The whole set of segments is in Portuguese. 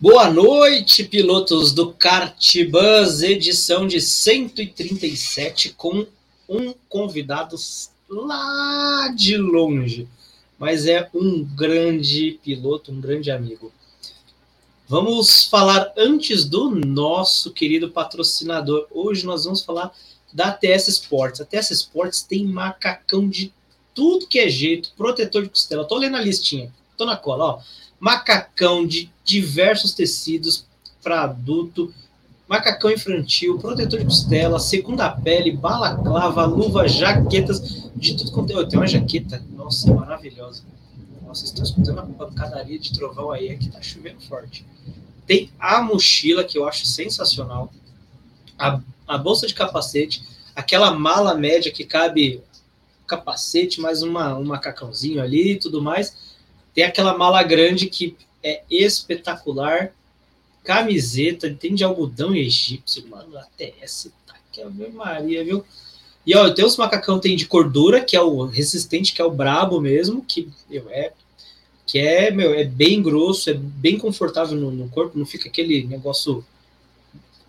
Boa noite, pilotos do Kart Bus, edição de 137, com um convidado lá de longe, mas é um grande piloto, um grande amigo. Vamos falar antes do nosso querido patrocinador. Hoje nós vamos falar da TS Sports. A TS Sports tem macacão de tudo que é jeito, protetor de costela. Tô lendo a listinha, tô na cola, ó macacão de diversos tecidos para adulto, macacão infantil, protetor de costela, segunda pele, balaclava, luva, jaquetas, de tudo quanto é. Tem uma jaqueta, nossa, maravilhosa. Nossa, estão escutando uma pancadaria de trovão aí, aqui tá chovendo forte. Tem a mochila, que eu acho sensacional, a, a bolsa de capacete, aquela mala média que cabe capacete, mais uma, um macacãozinho ali e tudo mais tem aquela mala grande que é espetacular. Camiseta, tem de algodão egípcio, mano. Até essa tá que é Maria, viu? E ó, tem os macacão tem de cordura, que é o resistente, que é o brabo mesmo, que meu, é que é, meu, é bem grosso, é bem confortável no, no corpo, não fica aquele negócio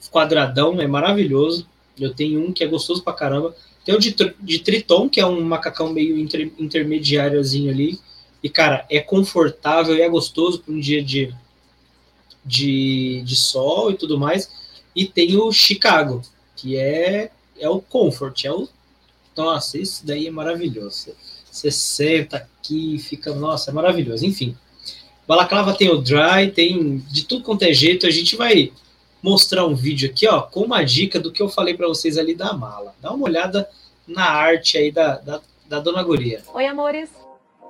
quadradão, é maravilhoso. Eu tenho um que é gostoso pra caramba. Tem o de, de Triton, que é um macacão meio inter, intermediáriozinho ali, e, cara, é confortável e é gostoso para um dia de, de, de sol e tudo mais. E tem o Chicago, que é, é o comfort, é o. Nossa, isso daí é maravilhoso. Você senta aqui, fica. Nossa, é maravilhoso. Enfim. Balaclava tem o dry, tem de tudo quanto é jeito. A gente vai mostrar um vídeo aqui, ó, com uma dica do que eu falei para vocês ali da mala. Dá uma olhada na arte aí da, da, da Dona Guria. Oi, amores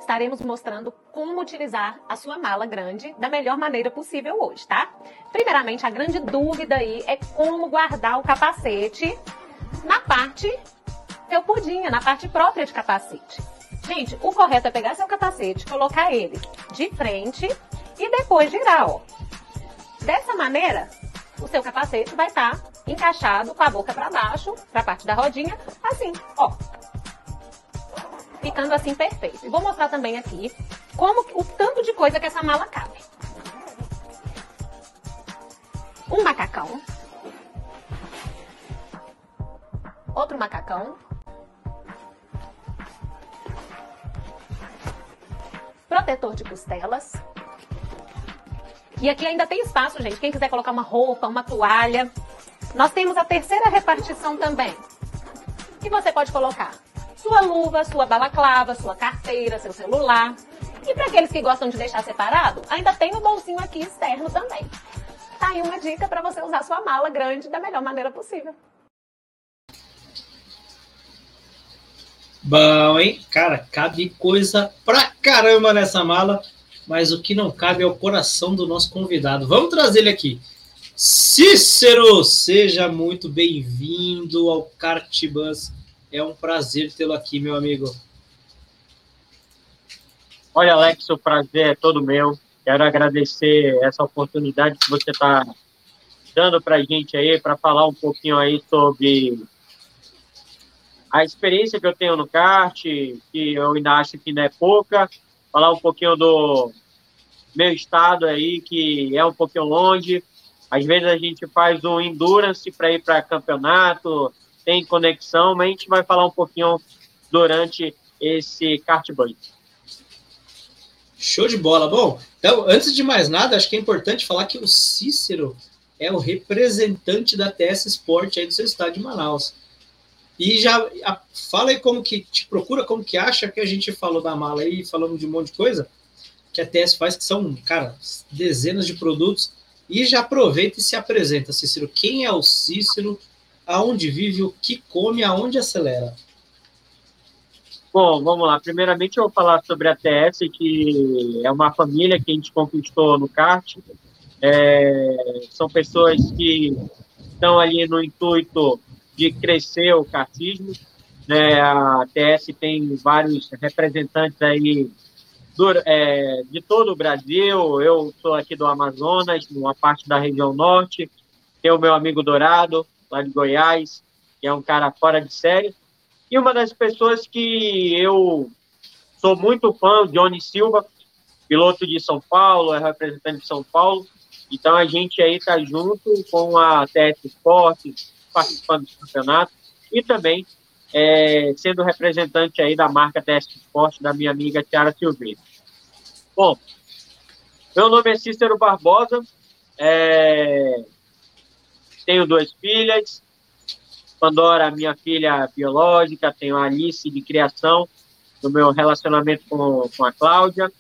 estaremos mostrando como utilizar a sua mala grande da melhor maneira possível hoje, tá? Primeiramente, a grande dúvida aí é como guardar o capacete na parte felpudinha, na parte própria de capacete. Gente, o correto é pegar seu capacete, colocar ele de frente e depois girar, ó. Dessa maneira, o seu capacete vai estar tá encaixado com a boca para baixo, para a parte da rodinha, assim, ó ficando assim perfeito. E vou mostrar também aqui como o tanto de coisa que essa mala cabe. Um macacão. Outro macacão. Protetor de costelas. E aqui ainda tem espaço, gente. Quem quiser colocar uma roupa, uma toalha. Nós temos a terceira repartição também. Que você pode colocar sua luva, sua balaclava, sua carteira, seu celular. E para aqueles que gostam de deixar separado, ainda tem o bolsinho aqui externo também. Tá aí uma dica para você usar sua mala grande da melhor maneira possível. Bom, hein? Cara, cabe coisa pra caramba nessa mala, mas o que não cabe é o coração do nosso convidado. Vamos trazer ele aqui. Cícero, seja muito bem-vindo ao Cartibus é um prazer tê-lo aqui, meu amigo. Olha, Alex, o prazer é todo meu. Quero agradecer essa oportunidade que você está dando para a gente aí, para falar um pouquinho aí sobre a experiência que eu tenho no kart, que eu ainda acho que não é pouca, falar um pouquinho do meu estado aí, que é um pouquinho longe. Às vezes a gente faz o endurance para ir para campeonato, tem conexão, mas a gente vai falar um pouquinho durante esse kart. Show de bola. Bom, então, antes de mais nada, acho que é importante falar que o Cícero é o representante da TS Sport aí do seu estado de Manaus. E já a, fala aí como que te procura, como que acha que a gente falou da mala aí, falamos de um monte de coisa que a TS faz, que são, cara, dezenas de produtos. E já aproveita e se apresenta, Cícero. Quem é o Cícero? Aonde vive, o que come, aonde acelera? Bom, vamos lá. Primeiramente, eu vou falar sobre a TS, que é uma família que a gente conquistou no kart. É, são pessoas que estão ali no intuito de crescer o kartismo. Né? A TS tem vários representantes aí do, é, de todo o Brasil. Eu sou aqui do Amazonas, uma parte da região norte. Tem o meu amigo Dourado, lá de Goiás, que é um cara fora de série. E uma das pessoas que eu sou muito fã, Johnny Silva, piloto de São Paulo, é representante de São Paulo. Então a gente aí está junto com a TS Esportes, participando do campeonato e também é, sendo representante aí da marca TS Esportes da minha amiga Tiara Silveira. Bom, meu nome é Cícero Barbosa, é, tenho duas filhas, Pandora, minha filha biológica, tenho a Alice de criação, no meu relacionamento com, com a Cláudia,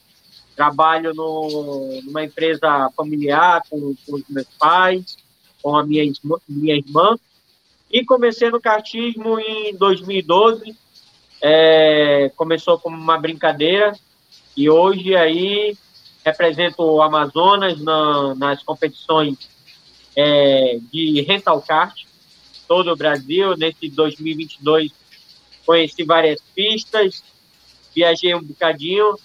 trabalho no, numa empresa familiar com, com, os meus pais, com a minha, minha irmã, e comecei no kartismo em 2012, é, começou como uma brincadeira, e hoje aí represento o Amazonas na, nas competições é, de kart, todo o Brasil, nesse 2022 conheci várias pistas, viajei um bocadinho,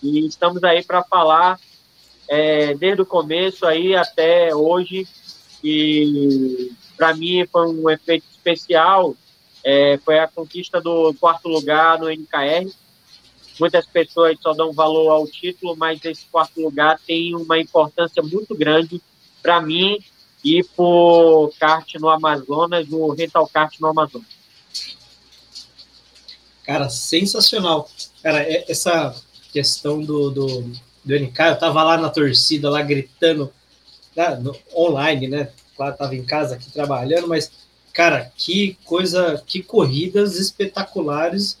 e estamos aí para falar é, desde o começo aí até hoje. E para mim foi um efeito especial. É, foi a conquista do quarto lugar no NKR. Muitas pessoas só dão valor ao título, mas esse quarto lugar tem uma importância muito grande para mim e por kart no Amazonas, no rental kart no Amazonas. Cara, sensacional. Cara, é, essa questão do, do, do NK, eu tava lá na torcida, lá gritando, né, no, online, né? Claro, tava em casa aqui trabalhando, mas, cara, que coisa, que corridas espetaculares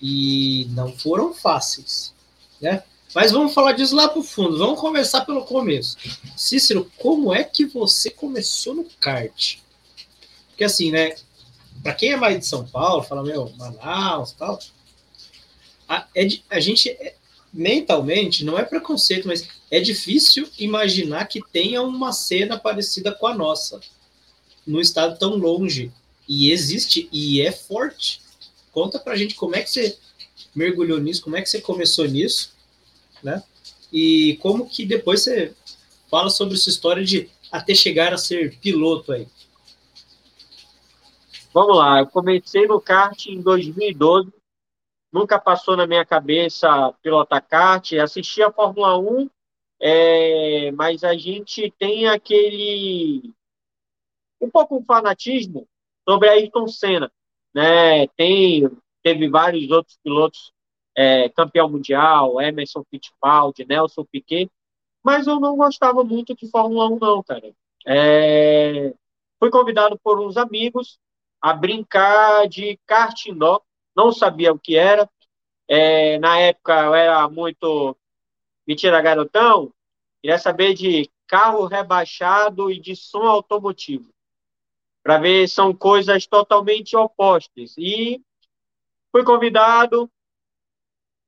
e não foram fáceis, né? Mas vamos falar disso lá pro fundo, vamos começar pelo começo. Cícero, como é que você começou no kart? Porque assim, né? Para quem é mais de São Paulo, fala, meu, Manaus tal, a, é, a gente é, mentalmente não é preconceito, mas é difícil imaginar que tenha uma cena parecida com a nossa no estado tão longe e existe e é forte. Conta pra gente como é que você mergulhou nisso, como é que você começou nisso, né? E como que depois você fala sobre sua história de até chegar a ser piloto aí. Vamos lá, eu comecei no kart em 2012 nunca passou na minha cabeça pilotar kart, assistir a Fórmula 1, é, mas a gente tem aquele um pouco um fanatismo sobre Ayrton Senna, né? Tem teve vários outros pilotos é, campeão mundial, Emerson Fittipaldi, Nelson Piquet, mas eu não gostava muito de Fórmula 1 não, cara. É, fui convidado por uns amigos a brincar de kart indoor não sabia o que era. É, na época eu era muito mentira garotão, queria saber de carro rebaixado e de som automotivo, para ver são coisas totalmente opostas. E fui convidado,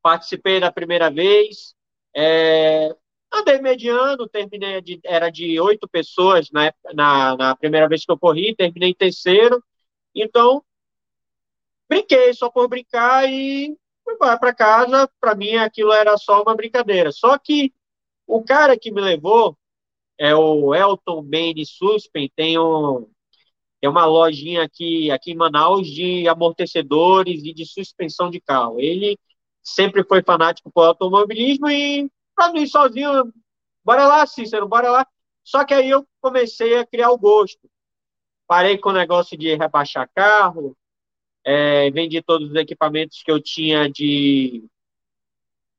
participei da primeira vez, é, andei mediano, terminei de, era de oito pessoas na, na, na primeira vez que eu corri, terminei em terceiro, então brinquei só por brincar e fui para casa. Para mim, aquilo era só uma brincadeira. Só que o cara que me levou é o Elton Bane Suspen, tem, um, tem uma lojinha aqui, aqui em Manaus de amortecedores e de suspensão de carro. Ele sempre foi fanático por automobilismo e para mim sozinho, bora lá, Cícero, bora lá. Só que aí eu comecei a criar o gosto. Parei com o negócio de rebaixar carro, é, vendi todos os equipamentos que eu tinha de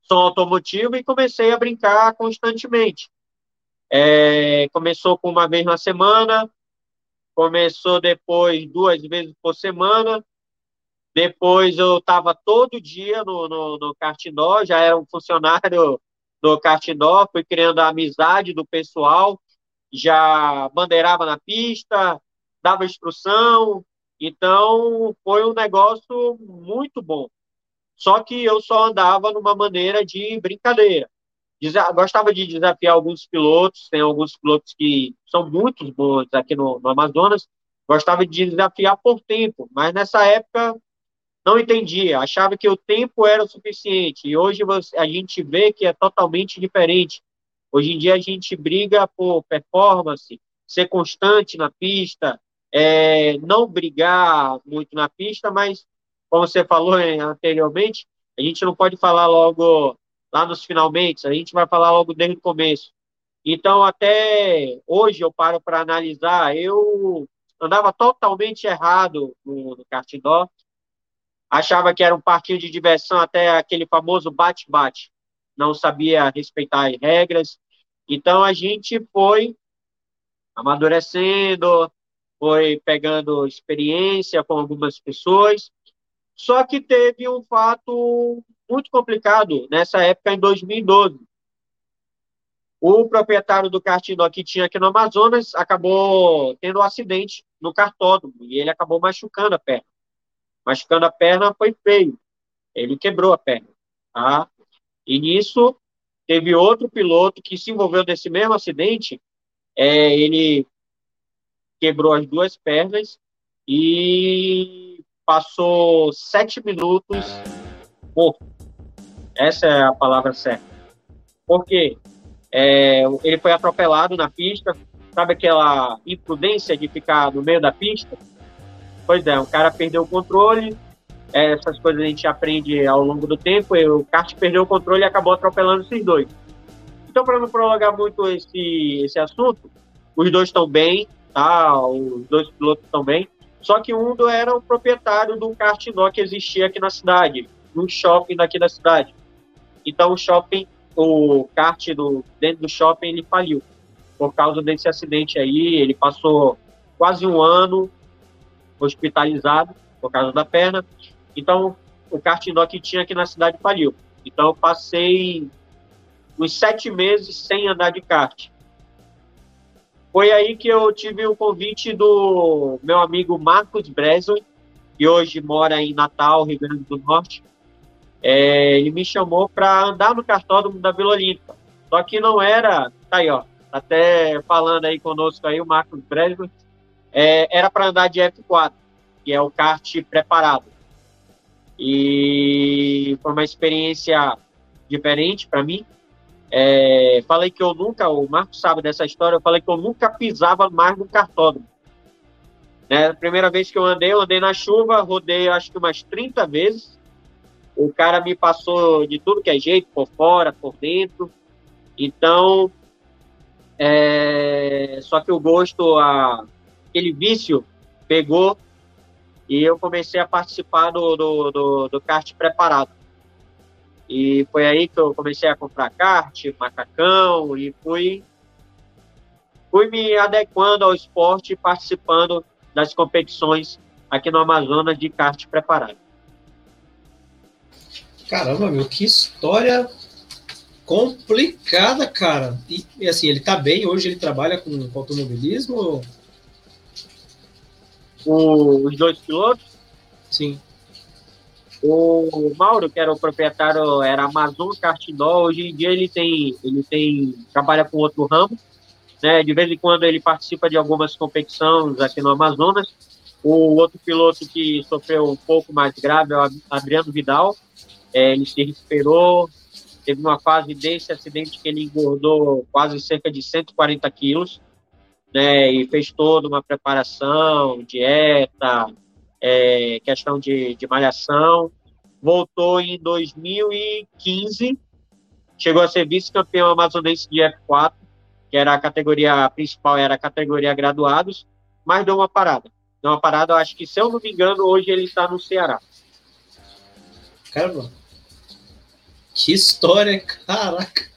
som automotivo e comecei a brincar constantemente. É, começou com uma vez na semana, começou depois duas vezes por semana, depois eu estava todo dia no, no, no Cartinó, já era um funcionário do Cartinó, fui criando a amizade do pessoal, já bandeirava na pista, dava instrução, então, foi um negócio muito bom. Só que eu só andava numa maneira de brincadeira. Gostava de desafiar alguns pilotos, tem alguns pilotos que são muito bons aqui no, no Amazonas. Gostava de desafiar por tempo, mas nessa época não entendia, achava que o tempo era o suficiente. E hoje a gente vê que é totalmente diferente. Hoje em dia a gente briga por performance, ser constante na pista, é, não brigar muito na pista, mas, como você falou anteriormente, a gente não pode falar logo lá nos finalmente, a gente vai falar logo desde o começo. Então, até hoje, eu paro para analisar, eu andava totalmente errado no, no Cartidó, achava que era um parquinho de diversão, até aquele famoso bate-bate, não sabia respeitar as regras, então a gente foi amadurecendo, foi pegando experiência com algumas pessoas, só que teve um fato muito complicado nessa época, em 2012. O proprietário do cartidó que tinha aqui no Amazonas acabou tendo um acidente no cartódromo e ele acabou machucando a perna. Machucando a perna foi feio. Ele quebrou a perna, tá? E nisso teve outro piloto que se envolveu nesse mesmo acidente. É, ele quebrou as duas pernas e passou sete minutos morto. Essa é a palavra certa. Por quê? É, ele foi atropelado na pista, sabe aquela imprudência de ficar no meio da pista? Pois é, o cara perdeu o controle, é, essas coisas a gente aprende ao longo do tempo, e o kart perdeu o controle e acabou atropelando esses dois. Então, para não prolongar muito esse, esse assunto, os dois estão bem, tá? Os dois pilotos estão bem. Só que um era o proprietário de um kart indoor que existia aqui na cidade, num shopping daqui da cidade. Então, o shopping, o kart do, dentro do shopping, ele faliu. Por causa desse acidente aí, ele passou quase um ano hospitalizado por causa da perna. Então, o kart indoor que tinha aqui na cidade faliu. Então, eu passei uns sete meses sem andar de kart. Foi aí que eu tive o convite do meu amigo Marcos Breslin, que hoje mora em Natal, Rio Grande do Norte. É, ele me chamou para andar no cartódromo da Vila Olímpica. Só que não era, tá aí, ó, até falando aí conosco aí o Marcos Breslin, é, era para andar de F4, que é o kart preparado. E foi uma experiência diferente para mim, é, falei que eu nunca, o Marcos sabe dessa história, eu falei que eu nunca pisava mais no cartódromo. Né? A primeira vez que eu andei, eu andei na chuva, rodei acho que umas 30 vezes. O cara me passou de tudo que é jeito, por fora, por dentro. Então, é, só que o gosto, a, aquele vício pegou e eu comecei a participar do, do, do, do kart preparado. E foi aí que eu comecei a comprar kart, macacão e fui fui me adequando ao esporte, participando das competições aqui no Amazonas de kart preparado. Caramba, meu, que história complicada, cara. E, assim, ele tá bem hoje, ele trabalha com, com automobilismo? O, os dois pilotos? Sim. O Mauro, que era o proprietário, era Amazon Cartidó. Hoje em dia ele tem, ele tem trabalha com outro ramo, né? De vez em quando ele participa de algumas competições aqui no Amazonas. O outro piloto que sofreu um pouco mais grave é o Adriano Vidal. É, ele se recuperou, teve uma fase desse acidente que ele engordou quase cerca de 140 quilos, né? E fez toda uma preparação, dieta, é, questão de, de malhação. Voltou em 2015, chegou a ser vice-campeão amazonense de F4, que era a categoria principal, era a categoria graduados, mas deu uma parada. Deu uma parada, eu acho que, se eu não me engano, hoje ele está no Ceará. Caramba. Que história, caraca.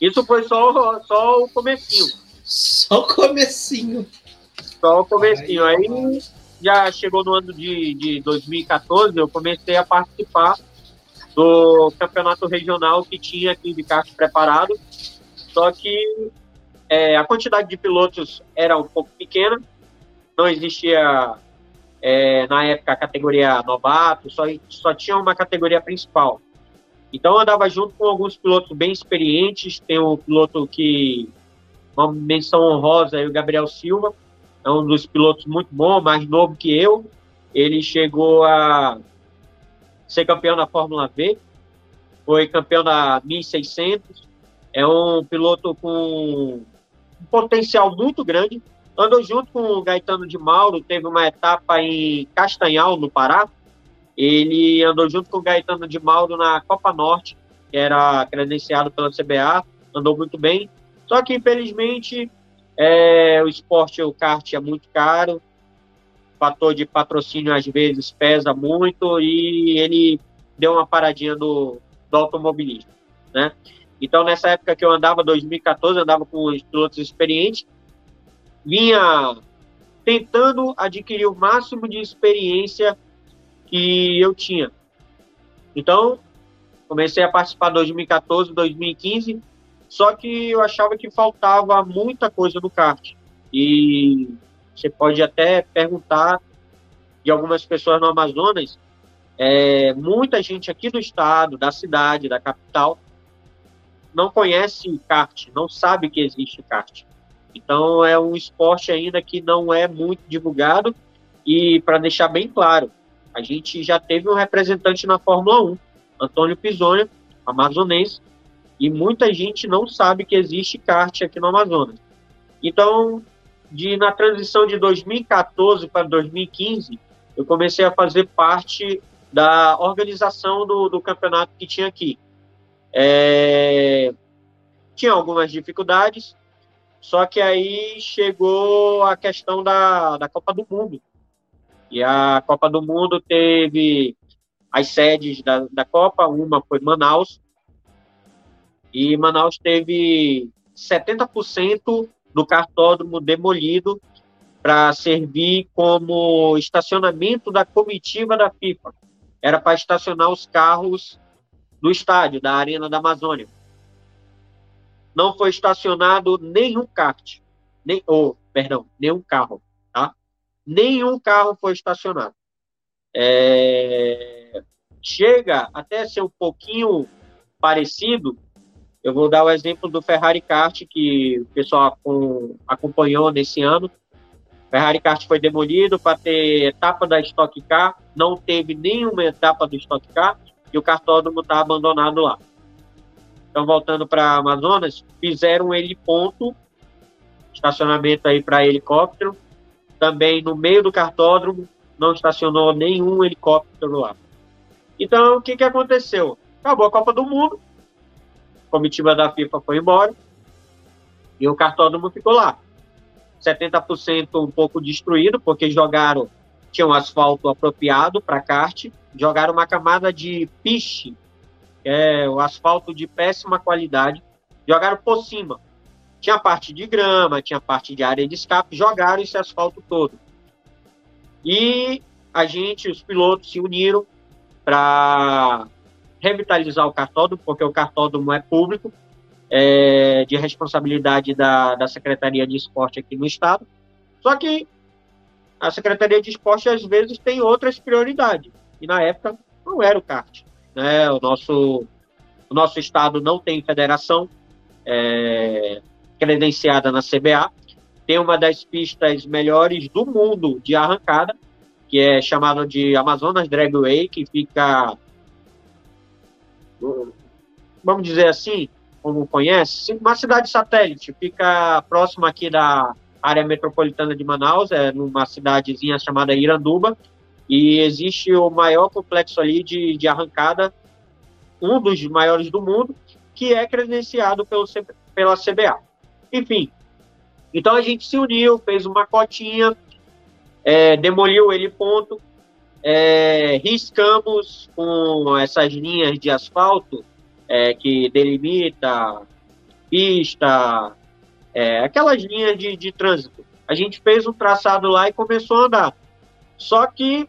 Isso foi só, só o comecinho. Só o comecinho. Só o comecinho. Aí, já chegou no ano de, de 2014, eu comecei a participar do campeonato regional que tinha aqui de kart preparado. Só que é, a quantidade de pilotos era um pouco pequena, não existia é, na época a categoria novato, só, só tinha uma categoria principal. Então eu andava junto com alguns pilotos bem experientes, tem um piloto que, uma menção honrosa, o Gabriel Silva, é um dos pilotos muito bom, mais novo que eu. Ele chegou a ser campeão da Fórmula V, foi campeão da 1600. É um piloto com um potencial muito grande. Andou junto com o Gaetano de Mauro, teve uma etapa em Castanhal, no Pará. Ele andou junto com o Gaetano de Mauro na Copa Norte, que era credenciado pela CBA, andou muito bem. Só que, infelizmente, é, o esporte, o kart é muito caro, o fator de patrocínio às vezes pesa muito e ele deu uma paradinha do, do automobilismo, né? Então, nessa época que eu andava, 2014, eu andava com os pilotos experientes, vinha tentando adquirir o máximo de experiência que eu tinha. Então, comecei a participar 2014, 2015, só que eu achava que faltava muita coisa no kart. E você pode até perguntar de algumas pessoas no Amazonas, é, muita gente aqui do estado, da cidade, da capital, não conhece kart, não sabe que existe kart. Então é um esporte ainda que não é muito divulgado e para deixar bem claro, a gente já teve um representante na Fórmula 1, Antônio Pisoni, amazonense, e muita gente não sabe que existe kart aqui no Amazonas. Então, de, na transição de 2014 para 2015, eu comecei a fazer parte da organização do, do campeonato que tinha aqui. É, tinha algumas dificuldades, só que aí chegou a questão da, da Copa do Mundo. E a Copa do Mundo teve as sedes da, da Copa, uma foi Manaus, e Manaus teve 70% do cartódromo demolido para servir como estacionamento da comitiva da FIFA. Era para estacionar os carros do estádio, da Arena da Amazônia. Não foi estacionado nenhum kart, nem, oh, perdão, nenhum carro, tá? Nenhum carro foi estacionado. É, chega até ser um pouquinho parecido eu vou dar o exemplo do Ferrari Kart, que o pessoal acompanhou nesse ano. Ferrari Kart foi demolido para ter etapa da Stock Car, não teve nenhuma etapa do Stock Car e o cartódromo está abandonado lá. Então, voltando para Amazonas, fizeram um heliponto, estacionamento aí para helicóptero, também no meio do cartódromo, não estacionou nenhum helicóptero lá. Então, o que, que aconteceu? Acabou a Copa do Mundo, comitiva da FIFA foi embora e o cartódromo ficou lá. 70% um pouco destruído, porque jogaram, tinham um asfalto apropriado para kart, jogaram uma camada de piche, que é o asfalto de péssima qualidade, jogaram por cima. Tinha parte de grama, tinha parte de área de escape, jogaram esse asfalto todo. E a gente, os pilotos, se uniram para revitalizar o cartódromo, porque o cartódromo é público, é, de responsabilidade da, da Secretaria de Esporte aqui no Estado. Só que a Secretaria de Esporte, às vezes, tem outras prioridades. E na época não era o kart. Né? O, nosso, o nosso Estado não tem federação é, credenciada na CBA. Tem uma das pistas melhores do mundo de arrancada, que é chamada de Amazonas Dragway, que fica vamos dizer assim, como conhece, uma cidade satélite, fica próxima aqui da área metropolitana de Manaus, é numa cidadezinha chamada Iranduba, e existe o maior complexo ali de, de arrancada, um dos maiores do mundo, que é credenciado pelo, pela CBA. Enfim, então a gente se uniu, fez uma cotinha, é, demoliu ele ponto, é, riscamos com essas linhas de asfalto é, que delimita pista, é, aquelas linhas de, de trânsito. A gente fez um traçado lá e começou a andar. Só que,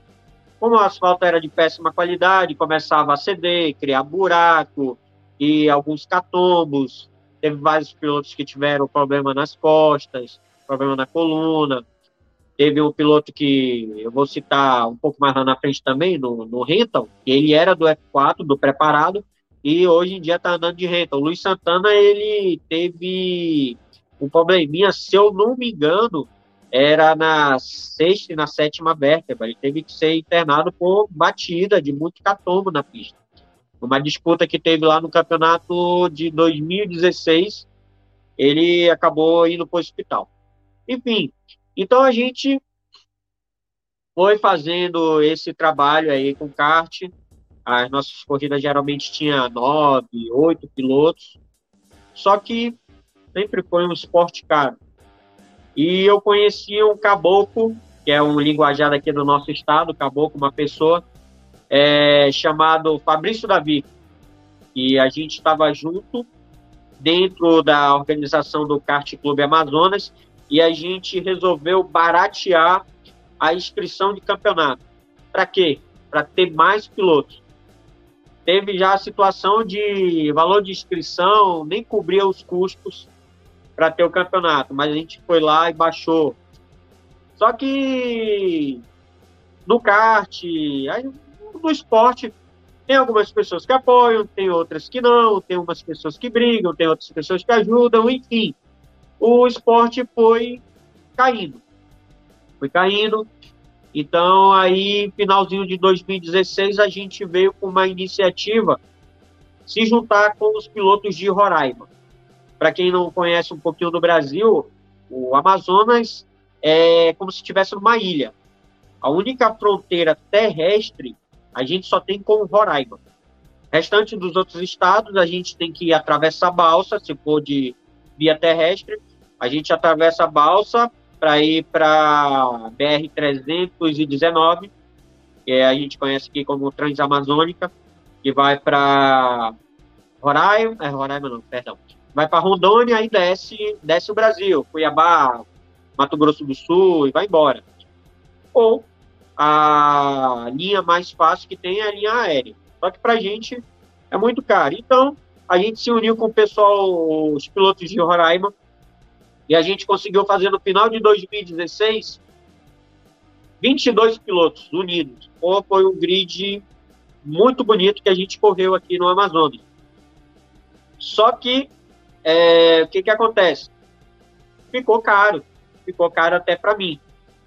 como o asfalto era de péssima qualidade, começava a ceder, criar buraco e alguns catombos. Teve vários pilotos que tiveram problema nas costas, problema na coluna. Teve um piloto que eu vou citar um pouco mais lá na frente também, no, no que ele era do F4, do preparado, e hoje em dia está andando de Rental. O Luiz Santana, ele teve um probleminha, se eu não me engano, era na sexta e na sétima vértebra. Ele teve que ser internado por batida de muito catombo na pista. Uma disputa que teve lá no campeonato de 2016, ele acabou indo para o hospital. Enfim, então a gente foi fazendo esse trabalho aí com kart. As nossas corridas geralmente tinha nove, oito pilotos. Só que sempre foi um esporte caro. E eu conheci um caboclo, que é um linguajar aqui do nosso estado, caboclo, uma pessoa, é, chamado Fabrício Davi. E a gente estava junto dentro da organização do Kart Clube Amazonas e a gente resolveu baratear a inscrição de campeonato. Para quê? Para ter mais pilotos. Teve já a situação de valor de inscrição, nem cobria os custos para ter o campeonato, mas a gente foi lá e baixou. Só que no kart, aí, no esporte, tem algumas pessoas que apoiam, tem outras que não, tem umas pessoas que brigam, tem outras pessoas que ajudam, enfim. O esporte foi caindo. Foi caindo. Então, aí, finalzinho de 2016, a gente veio com uma iniciativa se juntar com os pilotos de Roraima. Para quem não conhece um pouquinho do Brasil, o Amazonas é como se estivesse numa ilha. A única fronteira terrestre a gente só tem com Roraima. Restante dos outros estados, a gente tem que atravessar balsa, se for de via terrestre, a gente atravessa a balsa para ir para BR-319, que a gente conhece aqui como Transamazônica, que vai para Roraima, é Roraima não, perdão, vai para Rondônia e desce, desce o Brasil, Cuiabá, Mato Grosso do Sul e vai embora. Ou a linha mais fácil que tem é a linha aérea. Só que para a gente é muito caro. Então, a gente se uniu com o pessoal, os pilotos de Roraima, e a gente conseguiu fazer no final de 2016 22 pilotos unidos. Ou foi um grid muito bonito que a gente correu aqui no Amazonas. Só que, é, o que, que acontece? Ficou caro. Ficou caro até para mim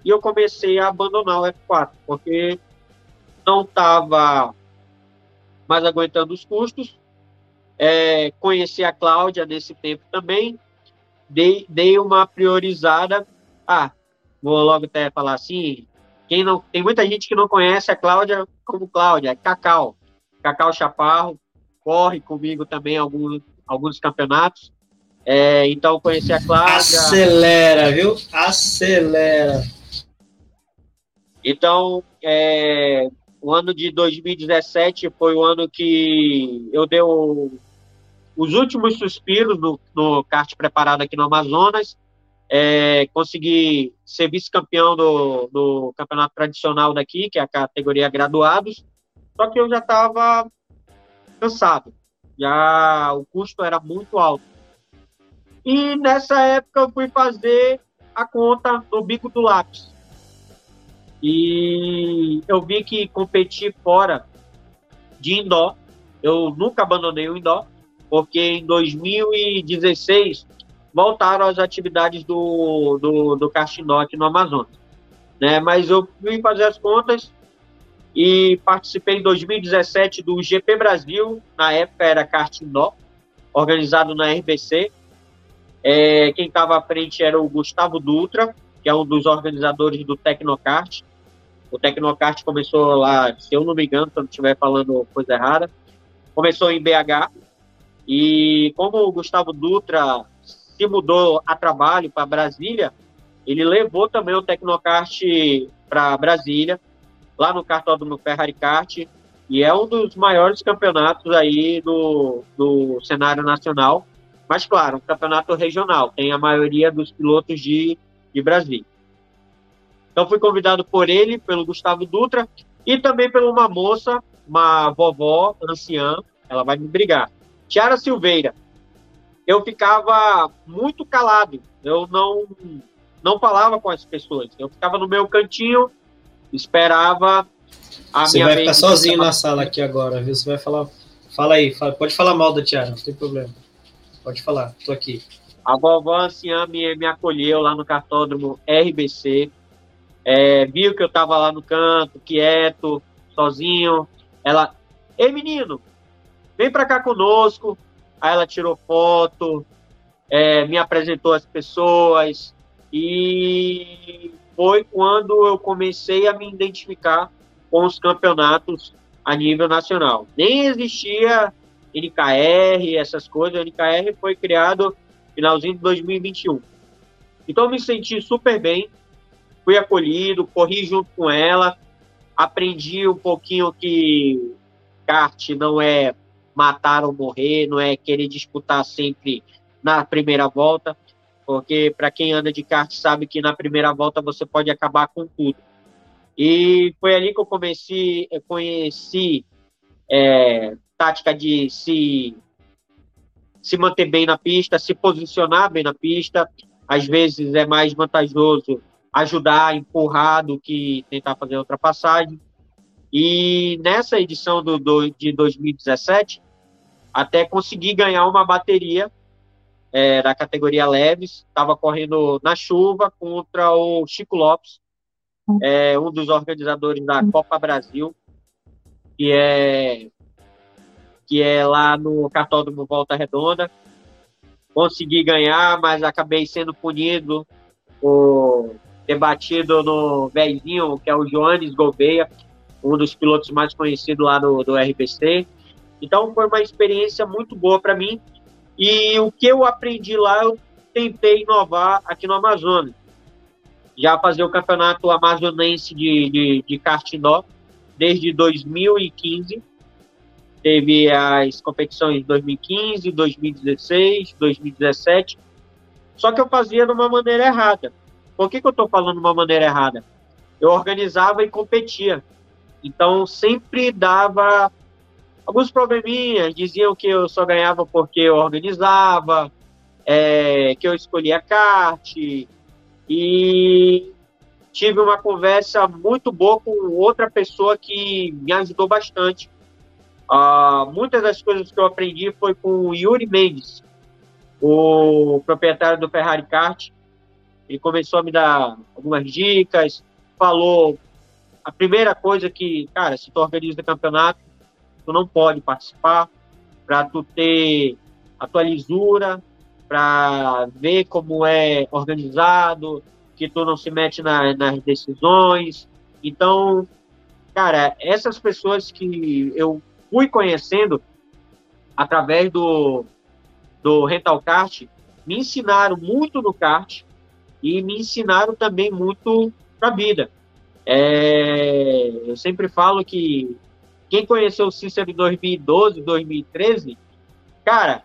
e eu comecei a abandonar o F4, porque não estava mais aguentando os custos. É, conheci a Cláudia nesse tempo também, dei, dei uma priorizada. Ah, vou logo até falar assim, quem não tem muita gente que não conhece a Cláudia como Cláudia, é Cacau. Cacau Chaparro, corre comigo também alguns, alguns campeonatos. É, então conheci a Cláudia. Acelera, viu? Acelera. Então, é, o ano de 2017 foi o ano que eu dei o, os últimos suspiros no, no kart preparado aqui no Amazonas. É, consegui ser vice-campeão do, do campeonato tradicional daqui, que é a categoria graduados. Só que eu já estava cansado. Já o custo era muito alto. E nessa época eu fui fazer a conta no bico do lápis. E eu vi que competir fora de indoor, eu nunca abandonei o indoor, porque em 2016 voltaram as atividades do, do, do aqui no Amazonas. Né? Mas eu fui fazer as contas e participei em 2017 do GP Brasil, na época era indoor, organizado na RBC. É, quem estava à frente era o Gustavo Dutra, que é um dos organizadores do Tecnokart. O Tecnocart começou lá, se eu não me engano, se eu não estiver falando coisa errada, começou em BH. E como o Gustavo Dutra se mudou a trabalho para Brasília, ele levou também o Tecnocart para Brasília, lá no cartódromo Ferrari Kart, e é um dos maiores campeonatos aí do, do cenário nacional. Mas, claro, um campeonato regional, tem a maioria dos pilotos de, de Brasília. Então fui convidado por ele, pelo Gustavo Dutra e também por uma moça, uma vovó anciã, ela vai me brigar. Tiara Silveira. Eu ficava muito calado, eu não não falava com as pessoas. Eu ficava no meu cantinho, esperava a Você minha vai ficar sozinho na sala aqui agora, viu? Você vai falar, fala aí, fala, pode falar mal da Tiara, não tem problema. Pode falar, tô aqui. A vovó anciã me, me acolheu lá no cartódromo RBC, é, viu que eu tava lá no canto, quieto, sozinho. Ela, ei menino, vem pra cá conosco. Aí ela tirou foto, é, me apresentou as pessoas e foi quando eu comecei a me identificar com os campeonatos a nível nacional. Nem existia NKR, essas coisas. O NKR foi criado finalzinho de 2021. Então me senti super bem, fui acolhido, corri junto com ela, aprendi um pouquinho que kart não é matar ou morrer, não é querer disputar sempre na primeira volta, porque para quem anda de kart sabe que na primeira volta você pode acabar com tudo. E foi ali que eu comecei, eu conheci é, tática de se se manter bem na pista, se posicionar bem na pista. Às vezes é mais vantajoso ajudar, empurrar do que tentar fazer ultrapassagem. E nessa edição do, do, de 2017, até consegui ganhar uma bateria é, da categoria leves. Estava correndo na chuva contra o Chico Lopes, é, um dos organizadores da Copa Brasil, que é que é lá no Cartódromo Volta Redonda. Consegui ganhar, mas acabei sendo punido por ter batido no velhinho, que é o Joanes Gouveia, um dos pilotos mais conhecidos lá do RBC. Então foi uma experiência muito boa para mim. E o que eu aprendi lá, eu tentei inovar aqui no Amazonas. Já fazer o campeonato amazonense de, de, de desde 2015 teve as competições de 2015, 2016, 2017. Só que eu fazia de uma maneira errada. Por que, que eu estou falando de uma maneira errada? Eu organizava e competia. Então sempre dava alguns probleminhas. Diziam que eu só ganhava porque eu organizava, é, que eu escolhia kart. E tive uma conversa muito boa com outra pessoa que me ajudou bastante Uh, muitas das coisas que eu aprendi foi com o Yuri Mendes, o proprietário do Ferrari Kart. Ele começou a me dar algumas dicas, falou a primeira coisa que, cara, se tu organiza campeonato, tu não pode participar para tu ter a tua lisura, para ver como é organizado, que tu não se mete na, nas decisões. Então, cara, essas pessoas que eu fui conhecendo através do, do Rental Kart, me ensinaram muito no kart e me ensinaram também muito para a vida. É, eu sempre falo que quem conheceu o Cícero em 2012, 2013, cara,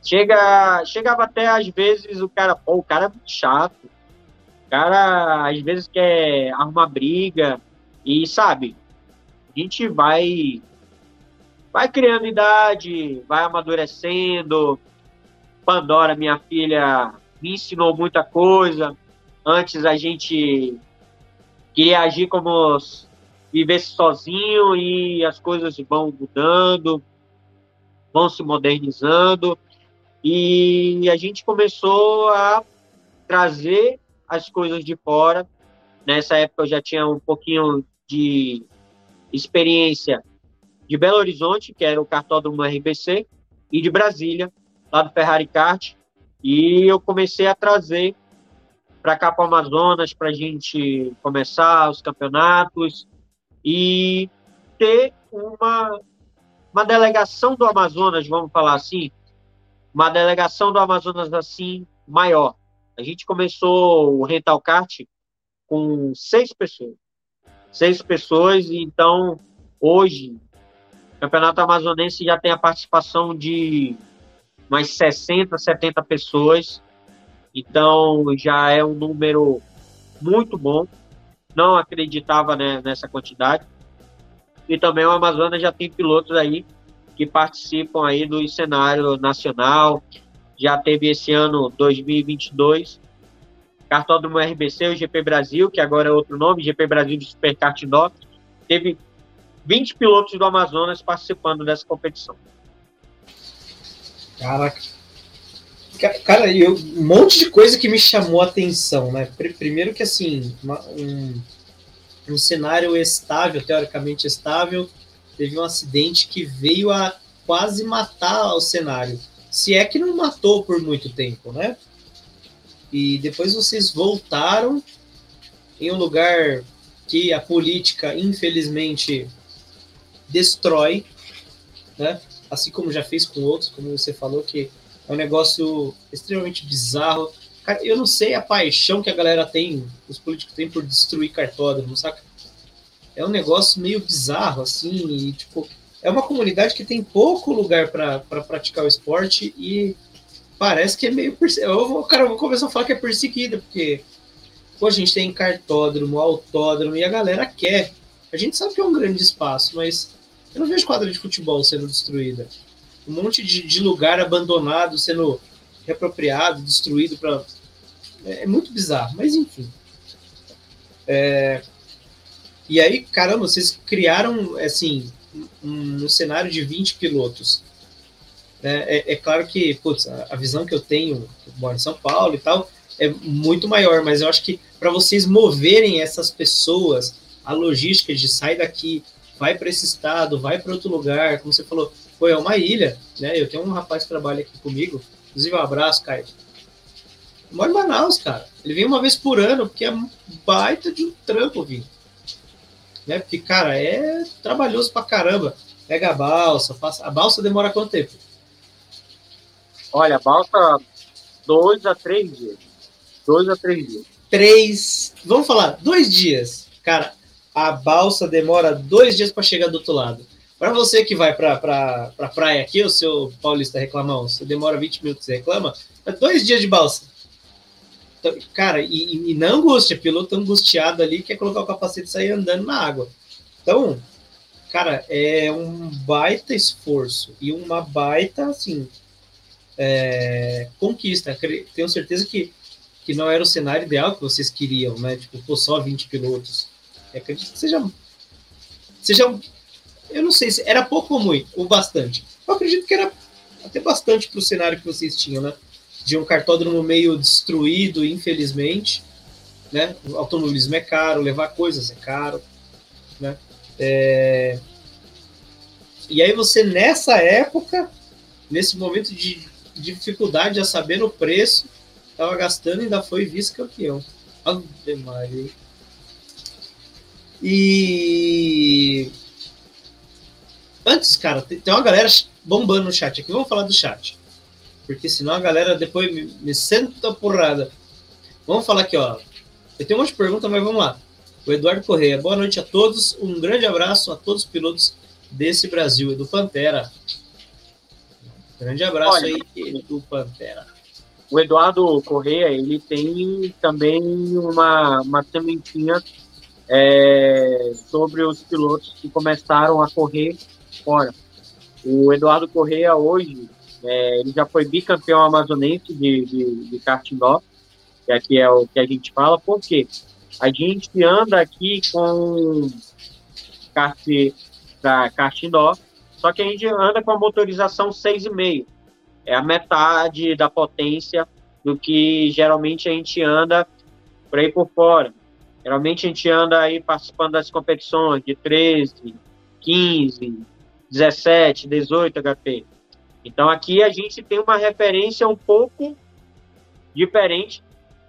chega, chegava até às vezes o cara, pô, o cara é muito chato, o cara às vezes quer arrumar briga e sabe, a gente vai vai criando idade, vai amadurecendo. Pandora, minha filha, me ensinou muita coisa. Antes a gente queria agir como vivesse sozinho e as coisas vão mudando, vão se modernizando. E a gente começou a trazer as coisas de fora. Nessa época eu já tinha um pouquinho de experiência de Belo Horizonte, que era o cartódromo RBC, e de Brasília, lá do Ferrari Kart. E eu comecei a trazer para cá para Amazonas para a gente começar os campeonatos e ter uma, uma delegação do Amazonas, vamos falar assim, uma delegação do Amazonas assim maior. A gente começou o Rental Kart com seis pessoas. Seis pessoas, então hoje o Campeonato Amazonense já tem a participação de mais 60, 70 pessoas. Então já é um número muito bom. Não acreditava né, nessa quantidade. E também o Amazonas já tem pilotos aí que participam aí do cenário nacional. Já teve esse ano 2022 Cartódromo RBC, o GP Brasil, que agora é outro nome, GP Brasil de Superkart Indoor. Teve 20 pilotos do Amazonas participando dessa competição. Caraca. Cara, eu, um monte de coisa que me chamou a atenção, né? Primeiro que, assim, uma, um, um cenário estável, teoricamente estável, teve um acidente que veio a quase matar o cenário. Se é que não matou por muito tempo, né? E depois vocês voltaram em um lugar que a política, infelizmente, destrói, né? Assim como já fez com outros, como você falou que É um negócio extremamente bizarro. Cara, eu não sei a paixão que a galera tem, os políticos têm por destruir cartódromo, saca? É um negócio meio bizarro, assim, e, tipo, é uma comunidade que tem pouco lugar para pra praticar o esporte e parece que é meio. Vou, cara, eu vou começar a falar que é perseguida, porque pô, a gente tem cartódromo, autódromo e a galera quer. A gente sabe que é um grande espaço, mas eu não vejo quadra de futebol sendo destruída. Um monte de, de lugar abandonado sendo reapropriado, destruído para. É, é, muito bizarro, mas enfim. É... E aí, caramba, vocês criaram assim um, um cenário de 20 pilotos. É, é, é, claro que putz, a, a, visão que eu tenho, eu moro em São Paulo e tal, é muito maior, mas eu acho que para vocês moverem essas pessoas, a logística de sair daqui, vai para esse estado, vai para outro lugar, como você falou, foi é uma ilha, né? Eu tenho um rapaz que trabalha aqui comigo, inclusive um abraço, Caio. Mora em Manaus, cara. Ele vem uma vez por ano, porque é baita de um trampo, viu? Né? Porque, cara, é trabalhoso pra caramba. Pega a balsa, passa... a balsa demora quanto tempo? Olha, a balsa, dois a três dias. Dois a três dias. Três. Vamos falar, dois dias. Cara, a balsa demora dois dias para chegar do outro lado. Para você que vai para pra, pra praia aqui, o seu paulista reclamão, você demora 20 minutos e reclama, é dois dias de balsa. Então, cara, e, e na angústia, piloto angustiado ali quer colocar o capacete e sair andando na água. Então, cara, é um baita esforço e uma baita, assim, é, conquista. Tenho certeza que, que não era o cenário ideal que vocês queriam, né? Tipo, pô, só 20 pilotos. Eu acredito que seja, seja. Eu não sei se era pouco ou muito, ou bastante. Eu acredito que era até bastante para o cenário que vocês tinham, né? De um cartódromo meio destruído, infelizmente. Né? O automobilismo é caro, levar coisas é caro. Né? É... E aí você, nessa época, nesse momento de dificuldade a saber o preço, estava gastando e ainda foi vice-campeão. Ave Maria. E antes, cara, tem uma galera bombando no chat aqui. Vamos falar do chat. Porque senão a galera depois me, me senta porrada. Vamos falar aqui, ó. Eu tenho um monte de perguntas, mas vamos lá. O Eduardo Correia. Boa noite a todos. Um grande abraço a todos os pilotos desse Brasil. Edu Pantera. Grande abraço Olha, aí, Edu Pantera. O Eduardo Correia, ele tem também uma, uma sementinha é, sobre os pilotos que começaram a correr fora. O Eduardo Correia hoje, é, ele já foi bicampeão amazonense de, de, de kart indoor, que aqui é o que a gente fala, porque a gente anda aqui com kart, da kart indoor, só que a gente anda com a motorização 6,5. É a metade da potência do que geralmente a gente anda por aí por fora. Geralmente a gente anda aí participando das competições de 13, 15, 17, 18 HP. Então aqui a gente tem uma referência um pouco diferente,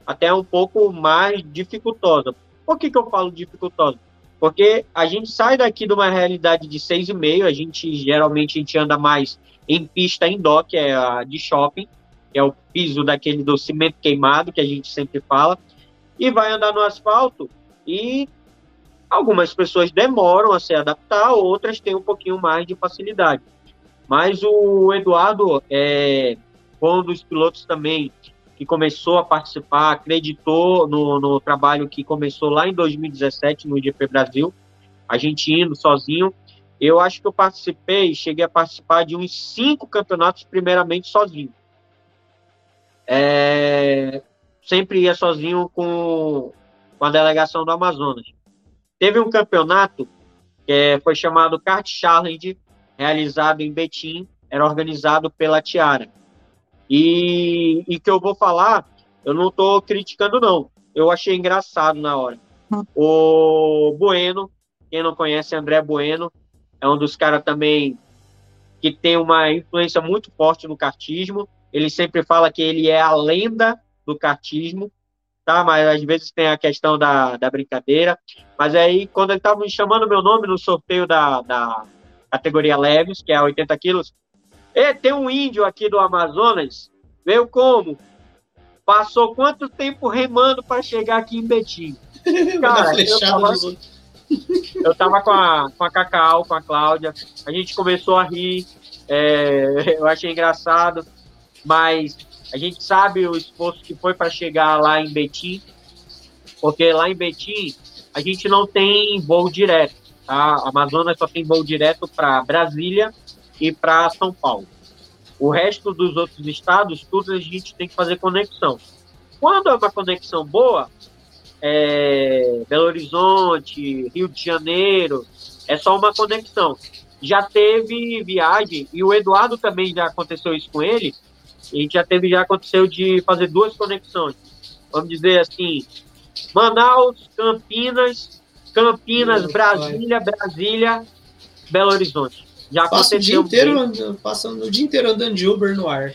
até um pouco mais dificultosa. Por que, que eu falo dificultosa? Porque a gente sai daqui de uma realidade de 6,5, a gente geralmente a gente anda mais em pista indoor, que é a de shopping, que é o piso daquele do cimento queimado, que a gente sempre fala, e vai andar no asfalto e algumas pessoas demoram a se adaptar, outras têm um pouquinho mais de facilidade. Mas o Eduardo é um dos pilotos também que começou a participar, acreditou no, no trabalho que começou lá em 2017 no IGP Brasil, a gente indo sozinho. Eu acho que eu participei, cheguei a participar de uns cinco campeonatos, primeiramente sozinho. É, sempre ia sozinho com, com a delegação do Amazonas. Teve um campeonato que foi chamado Kart Challenge, realizado em Betim, era organizado pela Tiara. E, e que eu vou falar, eu não estou criticando, não. Eu achei engraçado na hora. Hum. O Bueno, quem não conhece, André Bueno, é um dos caras também que tem uma influência muito forte no kartismo. Ele sempre fala que ele é a lenda do cartismo, tá? Mas às vezes tem a questão da, da brincadeira. Mas aí, quando ele estava me chamando meu nome no sorteio da, da categoria leves, que é 80 quilos, e tem um índio aqui do Amazonas Veio como? Passou quanto tempo remando para chegar aqui em Betim? Cara, eu tava, eu tava com a, com a Cacau, com a Cláudia, a gente começou a rir, é, eu achei engraçado, mas a gente sabe o esforço que foi para chegar lá em Betim, porque lá em Betim a gente não tem voo direto, tá? A Amazonas só tem voo direto para Brasília e para São Paulo. O resto dos outros estados, tudo a gente tem que fazer conexão. Quando é uma conexão boa, é, Belo Horizonte, Rio de Janeiro, é só uma conexão. Já teve viagem, e o Eduardo também já aconteceu isso com ele, e já teve, já aconteceu de fazer duas conexões. Vamos dizer assim, Manaus, Campinas, Campinas, Brasília, Brasília, Belo Horizonte. Já Passa o dia inteiro andando, passando o dia inteiro andando de Uber no ar.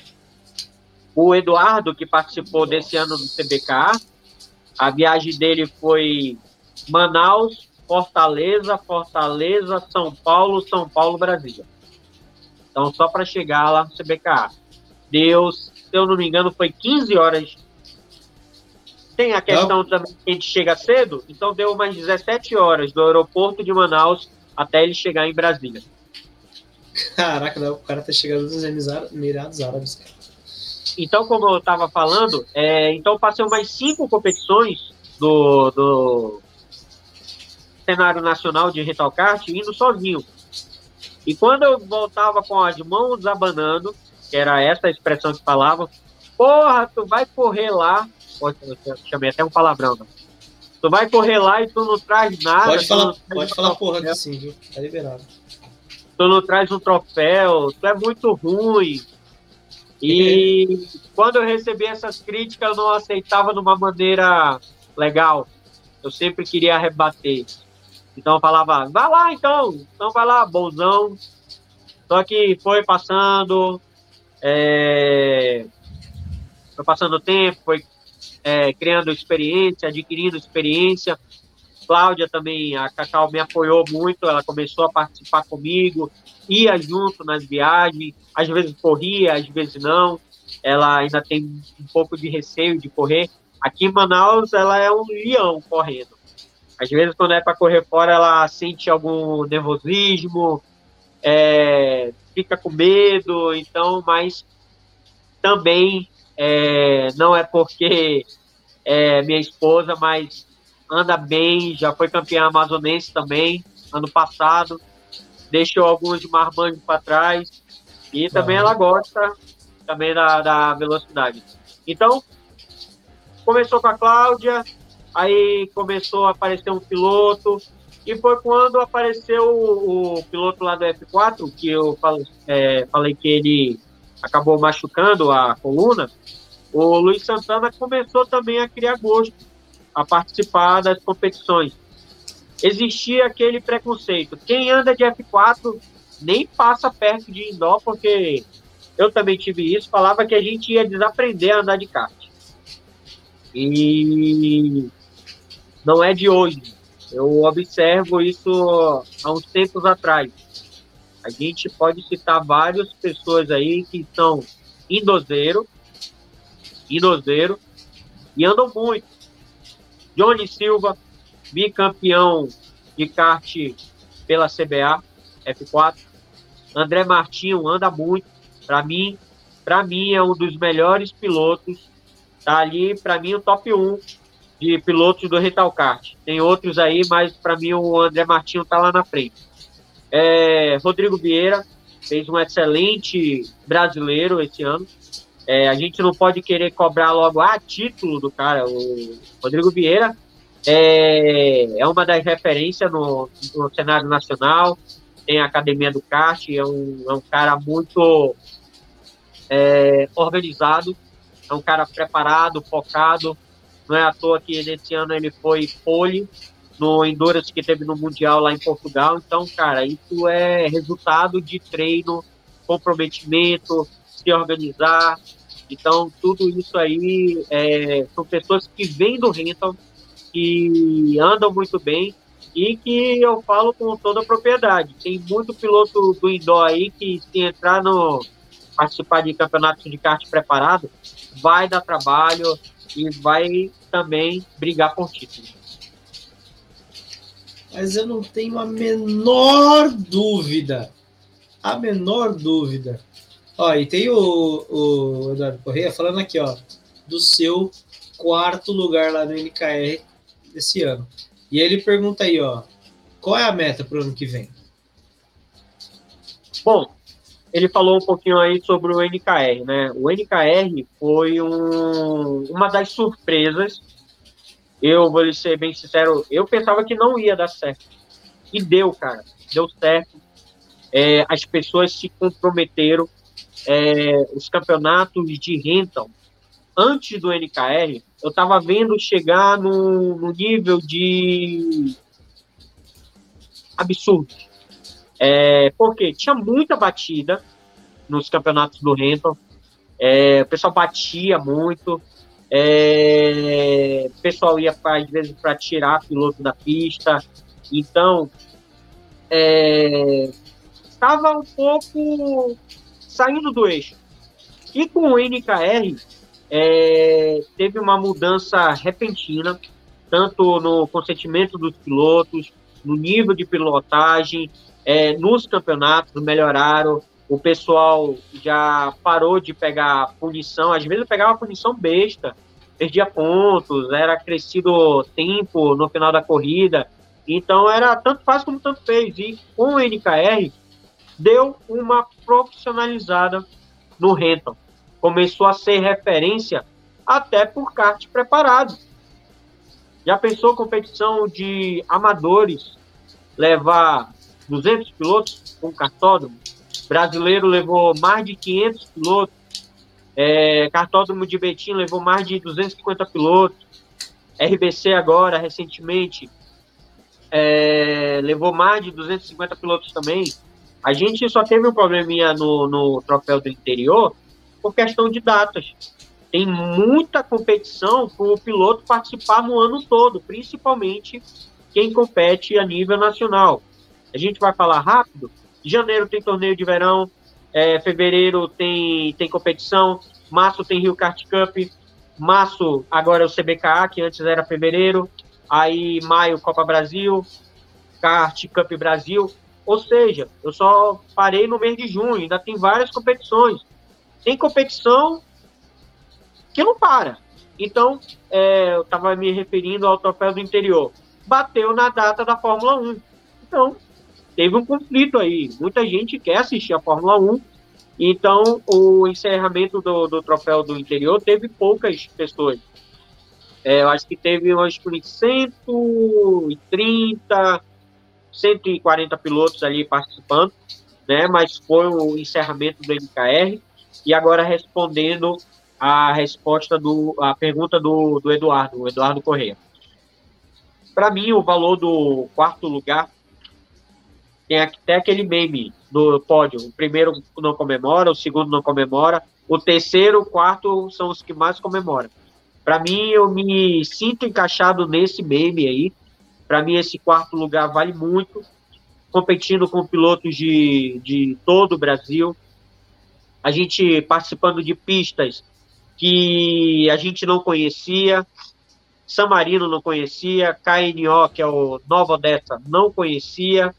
O Eduardo, que participou desse ano do CBK, a viagem dele foi Manaus, Fortaleza, Fortaleza, São Paulo, São Paulo, Brasília. Então, só para chegar lá no CBK. Deu, se eu não me engano, foi 15 horas. Tem a questão não. também que a gente chega cedo, então deu umas 17 horas do aeroporto de Manaus até ele chegar em Brasília. Caraca, o cara tá chegando nos Emirados Árabes, cara. Então, como eu estava falando, é, então passei umas cinco competições do, do cenário nacional de rental kart indo sozinho. E quando eu voltava com as mãos abanando, que era essa expressão que falava, porra, tu vai correr lá, Pode, eu chamei até um palavrão, né? tu vai correr lá e tu não traz nada. Pode falar, pode falar porra aqui sim, viu? Tá liberado. Tu não traz um troféu, tu é muito ruim, e quando eu recebi essas críticas, eu não aceitava de uma maneira legal. Eu sempre queria rebater. Então eu falava, vai lá então, então vai lá, bonzão. Só que foi passando, é... foi passando o tempo, foi é, criando experiência, adquirindo experiência. Cláudia também, a Cacau me apoiou muito, ela começou a participar comigo, ia junto nas viagens, às vezes corria, às vezes não. Ela ainda tem um pouco de receio de correr. Aqui em Manaus, ela é um leão correndo. Às vezes, quando é para correr fora, ela sente algum nervosismo, é, fica com medo, então, mas também é, não é porque é minha esposa, mas anda bem, já foi campeã amazonense também, ano passado, deixou alguns de marmanjo para trás, e também ela gosta também da, da velocidade. Então, começou com a Cláudia, aí começou a aparecer um piloto, e foi quando apareceu o, o piloto lá do F4, que eu falei, é, falei que ele acabou machucando a coluna, o Luiz Santana começou também a criar gosto a participar das competições. Existia aquele preconceito. Quem anda de F4 nem passa perto de indoor, porque eu também tive isso, falava que a gente ia desaprender a andar de kart. E não é de hoje. Eu observo isso há uns tempos atrás. A gente pode citar várias pessoas aí que são indozeiro, indozeiro, e andam muito. Johnny Silva, bicampeão de kart pela CBA F4. André Martinho anda muito. Para mim, para mim é um dos melhores pilotos. Tá ali, para mim, o top 1 de pilotos do Rental Kart. Tem outros aí, mas para mim o André Martinho tá lá na frente. É, Rodrigo Vieira fez um excelente brasileiro esse ano. É, a gente não pode querer cobrar logo a título do cara. O Rodrigo Vieira é, é uma das referências no, no cenário nacional. Tem a Academia do kart, é um, é um cara muito é, organizado, é um cara preparado, focado. Não é à toa que nesse ano ele foi pole no Endurance que teve no Mundial lá em Portugal. Então, cara, isso é resultado de treino, comprometimento, se organizar. Então, tudo isso aí é, são pessoas que vêm do rental, que andam muito bem e que eu falo com toda a propriedade. Tem muito piloto do indoor aí que se entrar no, participar de campeonatos de kart preparado, vai dar trabalho e vai também brigar por título. Mas eu não tenho a menor dúvida, a menor dúvida. Ó, e tem o, o Eduardo Correia falando aqui, ó, do seu quarto lugar lá no NKR desse ano. E ele pergunta aí, ó, qual é a meta para o ano que vem? Bom, ele falou um pouquinho aí sobre o NKR, né? O NKR foi um, uma das surpresas. Eu vou lhe ser bem sincero, eu pensava que não ia dar certo. E deu, cara. Deu certo. É, as pessoas se comprometeram. É, os campeonatos de rental antes do NKR, eu estava vendo chegar no, no, nível de absurdo. É, porque tinha muita batida nos campeonatos do rental, é, o pessoal batia muito, é, o pessoal ia pra, às vezes para tirar piloto da pista, então estava é, um pouco saindo do eixo. E com o NKR, é, teve uma mudança repentina, tanto no consentimento dos pilotos, no nível de pilotagem, é, nos campeonatos melhoraram, o pessoal já parou de pegar punição, às vezes eu pegava punição besta, perdia pontos, era crescido tempo no final da corrida, então era tanto faz como tanto fez, e com o NKR deu uma profissionalizada no rental começou a ser referência até por kart preparado. Já pensou competição de amadores levar 200 pilotos com cartódromo? Brasileiro levou mais de 500 pilotos. É, cartódromo de Betim levou mais de 250 pilotos. RBC agora, recentemente, é, levou mais de 250 pilotos também. A gente só teve um probleminha no, no troféu do interior, por questão de datas. Tem muita competição para o piloto participar no ano todo, principalmente quem compete a nível nacional. A gente vai falar rápido. Janeiro tem torneio de verão, é, fevereiro tem, tem competição, março tem Rio Kart Cup, março agora é o CBKA, que antes era fevereiro, aí maio Copa Brasil, Kart Cup Brasil. Ou seja, eu só parei no mês de junho, ainda tem várias competições tem competição que não para. Então, é, eu estava me referindo ao troféu do interior. Bateu na data da Fórmula 1. Então, teve um conflito aí. Muita gente quer assistir a Fórmula 1. Então, o encerramento do, do troféu do interior teve poucas pessoas. É, eu acho que teve umas 130, 140 pilotos ali participando, né? Mas foi o encerramento do MKR. E agora respondendo a resposta do a pergunta do, do Eduardo, Eduardo Correia. Para mim, o valor do quarto lugar tem até aquele meme do pódio. O primeiro não comemora, o segundo não comemora, o terceiro, o quarto são os que mais comemoram. Para mim, eu me sinto encaixado nesse meme aí. Para mim, esse quarto lugar vale muito, competindo com pilotos de, de todo o Brasil a gente participando de pistas que a gente não conhecia, San Marino não conhecia, KNO, que é o Nova Odessa, não conhecia.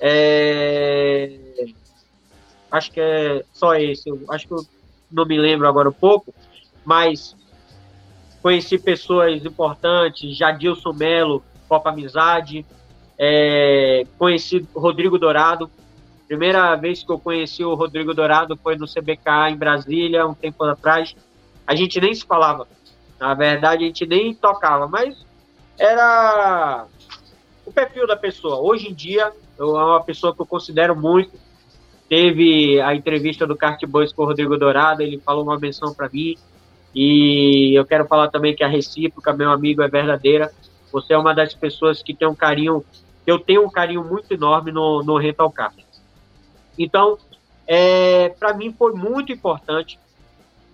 É... Acho que é só esse, acho que eu não me lembro agora um pouco, mas conheci pessoas importantes, Jadilson Melo, Copa Amizade, é... conheci Rodrigo Dourado, Primeira vez que eu conheci o Rodrigo Dourado foi no CBK em Brasília, um tempo atrás. A gente nem se falava. Na verdade, a gente nem tocava, mas era o perfil da pessoa. Hoje em dia, eu, é uma pessoa que eu considero muito. Teve a entrevista do Kart Boys com o Rodrigo Dourado, ele falou uma menção para mim. E eu quero falar também que a recíproca, meu amigo, é verdadeira. Você é uma das pessoas que tem um carinho, eu tenho um carinho muito enorme no, no Rental Kart. Então, é, para mim foi muito importante,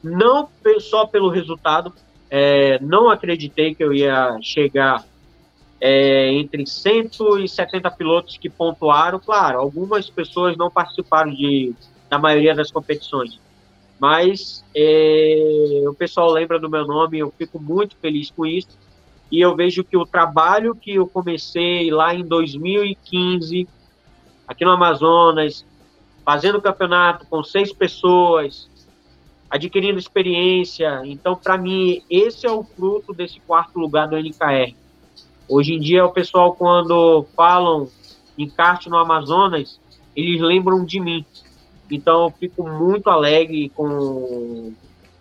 não só pelo resultado, é, não acreditei que eu ia chegar é, entre 170 pilotos que pontuaram. Claro, algumas pessoas não participaram de, da maioria das competições. Mas é, o pessoal lembra do meu nome, eu fico muito feliz com isso. E eu vejo que o trabalho que eu comecei lá em 2015, aqui no Amazonas, fazendo campeonato com seis pessoas, adquirindo experiência. Então, para mim, esse é o fruto desse quarto lugar do NKR. Hoje em dia, o pessoal, quando falam em kart no Amazonas, eles lembram de mim. Então, eu fico muito alegre com,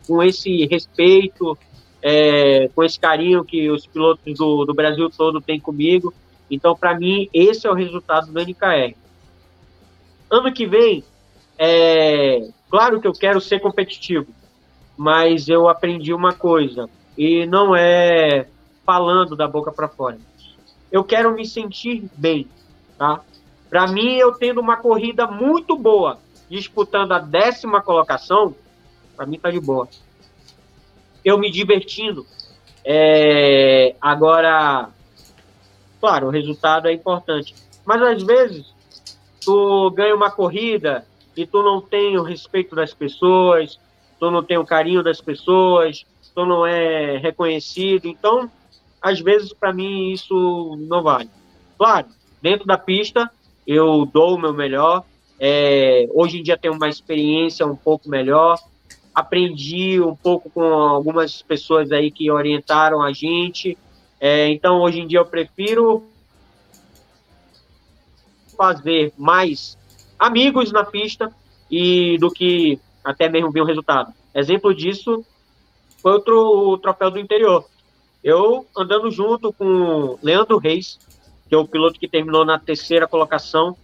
com esse respeito, é, com esse carinho que os pilotos do, do Brasil todo têm comigo. Então, para mim, esse é o resultado do NKR. Ano que vem, é, claro que eu quero ser competitivo, mas eu aprendi uma coisa, e não é falando da boca para fora. Eu quero me sentir bem, tá? Para mim, eu tendo uma corrida muito boa, disputando a décima colocação, para mim tá de boa. Eu me divertindo. É, agora, claro, o resultado é importante. Mas às vezes, tu ganha uma corrida e tu não tem o respeito das pessoas, tu não tem o carinho das pessoas, tu não é reconhecido. Então, às vezes, para mim, isso não vale. Claro, dentro da pista, eu dou o meu melhor, é, hoje em dia tenho uma experiência um pouco melhor. Aprendi um pouco com algumas pessoas aí que orientaram a gente. É, então, hoje em dia, eu prefiro fazer mais amigos na pista e do que até mesmo ver o resultado. Exemplo disso foi o troféu do interior. Eu andando junto com Leandro Reis, que é o piloto que terminou na terceira colocação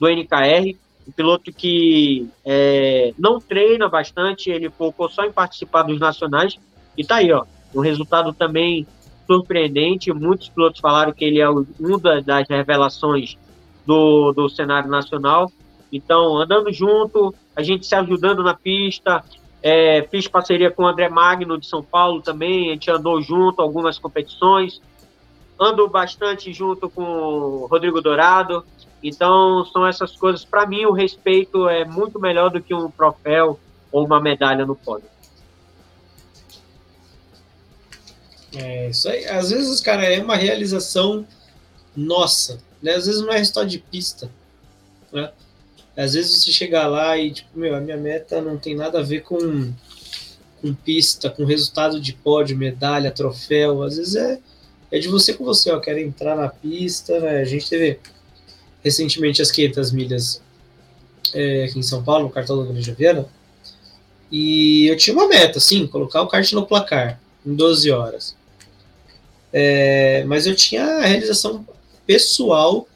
do NKR, um piloto que é, não treina bastante, ele focou só em participar dos nacionais, e tá aí, ó, um resultado também surpreendente, muitos pilotos falaram que ele é uma das revelações do, do cenário nacional, então, andando junto, a gente se ajudando na pista, é, fiz parceria com o André Magno de São Paulo também, a gente andou junto algumas competições, ando bastante junto com o Rodrigo Dourado, então, são essas coisas. Para mim, o respeito é muito melhor do que um troféu ou uma medalha no pódio. É, isso aí. Às vezes, cara, é uma realização nossa. Né? Às vezes não é resultado de pista. Né? Às vezes você chega lá e, tipo, meu, a minha meta não tem nada a ver com, com pista, com resultado de pódio, medalha, troféu. Às vezes é, é de você com você. Ó, quero entrar na pista. Né? A gente teve recentemente as 500 milhas é, aqui em São Paulo, no cartão da Grande Viana, e eu tinha uma meta, sim, colocar o kart no placar em 12 horas. É, mas eu tinha a realização pessoal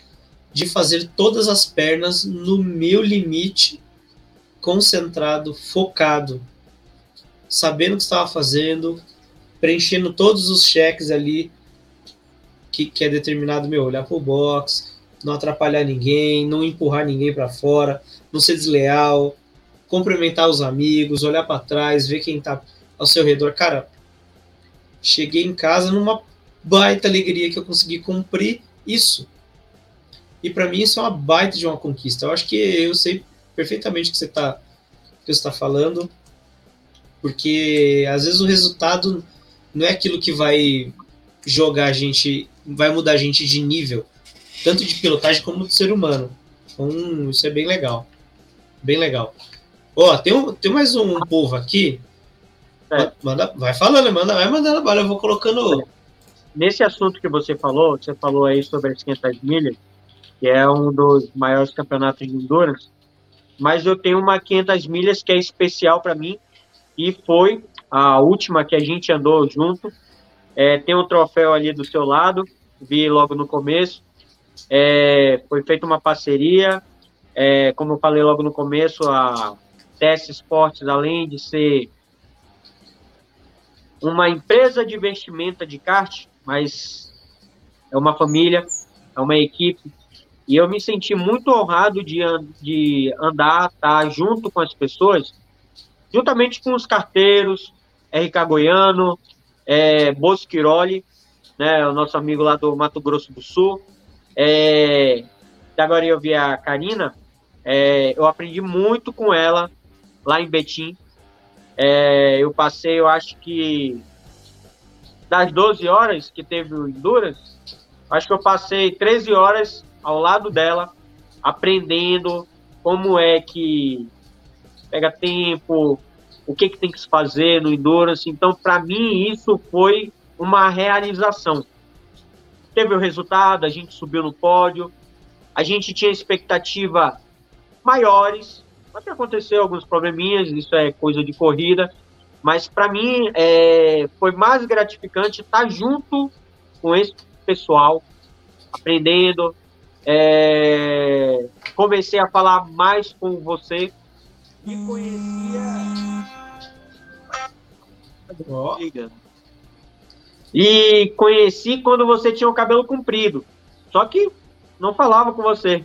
de fazer todas as pernas no meu limite, concentrado, focado, sabendo o que estava fazendo, preenchendo todos os cheques ali que, que é determinado meu, olhar para o box, não atrapalhar ninguém, não empurrar ninguém para fora, não ser desleal, cumprimentar os amigos, olhar para trás, ver quem está ao seu redor. Cara, cheguei em casa numa baita alegria que eu consegui cumprir isso. E para mim isso é uma baita de uma conquista. Eu acho que eu sei perfeitamente o que você está está falando, porque às vezes o resultado não é aquilo que vai jogar a gente, vai mudar a gente de nível tanto de pilotagem como de ser humano. Então, isso é bem legal. Bem legal. Ó, oh, tem, um, tem mais um povo aqui. É. Manda, vai falando, manda, vai mandando bala, eu vou colocando. Nesse assunto que você falou, você falou aí sobre as 500 milhas, que é um dos maiores campeonatos de endurance, mas eu tenho uma 500 milhas que é especial para mim e foi a última que a gente andou junto. É, tem um troféu ali do seu lado, vi logo no começo. É, foi feita uma parceria, é, como eu falei logo no começo, a TS Esportes, além de ser uma empresa de investimento de kart, mas é uma família, é uma equipe, e eu me senti muito honrado de, de andar, estar tá, junto com as pessoas, juntamente com os carteiros, RK Goiano, é, né, o nosso amigo lá do Mato Grosso do Sul, é, agora eu vi a Karina, É, eu aprendi muito com ela lá em Betim. É, eu passei, eu acho que das 12 horas que teve o Endurance, acho que eu passei 13 horas ao lado dela, aprendendo como é que pega tempo, o que, que tem que se fazer no Endurance. Então, para mim, isso foi uma realização. Teve o resultado, a gente subiu no pódio, a gente tinha expectativa maiores, até aconteceu alguns probleminhas, isso é coisa de corrida, mas para mim é, foi mais gratificante estar junto com esse pessoal, aprendendo. É, comecei a falar mais com você e conhecia. Oh. E conheci quando você tinha o cabelo comprido. Só que não falava com você.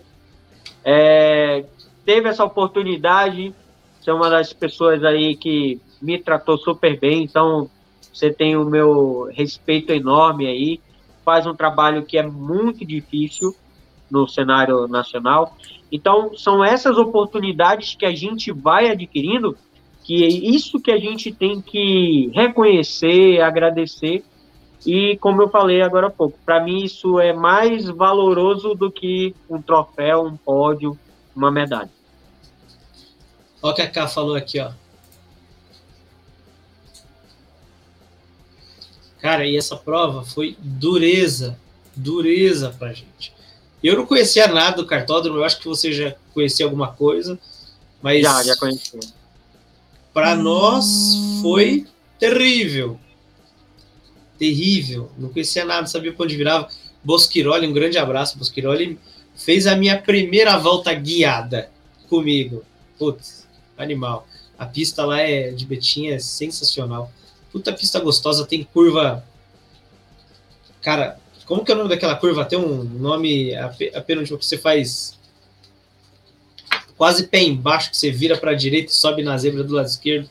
É, teve essa oportunidade, você é uma das pessoas aí que me tratou super bem, então você tem o meu respeito enorme aí, faz um trabalho que é muito difícil no cenário nacional. Então, são essas oportunidades que a gente vai adquirindo, que é isso que a gente tem que reconhecer, agradecer. E, como eu falei agora há pouco, para mim isso é mais valoroso do que um troféu, um pódio, uma medalha. Olha o que a Ká falou aqui, ó. Cara, e essa prova foi dureza, dureza pra gente. Eu não conhecia nada do cartódromo, eu acho que você já conhecia alguma coisa, mas. Já, já conhecia. Para nós foi terrível. Terrível. Não conhecia nada, não sabia para onde virava. Bosquiroli, um grande abraço. Bosquiroli fez a minha primeira volta guiada comigo. Putz, animal. A pista lá é de Betinha é sensacional. Puta pista gostosa, tem curva. Cara, como que é o nome daquela curva? Tem um nome apenas que você faz quase pé embaixo, que você vira para a direita e sobe na zebra do lado esquerdo.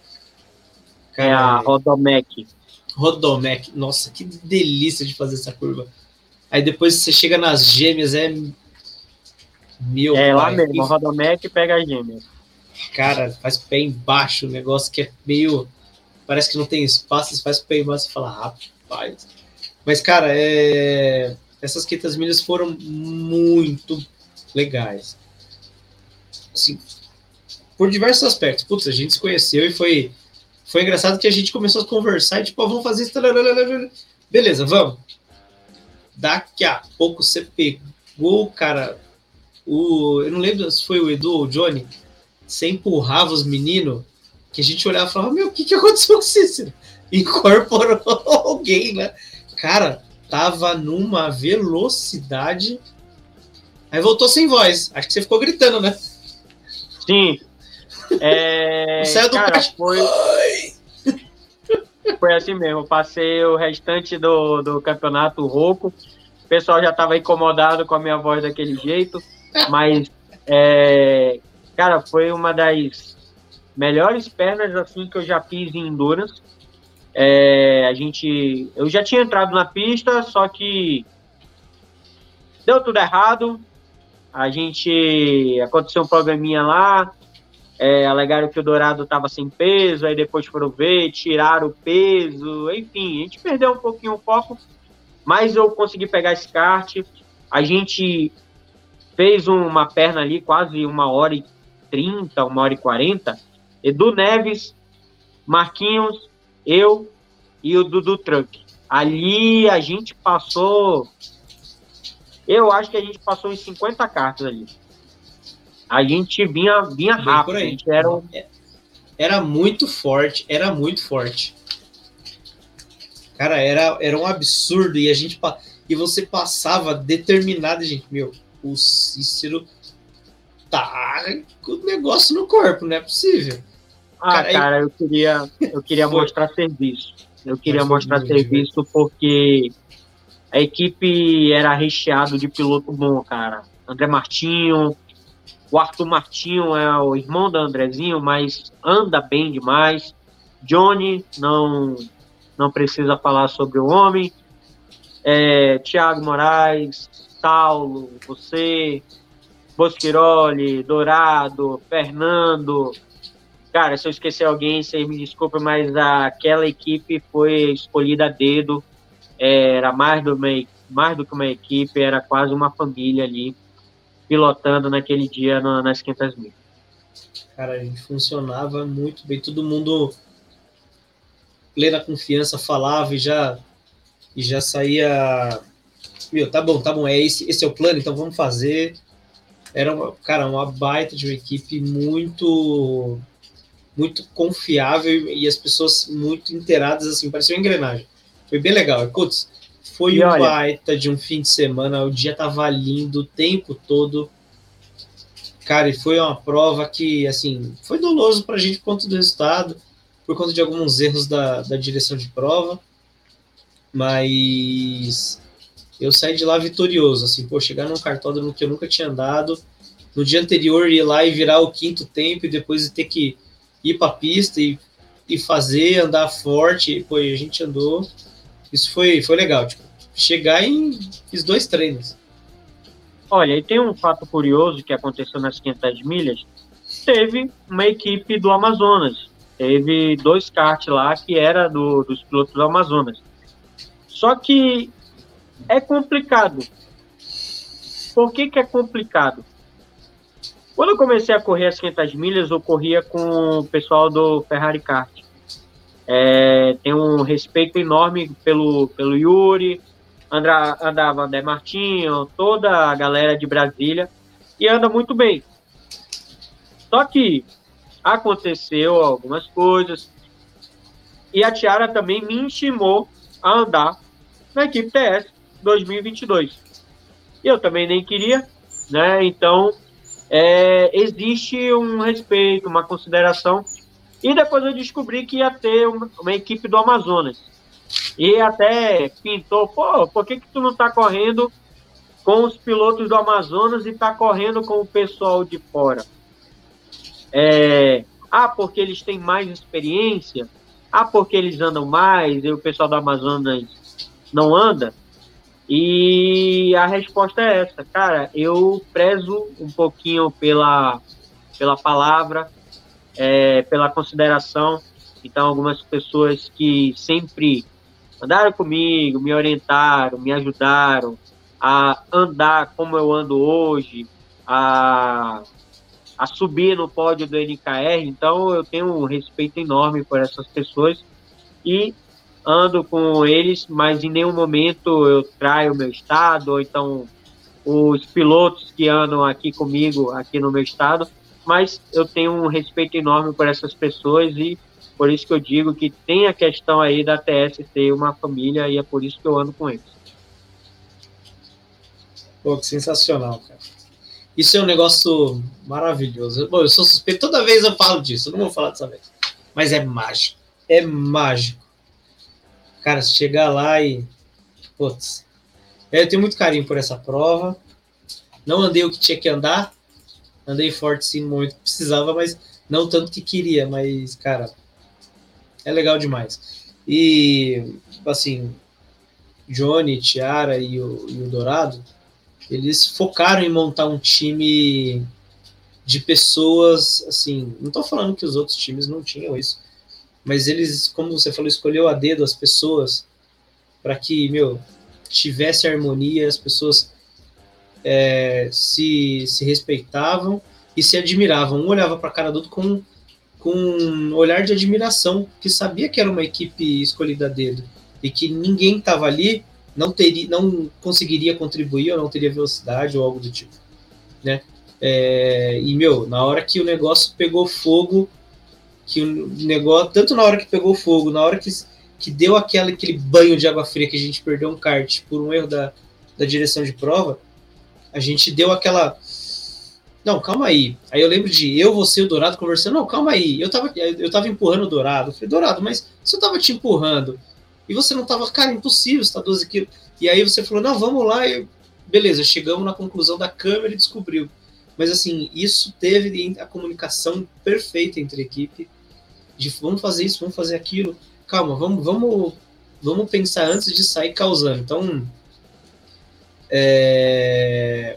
Cara, é a Rodomec. Rodomec. Nossa, que delícia de fazer essa curva. Aí depois você chega nas gêmeas, é. Meu é pai. lá mesmo, Rodomec pega as gêmeas. Cara, faz pé embaixo, o negócio que é meio. Parece que não tem espaço, você faz pé embaixo e fala, rapaz. Mas, cara, é... essas 500 milhas foram muito legais. Assim, por diversos aspectos. Putz, a gente se conheceu e foi, foi engraçado que a gente começou a conversar e, tipo, vamos fazer isso. Beleza, vamos. Daqui a pouco você pegou, cara, o. Eu não lembro se foi o Edu ou o Johnny. Você empurrava os meninos que a gente olhava e falava: Meu, o que, que aconteceu com você? Incorporou alguém, né? Cara, tava numa velocidade. Aí voltou sem voz. Acho que você ficou gritando, né? Sim. É, do cara, foi, foi assim mesmo. Passei o restante do, do campeonato rouco. O pessoal já estava incomodado com a minha voz daquele jeito. Mas, é, cara, foi uma das melhores pernas assim que eu já fiz em Endurance. É, a gente, eu já tinha entrado na pista, só que deu tudo errado. A gente aconteceu um probleminha lá. É, alegaram que o Dourado estava sem peso, aí depois foram ver, tiraram o peso, enfim, a gente perdeu um pouquinho o foco, mas eu consegui pegar esse kart. A gente fez uma perna ali, quase uma hora e trinta, uma hora e quarenta. Edu Neves, Marquinhos, eu e o Dudu Truck. Ali a gente passou. Eu acho que a gente passou em 50 cartas ali. A gente vinha, vinha rápido. A gente era, um... era muito forte, era muito forte. Cara, era, era um absurdo. E a gente e você passava determinado, gente. Meu, o Cícero tá com o negócio no corpo, não é possível. Ah, cara, cara eu queria, eu queria mostrar serviço. Eu queria mostrar serviço porque a equipe era recheado de piloto bom, cara. André Martinho, o Arthur Martinho é o irmão da Andrezinho, mas anda bem demais. Johnny, não, não precisa falar sobre o homem. É, Tiago Moraes, Saulo, você, Bosquiroli, Dourado, Fernando. Cara, se eu esquecer alguém, vocês me desculpem, mas aquela equipe foi escolhida a dedo. Era mais do, uma, mais do que uma equipe, era quase uma família ali, pilotando naquele dia no, nas 500 mil. Cara, a gente funcionava muito bem, todo mundo plena confiança falava e já e já saía meu, tá bom, tá bom, é esse, esse é o plano, então vamos fazer. Era uma, cara, uma baita de uma equipe muito muito confiável e as pessoas muito inteiradas, assim, parecia uma engrenagem. Foi bem legal. Putz, foi e um olha, baita de um fim de semana, o dia tava lindo o tempo todo. Cara, e foi uma prova que, assim, foi doloso pra gente por conta do resultado, por conta de alguns erros da, da direção de prova, mas eu saí de lá vitorioso, assim, pô, chegar num cartódromo que eu nunca tinha andado, no dia anterior ir lá e virar o quinto tempo e depois ter que ir para a pista e, e fazer, andar forte, pô, a gente andou, isso foi, foi legal, tipo, chegar em, fiz dois treinos. Olha, e tem um fato curioso que aconteceu nas 500 milhas, teve uma equipe do Amazonas, teve dois kart lá que era do, dos pilotos do Amazonas. Só que é complicado. Por que, que é complicado? Quando eu comecei a correr as 500 milhas, eu corria com o pessoal do Ferrari Kart. É, tenho um respeito enorme pelo, pelo Yuri, andra, andava André Martinho, toda a galera de Brasília, e anda muito bem. Só que aconteceu algumas coisas, e a Tiara também me intimou a andar na equipe TS 2022. E eu também nem queria, né? Então, é, existe um respeito, uma consideração. E depois eu descobri que ia ter uma, uma equipe do Amazonas. E até pintou, pô, por que, que tu não tá correndo com os pilotos do Amazonas e tá correndo com o pessoal de fora? É, ah, porque eles têm mais experiência? Ah, porque eles andam mais e o pessoal do Amazonas não anda? E a resposta é essa, cara. Eu prezo um pouquinho pela, pela palavra, é, pela consideração. Então, algumas pessoas que sempre andaram comigo, me orientaram, me ajudaram a andar como eu ando hoje, a, a subir no pódio do NKR. Então, eu tenho um respeito enorme por essas pessoas e ando com eles, mas em nenhum momento eu traio o meu estado, ou então os pilotos que andam aqui comigo, aqui no meu estado, mas eu tenho um respeito enorme por essas pessoas e por isso que eu digo que tem a questão aí da TS ser uma família e é por isso que eu ando com eles. Pô, que sensacional, cara. Isso é um negócio maravilhoso. Bom, eu sou suspeito, toda vez eu falo disso, eu não vou falar dessa vez. Mas é mágico. É mágico. Cara, chegar lá e. Putz. Eu tenho muito carinho por essa prova. Não andei o que tinha que andar. Andei forte sim momento que precisava, mas não tanto que queria. Mas, cara, é legal demais. E, assim, Johnny, Tiara e o, e o Dourado, eles focaram em montar um time de pessoas, assim, não estou falando que os outros times não tinham isso, mas eles, como você falou, escolheu a dedo as pessoas para que, meu, tivesse harmonia, as pessoas é, se, se respeitavam e se admiravam. Um olhava para a cara do outro com, com um olhar de admiração, que sabia que era uma equipe escolhida a dedo e que ninguém estava ali não teria, não conseguiria contribuir ou não teria velocidade ou algo do tipo, né? É, e meu, na hora que o negócio pegou fogo, que o negócio, tanto na hora que pegou fogo, na hora que, que deu aquele, aquele banho de água fria que a gente perdeu um kart por um erro da, da direção de prova, a gente deu aquela. Não, calma aí. Aí eu lembro de eu, você e o Dourado conversando. Não, calma aí. Eu tava, eu tava empurrando o Dourado. Eu falei, Dourado, mas se eu tava te empurrando e você não tava, cara, impossível, você tá 12 quilos. E aí você falou, não, vamos lá. E beleza, chegamos na conclusão da câmera e descobriu. Mas assim, isso teve a comunicação perfeita entre a equipe de vamos fazer isso, vamos fazer aquilo. Calma, vamos, vamos, vamos pensar antes de sair causando. Então, é,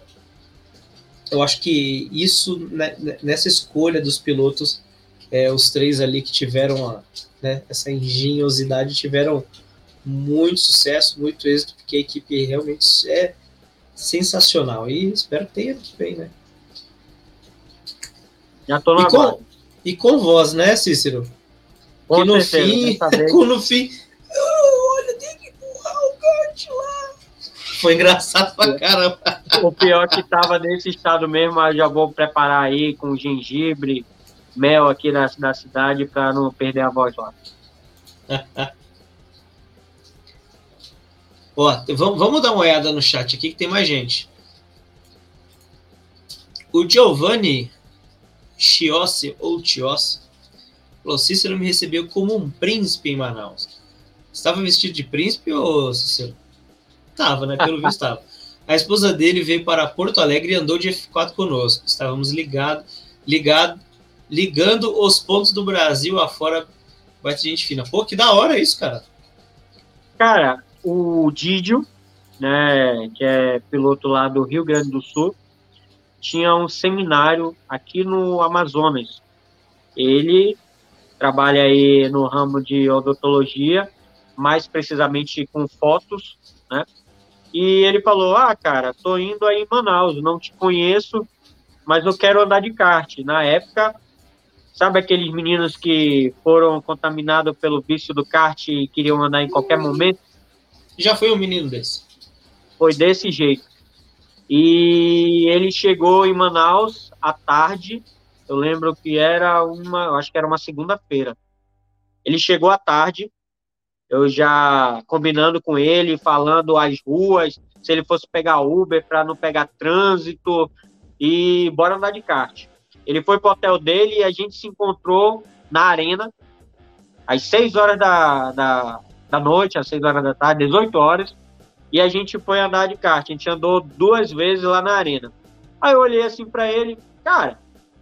eu acho que isso, né, nessa escolha dos pilotos, é, os três ali que tiveram a, né, essa engenhosidade tiveram muito sucesso, muito êxito, porque a equipe realmente é sensacional. E espero que tenha que vem, né? Já tô com, e com voz, né, Cícero? Com que no fim, no fim, oh, olha, tem que empurrar o kart lá. Foi engraçado pra caramba. O pior que tava nesse estado mesmo, eu já vou preparar aí com gengibre, mel aqui na, na cidade para não perder a voz lá. Ó, vamos, vamos dar uma olhada no chat aqui que tem mais gente. O Giovanni Chiossi ou Chiossi falou: Cícero me recebeu como um príncipe em Manaus. Estava vestido de príncipe ou Cícero? Tava, né? Pelo visto estava. A esposa dele veio para Porto Alegre e andou de F4 conosco. Estávamos ligados, ligado, ligando os pontos do Brasil afora. Vai ter gente fina. Pô, que da hora isso, cara. Cara, o Didio, né, que é piloto lá do Rio Grande do Sul, tinha um seminário aqui no Amazonas. Ele trabalha aí no ramo de odontologia, mais precisamente com fotos, né? E ele falou: Ah, cara, tô indo aí em Manaus, não te conheço, mas eu quero andar de kart. Na época, sabe aqueles meninos que foram contaminados pelo vício do kart e queriam andar em qualquer momento? Já foi um menino desse. Foi desse jeito. E ele chegou em Manaus à tarde. Eu lembro que era uma, acho que era uma segunda-feira. Ele chegou à tarde. Eu já combinando com ele, falando as ruas, se ele fosse pegar Uber para não pegar trânsito e bora andar de kart. Ele foi pro hotel dele e a gente se encontrou na arena às 6 horas da, da, da noite, às 6 horas da tarde, 18 horas, e a gente foi andar de kart. A gente andou duas vezes lá na arena. Aí eu olhei assim para ele, cara,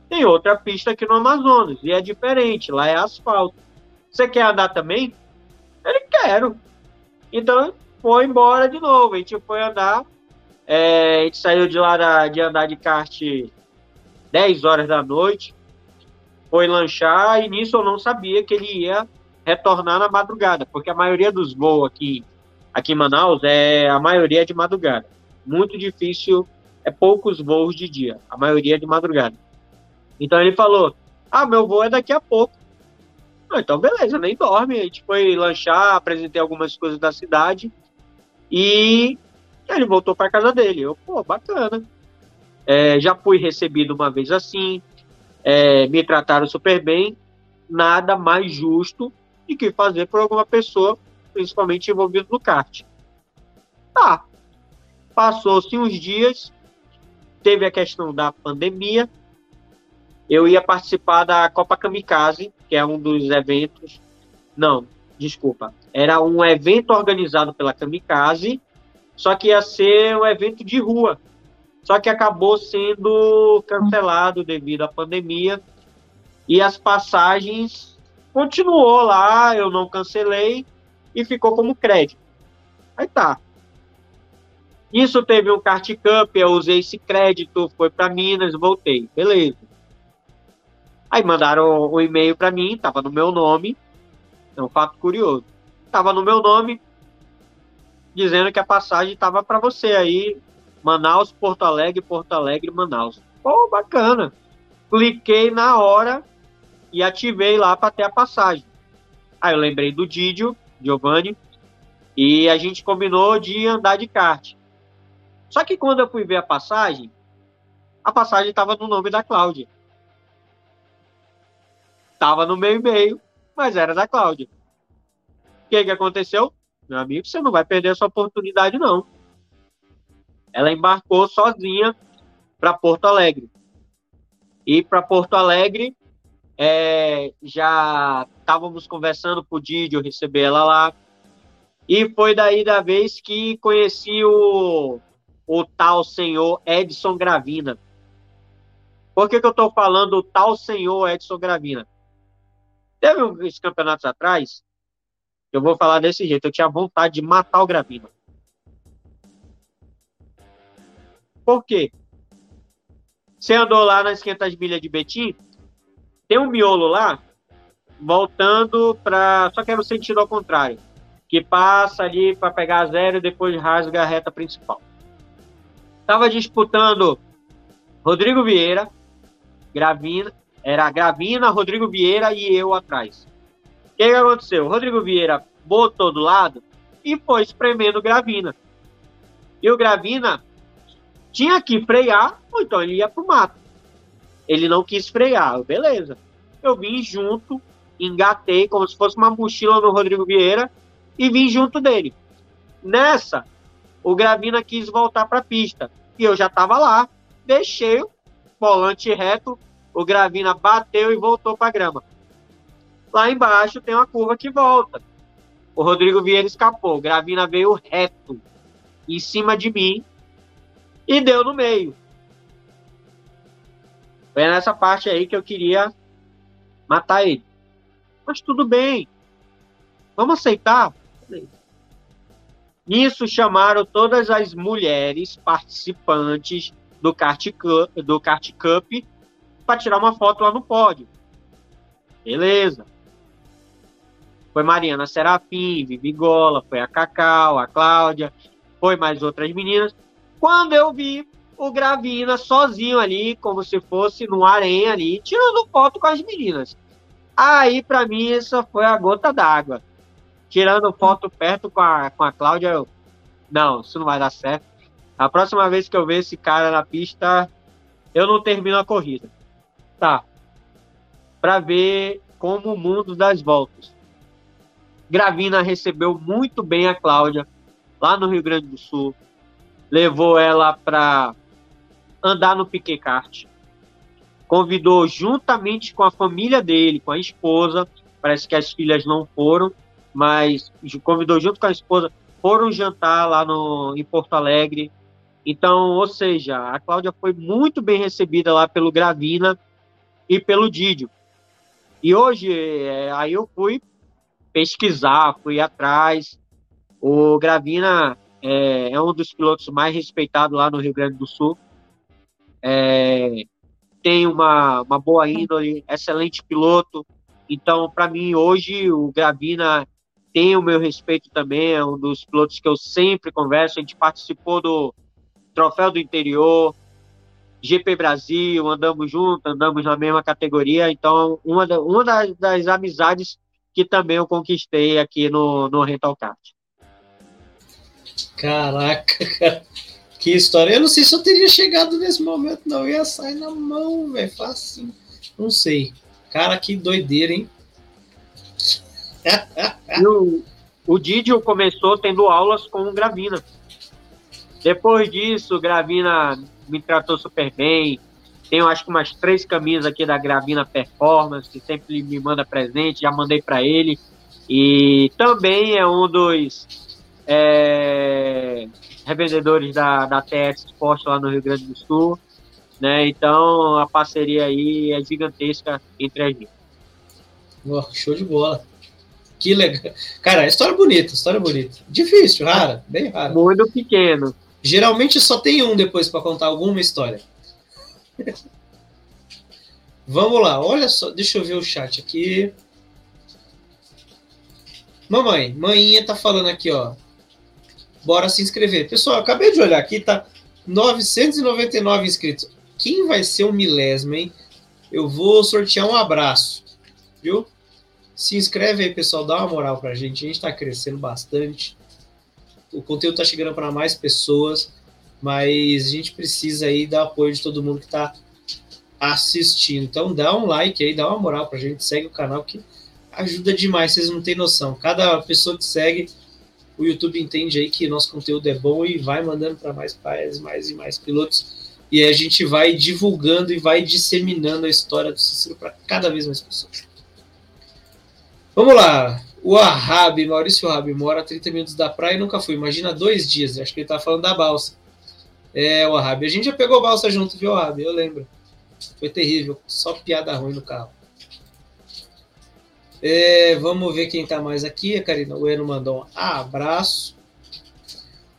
tem outra pista aqui no Amazonas, e é diferente, lá é asfalto. Você quer andar também? Ele quero. Então foi embora de novo. A gente foi andar. É, a gente saiu de lá da, de andar de kart 10 horas da noite. Foi lanchar e nisso eu não sabia que ele ia retornar na madrugada, porque a maioria dos voos aqui, aqui em Manaus é a maioria é de madrugada. Muito difícil, é poucos voos de dia, a maioria é de madrugada. Então ele falou: Ah, meu voo é daqui a pouco. Ah, então beleza, nem dorme. A gente foi lanchar, apresentei algumas coisas da cidade e ele voltou para casa dele. Eu, pô, bacana. É, já fui recebido uma vez assim, é, me trataram super bem. Nada mais justo e que fazer por alguma pessoa, principalmente envolvida no kart. Tá. Passou-se uns dias, teve a questão da pandemia. Eu ia participar da Copa Kamikaze, que é um dos eventos. Não, desculpa. Era um evento organizado pela Kamikaze, só que ia ser um evento de rua. Só que acabou sendo cancelado devido à pandemia. E as passagens Continuou lá, eu não cancelei e ficou como crédito. Aí tá. Isso teve um kart cup, eu usei esse crédito, foi para Minas, voltei. Beleza. Aí mandaram o um e-mail para mim, tava no meu nome. É um fato curioso. Tava no meu nome dizendo que a passagem tava para você aí, Manaus, Porto Alegre, Porto Alegre, Manaus. Pô, bacana. Cliquei na hora, e ativei lá para ter a passagem. Aí eu lembrei do Didio, Giovanni, e a gente combinou de andar de kart. Só que quando eu fui ver a passagem, a passagem estava no nome da Cláudia. Estava no meu e-mail, mas era da Cláudia. O que, que aconteceu? Meu amigo, você não vai perder essa oportunidade, não. Ela embarcou sozinha para Porto Alegre. E para Porto Alegre, é, já estávamos conversando com o Didio receber ela lá. E foi daí da vez que conheci o, o tal senhor Edson Gravina. Por que, que eu estou falando o tal senhor Edson Gravina? Teve uns campeonatos atrás, eu vou falar desse jeito, eu tinha vontade de matar o Gravina. Por quê? Você andou lá nas 500 milhas de Betim, tem um miolo lá, voltando para. Só que era o sentido ao contrário. Que passa ali para pegar zero e depois rasga a reta principal. Tava disputando Rodrigo Vieira, Gravina, era Gravina, Rodrigo Vieira e eu atrás. O que, que aconteceu? O Rodrigo Vieira botou do lado e foi espremendo Gravina. E o Gravina tinha que frear, ou então ele ia pro mato. Ele não quis frear, beleza. Eu vim junto, engatei como se fosse uma mochila no Rodrigo Vieira e vim junto dele. Nessa, o Gravina quis voltar para a pista e eu já estava lá. Deixei o volante reto, o Gravina bateu e voltou para a grama. Lá embaixo tem uma curva que volta. O Rodrigo Vieira escapou. O Gravina veio reto em cima de mim e deu no meio. Foi nessa parte aí que eu queria matar ele. Mas tudo bem. Vamos aceitar? Nisso chamaram todas as mulheres participantes do Kart Cup, do Kart Cup para tirar uma foto lá no pódio. Beleza. Foi Mariana Serafim, Vivi Gola, foi a Cacau, a Cláudia, foi mais outras meninas. Quando eu vi o Gravina sozinho ali, como se fosse no arém ali, tirando foto com as meninas. Aí, para mim, isso foi a gota d'água. Tirando foto perto com a, com a Cláudia, eu, não, isso não vai dar certo. A próxima vez que eu ver esse cara na pista, eu não termino a corrida. Tá. Para ver como o mundo das voltas. Gravina recebeu muito bem a Cláudia lá no Rio Grande do Sul. Levou ela para andar no Piquet Kart convidou juntamente com a família dele, com a esposa, parece que as filhas não foram, mas convidou junto com a esposa, foram jantar lá no, em Porto Alegre. Então, ou seja, a Cláudia foi muito bem recebida lá pelo Gravina e pelo Didio. E hoje, é, aí eu fui pesquisar, fui atrás. O Gravina é, é, um dos pilotos mais respeitados lá no Rio Grande do Sul. É, tem uma, uma boa índole, excelente piloto. Então, para mim, hoje, o Gravina tem o meu respeito também, é um dos pilotos que eu sempre converso. A gente participou do Troféu do Interior, GP Brasil, andamos juntos, andamos na mesma categoria. Então, uma, da, uma das, das amizades que também eu conquistei aqui no, no Rental Kart. Caraca, cara. Que história. Eu não sei se eu teria chegado nesse momento, não. Eu ia sair na mão, velho. Fácil. Não sei. Cara, que doideira, hein? o, o Didio começou tendo aulas com Gravina. Depois disso, Gravina me tratou super bem. Tenho acho que umas três camisas aqui da Gravina Performance, que sempre me manda presente, já mandei para ele. E também é um dos é, revendedores da, da TS Sport lá no Rio Grande do Sul, né? Então a parceria aí é gigantesca entre a gente. Oh, show de bola. Que legal. Cara, história bonita, história bonita. Difícil, rara, bem rara. Muito pequeno. Geralmente só tem um depois para contar alguma história. Vamos lá, olha só, deixa eu ver o chat aqui. Mamãe, maninha tá falando aqui, ó bora se inscrever. Pessoal, acabei de olhar aqui, tá 999 inscritos. Quem vai ser o milésimo, hein? Eu vou sortear um abraço, viu? Se inscreve aí, pessoal, dá uma moral pra gente. A gente tá crescendo bastante. O conteúdo tá chegando para mais pessoas, mas a gente precisa aí dar apoio de todo mundo que tá assistindo. Então dá um like aí, dá uma moral pra gente, segue o canal que ajuda demais, vocês não têm noção. Cada pessoa que segue o YouTube entende aí que nosso conteúdo é bom e vai mandando para mais pais, mais e mais pilotos. E a gente vai divulgando e vai disseminando a história do Cícero para cada vez mais pessoas. Vamos lá. O Arrabi, Maurício Arrabi, mora a 30 minutos da praia e nunca foi. Imagina dois dias. Acho que ele tá falando da balsa. É, o Arrabi. A gente já pegou balsa junto, viu, Arrabi? Eu lembro. Foi terrível. Só piada ruim no carro. É, vamos ver quem está mais aqui. A Karina Ueno mandou um abraço.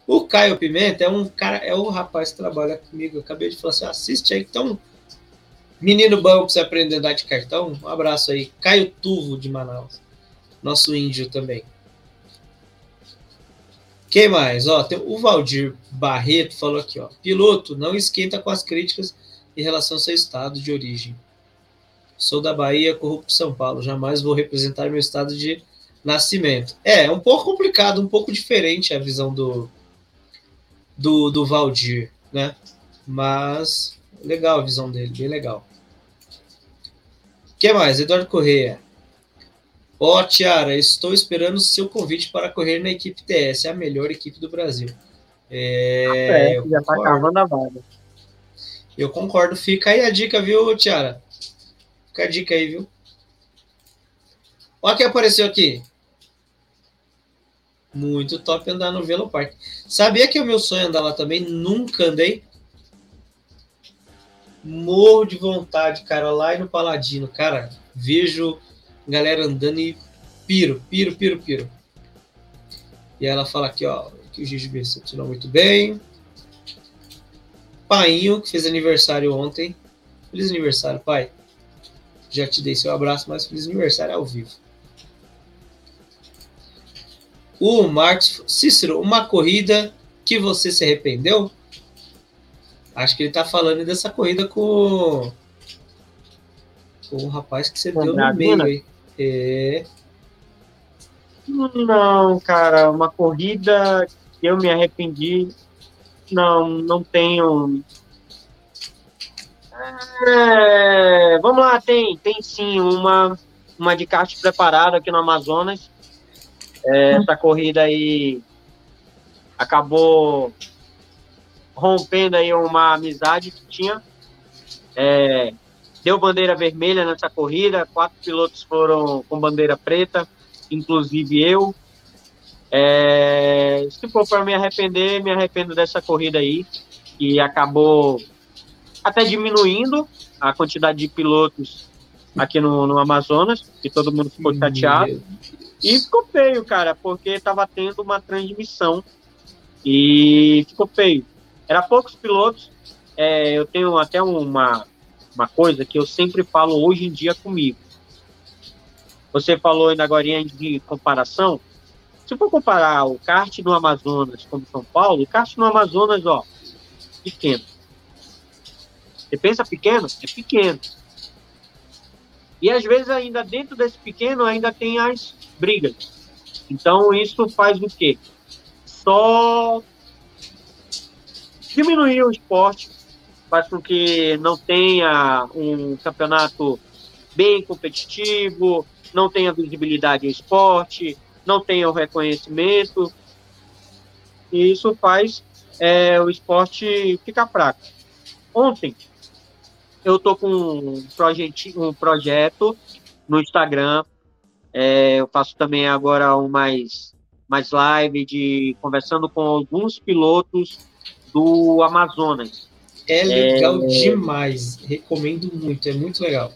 O Caio Pimenta é um cara, é o rapaz que trabalha comigo. Eu acabei de falar assim: assiste aí, então Menino bom pra você aprender a andar de cartão. Um abraço aí. Caio Tuvo de Manaus. Nosso índio também. Quem mais? Ó, tem o Valdir Barreto falou aqui, ó. Piloto, não esquenta com as críticas em relação ao seu estado de origem. Sou da Bahia, corrupto São Paulo. Jamais vou representar meu estado de nascimento. É, é um pouco complicado, um pouco diferente a visão do, do, do Valdir, né? Mas legal a visão dele, bem legal. O que mais? Eduardo Correia. Ó, oh, Tiara, estou esperando o seu convite para correr na equipe TS, a melhor equipe do Brasil. É, é já está cavando a vaga. Eu concordo. Fica aí a dica, viu, Tiara? Fica a dica aí, viu? Olha quem apareceu aqui. Muito top andar no Velo Park. Sabia que é o meu sonho andar lá também? Nunca andei. Morro de vontade, cara, lá no Paladino. Cara, vejo galera andando e piro, piro, piro, piro. E ela fala aqui, ó, que o Gigi recepcionou muito bem. Painho, que fez aniversário ontem. Feliz aniversário, pai. Já te dei seu abraço, mas feliz aniversário ao vivo. O Marcos Cícero, uma corrida que você se arrependeu? Acho que ele tá falando dessa corrida com, com o rapaz que você deu no meio aí. É. Não, cara, uma corrida que eu me arrependi. Não, não tenho é, vamos lá, tem, tem sim uma, uma de kart preparada aqui no Amazonas. É, essa corrida aí acabou rompendo aí uma amizade que tinha. É, deu bandeira vermelha nessa corrida, quatro pilotos foram com bandeira preta, inclusive eu. É, se for para me arrepender, me arrependo dessa corrida aí, que acabou até diminuindo a quantidade de pilotos aqui no, no Amazonas, que todo mundo ficou chateado. E ficou feio, cara, porque estava tendo uma transmissão e ficou feio. Era poucos pilotos. É, eu tenho até uma, uma coisa que eu sempre falo hoje em dia comigo. Você falou ainda agora de comparação. Se for comparar o kart no Amazonas com São Paulo, o kart no Amazonas, ó, pequeno. Você pensa pequeno? É pequeno. E às vezes ainda dentro desse pequeno ainda tem as brigas. Então isso faz o quê? Só diminuir o esporte, faz com que não tenha um campeonato bem competitivo, não tenha visibilidade ao esporte, não tenha o reconhecimento. E isso faz é, o esporte ficar fraco. Ontem, eu tô com um, projet, um projeto no Instagram. É, eu faço também agora um mais, mais live de conversando com alguns pilotos do Amazonas. É legal é, demais, recomendo muito, é muito legal.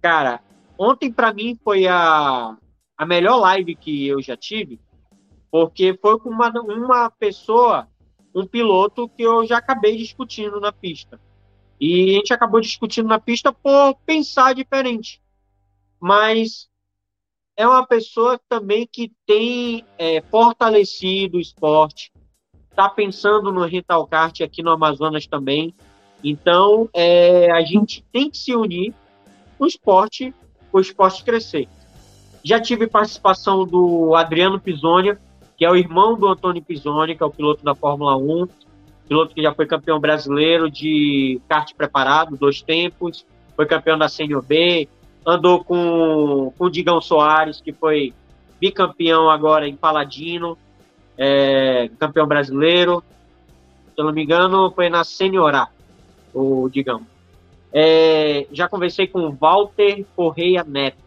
Cara, ontem para mim foi a, a melhor live que eu já tive, porque foi com uma, uma pessoa, um piloto que eu já acabei discutindo na pista. E a gente acabou discutindo na pista por pensar diferente. Mas é uma pessoa também que tem é, fortalecido o esporte, está pensando no rental kart aqui no Amazonas também. Então, é, a gente tem que se unir o esporte, o esporte crescer. Já tive participação do Adriano Pisonia, que é o irmão do Antônio Pisonia, que é o piloto da Fórmula 1 piloto que já foi campeão brasileiro de kart preparado, dois tempos, foi campeão da Senior B, andou com, com o Digão Soares, que foi bicampeão agora em Paladino, é, campeão brasileiro, se eu não me engano, foi na Senior A, o Digão. É, já conversei com o Walter Correia Neto,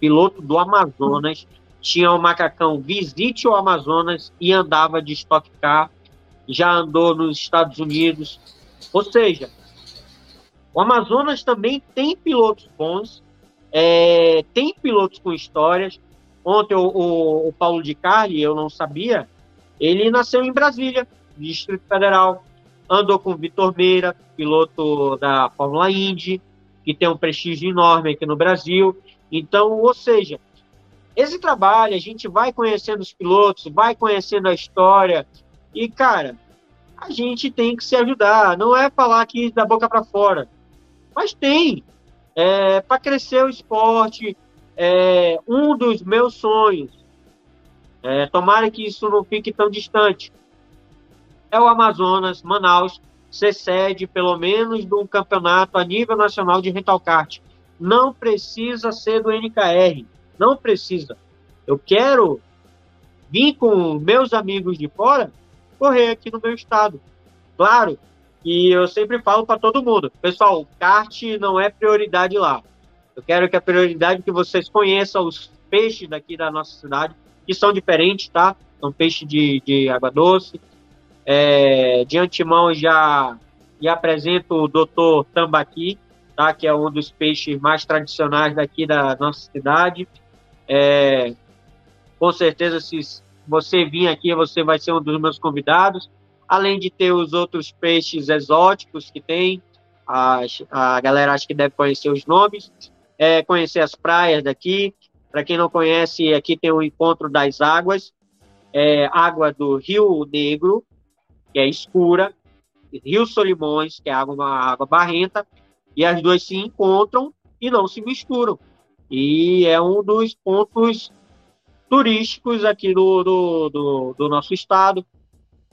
piloto do Amazonas, tinha o macacão Visite o Amazonas e andava de Stock Car já andou nos Estados Unidos. Ou seja, o Amazonas também tem pilotos bons, é, tem pilotos com histórias. Ontem o, o, o, Paulo de Carli, eu não sabia, ele nasceu em Brasília, Distrito Federal. andou com o Vitor Meira, piloto da Fórmula Indy, que tem um prestígio enorme aqui no Brasil. Então, ou seja, esse trabalho, a gente vai conhecendo os pilotos, vai conhecendo a história, e, cara, a gente tem que se ajudar. Não é falar aqui da boca para fora, mas tem. É, para crescer o esporte, é, um dos meus sonhos, é, tomara que isso não fique tão distante, é o Amazonas, Manaus, ser sede, pelo menos, de um campeonato a nível nacional de rental kart. Não precisa ser do NKR, não precisa. Eu quero vir com meus amigos de fora correr aqui no meu estado. Claro, e eu sempre falo para todo mundo, pessoal, o kart não é prioridade lá. Eu quero que a prioridade que vocês conheçam os peixes daqui da nossa cidade, que são diferentes, tá? São peixes de, de água doce, é, de antemão, já, já apresento o doutor Tambaqui, tá? que é um dos peixes mais tradicionais daqui da nossa cidade. É, com certeza, se você vir aqui, você vai ser um dos meus convidados. Além de ter os outros peixes exóticos que tem, a, galera acho que deve conhecer os nomes, é, conhecer as praias daqui. Para quem não conhece, aqui tem o Encontro das Águas, é, água do Rio Negro, que é escura, Rio Solimões, que é água, uma água barrenta, e as duas se encontram e não se misturam. E é um dos pontos turísticos aqui do, do, do, do nosso estado.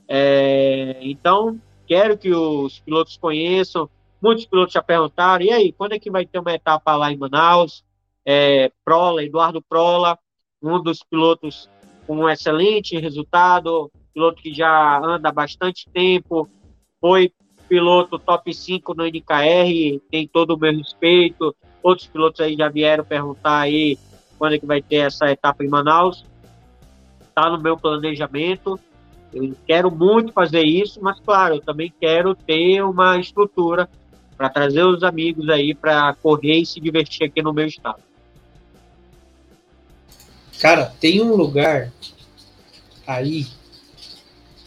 É, então, quero que os pilotos conheçam. Muitos pilotos já perguntaram, e aí, quando é que vai ter uma etapa lá em Manaus? É, Prola, Eduardo Prola, um dos pilotos com um excelente resultado, piloto que já anda há bastante tempo, foi piloto top 5 no NKR, tem todo o meu respeito. Outros pilotos aí já vieram perguntar aí quando é que vai ter essa etapa em Manaus. Está no meu planejamento. Eu quero muito fazer isso, mas claro, eu também quero ter uma estrutura para trazer os amigos aí para correr e se divertir aqui no meu estado. Cara, tem um lugar aí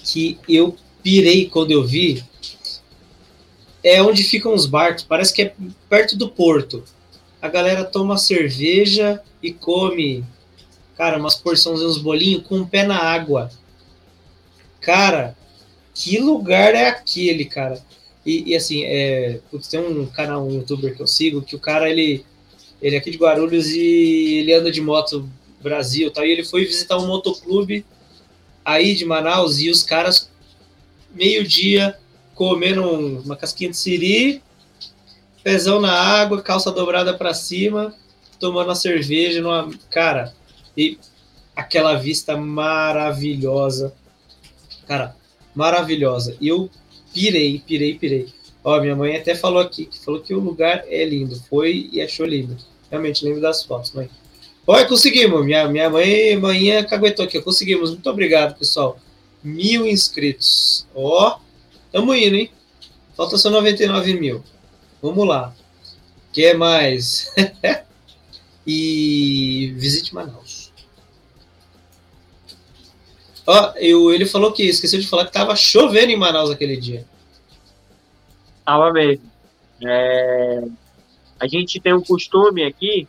que eu pirei quando eu vi é onde ficam os barcos. Parece que é perto do porto. A galera toma cerveja e come, cara, umas porções, uns bolinhos com o pé na água. Cara, que lugar é aquele, cara? E, e assim, é, tem um canal, um youtuber que eu sigo, que o cara, ele, ele é aqui de Guarulhos e ele anda de moto Brasil, tá? E ele foi visitar um motoclube aí de Manaus e os caras, meio-dia, comendo uma casquinha de siri, pezão na água, calça dobrada para cima, tomando uma cerveja numa. Cara, e aquela vista maravilhosa. Cara, maravilhosa. Eu pirei, pirei, pirei. Ó, minha mãe até falou aqui, que falou que o lugar é lindo. Foi e achou lindo. Realmente, lembro das fotos, mãe. Olha, conseguimos. Minha, minha mãe, manhã caguetou aqui. Conseguimos. Muito obrigado, pessoal. Mil inscritos. Ó, tamo indo, hein? Falta só 99 mil. Vamos lá. Quer mais? e visite Manaus. Ó, eu, ele falou que esqueceu de falar que tava chovendo em Manaus aquele dia. Tava mesmo. É, a gente tem um costume aqui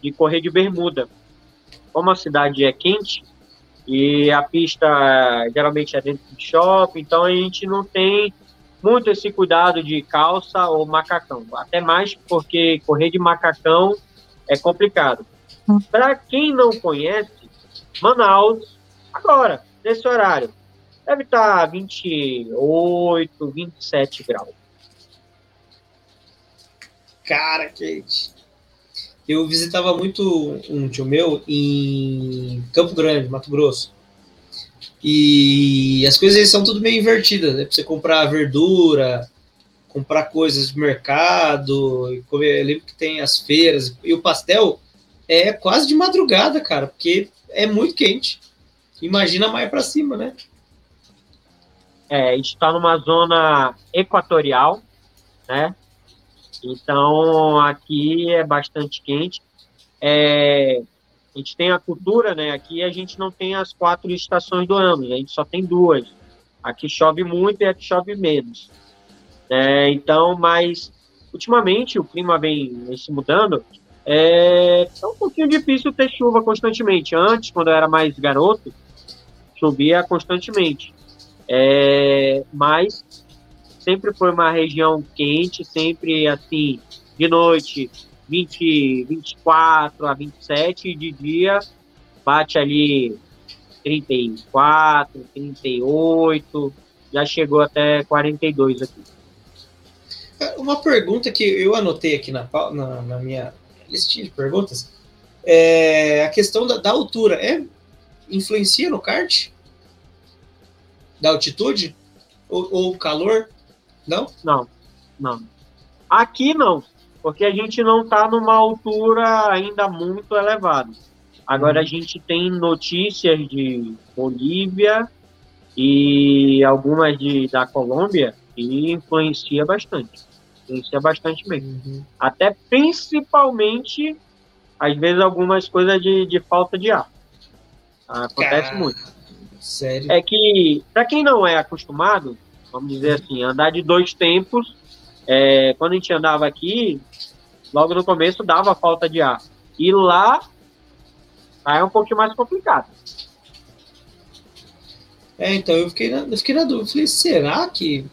de correr de bermuda. Como a cidade é quente e a pista geralmente é dentro de shopping, então a gente não tem muito esse cuidado de calça ou macacão. Até mais porque correr de macacão é complicado. Hum. Para quem não conhece, Manaus, agora, nesse horário, deve estar 28, 27 graus. Cara, quente eu visitava muito um tio meu em Campo Grande, Mato Grosso. E as coisas são tudo meio invertidas, né? Pra você comprar verdura, comprar coisas de mercado, comer, eu lembro que tem as feiras, e o pastel é quase de madrugada, cara, porque é muito quente. Imagina mais para cima, né? É, a gente está numa zona equatorial, né? Então, aqui é bastante quente. É, a gente tem a cultura, né? Aqui a gente não tem as quatro estações do ano, a gente só tem duas. Aqui chove muito e aqui chove menos. É, então, mas ultimamente o clima vem, vem se mudando. É, é, um pouquinho difícil ter chuva constantemente. Antes, quando eu era mais garoto, chovia constantemente. É, mas sempre foi uma região quente, sempre assim, de noite, 20, 24 a 27, e de dia bate ali 34, 38, já chegou até 42 aqui. É, uma pergunta que eu anotei aqui na, na, na minha listinha de perguntas é a questão da, da, altura. É, influencia no kart? Da altitude? Ou, ou calor? Não? Não, não. Aqui não, porque a gente não está numa altura ainda muito elevada. Agora a uhum. gente tem notícias de Bolívia e algumas de, da Colômbia e influencia bastante. Influencia bastante mesmo. Uhum. Até principalmente, às vezes, algumas coisas de, de falta de ar. Acontece muito. Sério? É que, para quem não é acostumado, vamos dizer assim, andar de dois tempos, é, quando a gente andava aqui, logo no começo dava falta de ar. E lá Aí é um pouquinho mais complicado. É, então eu fiquei na, eu fiquei na dúvida. Falei, será que,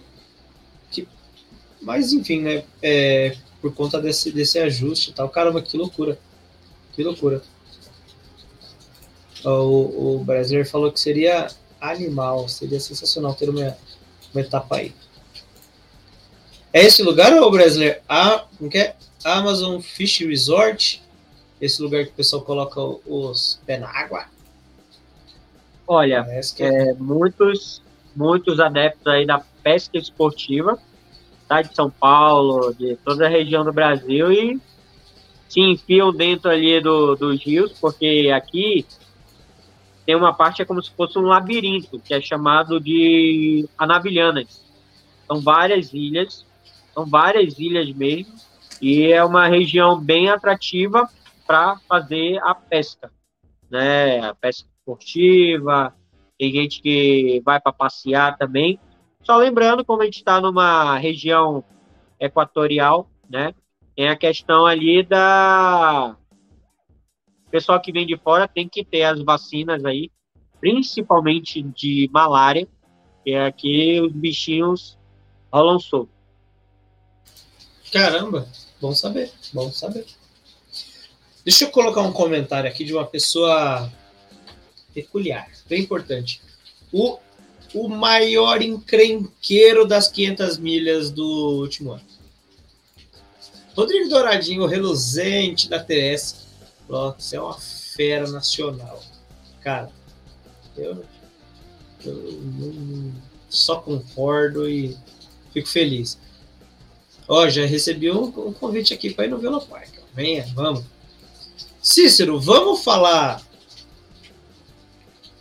que. Mas enfim, né? É, por conta desse, desse ajuste e tal. Caramba, que loucura. Que loucura. O, o brasileiro falou que seria animal, seria sensacional ter uma, uma etapa aí. É esse lugar, ou brasileiro? Ah, como que é? Amazon Fish Resort esse lugar que o pessoal coloca os pés na água? Olha, é... É, muitos, muitos adeptos aí da pesca esportiva, tá, de São Paulo, de toda a região do Brasil e se enfiam dentro ali do, dos rios, porque aqui tem uma parte é como se fosse um labirinto, que é chamado de Anavilhanas. São várias ilhas, são várias ilhas mesmo, e é uma região bem atrativa para fazer a pesca, né? A pesca esportiva, tem gente que vai para passear também. Só lembrando, como a gente está numa região equatorial, né? Tem a questão ali da pessoal que vem de fora tem que ter as vacinas aí, principalmente de malária, que é aqui os bichinhos rolam solto. Caramba, bom saber, bom saber. Deixa eu colocar um comentário aqui de uma pessoa peculiar, bem importante. O, o maior encrenqueiro das 500 milhas do último ano. Rodrigo Douradinho, reluzente da TS. Você é uma fera nacional. Cara, eu, eu só concordo e fico feliz. Ó, já recebi um, um convite aqui para ir no Vila Park. Venha, vamos. Cícero, vamos falar.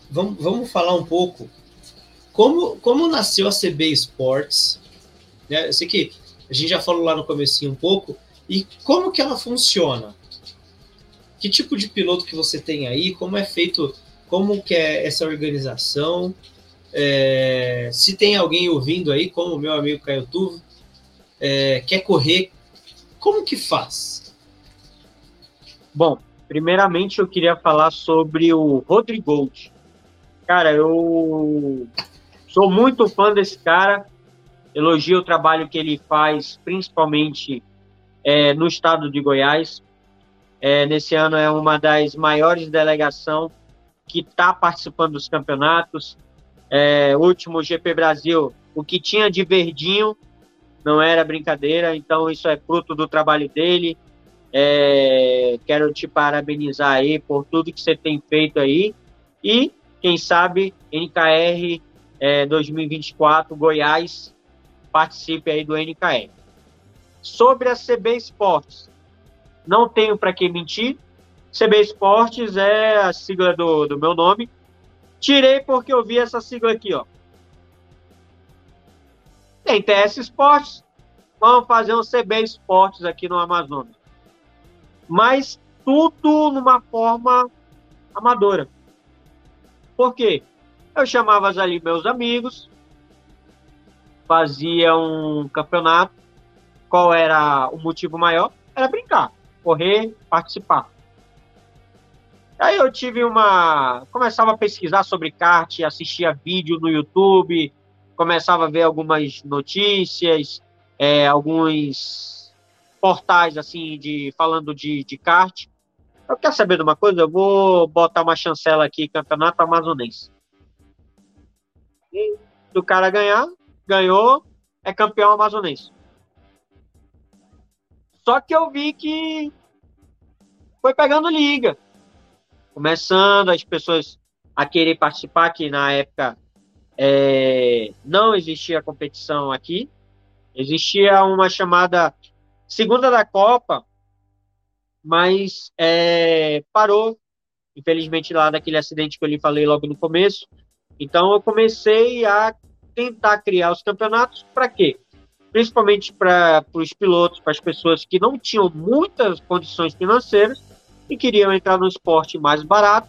Vamos, vamos falar um pouco como, como nasceu a CB Sports. Né? Eu sei que a gente já falou lá no comecinho um pouco. E como que ela funciona? Que tipo de piloto que você tem aí? Como é feito? Como que é essa organização? É, se tem alguém ouvindo aí, como o meu amigo Caio Tuvo, é, quer correr, como que faz? Bom, Primeiramente, eu queria falar sobre o Rodrigo. Cara, eu sou muito fã desse cara, elogio o trabalho que ele faz, principalmente é, no estado de Goiás. É, nesse ano é uma das maiores delegações que está participando dos campeonatos. É, último GP Brasil, o que tinha de verdinho não era brincadeira, então isso é fruto do trabalho dele, é, quero te parabenizar aí por tudo que você tem feito aí. E, quem sabe, NKR é, 2024, Goiás, participe aí do NKR. Sobre a CB Esportes, não tenho para que mentir. CB Esportes é a sigla do, do meu nome. Tirei porque eu vi essa sigla aqui, ó. Tem TS Esportes, vamos fazer um CB Esportes aqui no Amazonas mas tudo numa forma amadora. Por quê? Eu chamava ali meus amigos, fazia um campeonato. Qual era o motivo maior? Era brincar, correr, participar. Aí eu tive uma. Começava a pesquisar sobre kart, assistia vídeo no YouTube, começava a ver algumas notícias, é, alguns portais assim de falando de, de kart. Eu quero saber de uma coisa, eu vou botar uma chancela aqui, campeonato amazonense. E do cara ganhar, ganhou, é campeão amazonense. Só que eu vi que foi pegando liga. Começando as pessoas a querer participar, que na época é, não existia competição aqui. Existia uma chamada Segunda da Copa, mas é, parou, infelizmente, lá daquele acidente que eu lhe falei logo no começo. Então, eu comecei a tentar criar os campeonatos para quê? Principalmente para os pilotos, para as pessoas que não tinham muitas condições financeiras e queriam entrar no esporte mais barato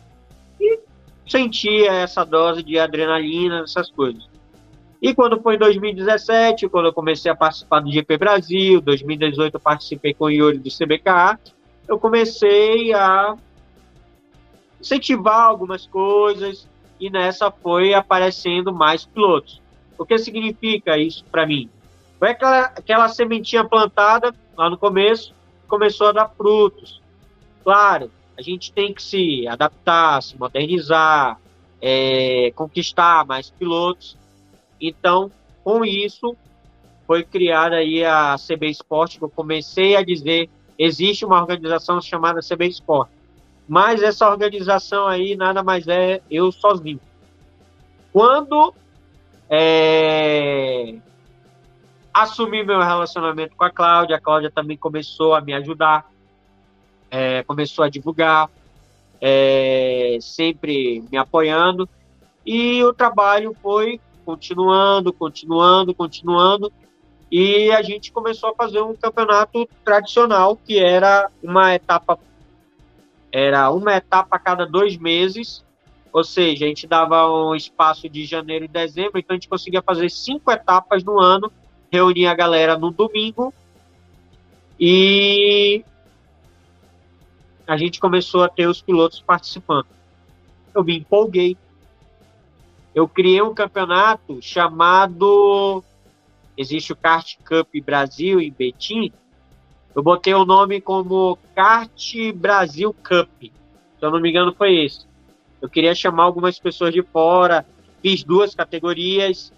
sentia essa dose de adrenalina, essas coisas. E quando foi em 2017, quando eu comecei a participar do GP Brasil, 2018 eu participei com o Yuri do CBKA, eu comecei a incentivar algumas coisas e nessa foi aparecendo mais pilotos. O que significa isso para mim? Foi aquela, aquela sementinha plantada lá no começo, começou a dar frutos. Claro, a gente tem que se adaptar, se modernizar, é, conquistar mais pilotos, então, com isso, foi criada aí a CB Sport, que eu comecei a dizer, existe uma organização chamada CB Sport. Mas essa organização aí nada mais é eu sozinho. Quando é, assumi meu relacionamento com a Cláudia, a Cláudia também começou a me ajudar, é, começou a divulgar, é, sempre me apoiando, e o trabalho foi continuando, continuando, continuando. E a gente começou a fazer um campeonato tradicional, que era uma etapa era uma etapa a cada dois meses, ou seja, a gente dava um espaço de janeiro e dezembro, então a gente conseguia fazer cinco etapas no ano, reunir a galera no domingo. E a gente começou a ter os pilotos participando. Eu me empolguei, eu criei um campeonato chamado. Existe o Kart Cup Brasil em Betim. Eu botei o nome como Kart Brasil Cup. Se eu não me engano, foi esse. Eu queria chamar algumas pessoas de fora, fiz duas categorias.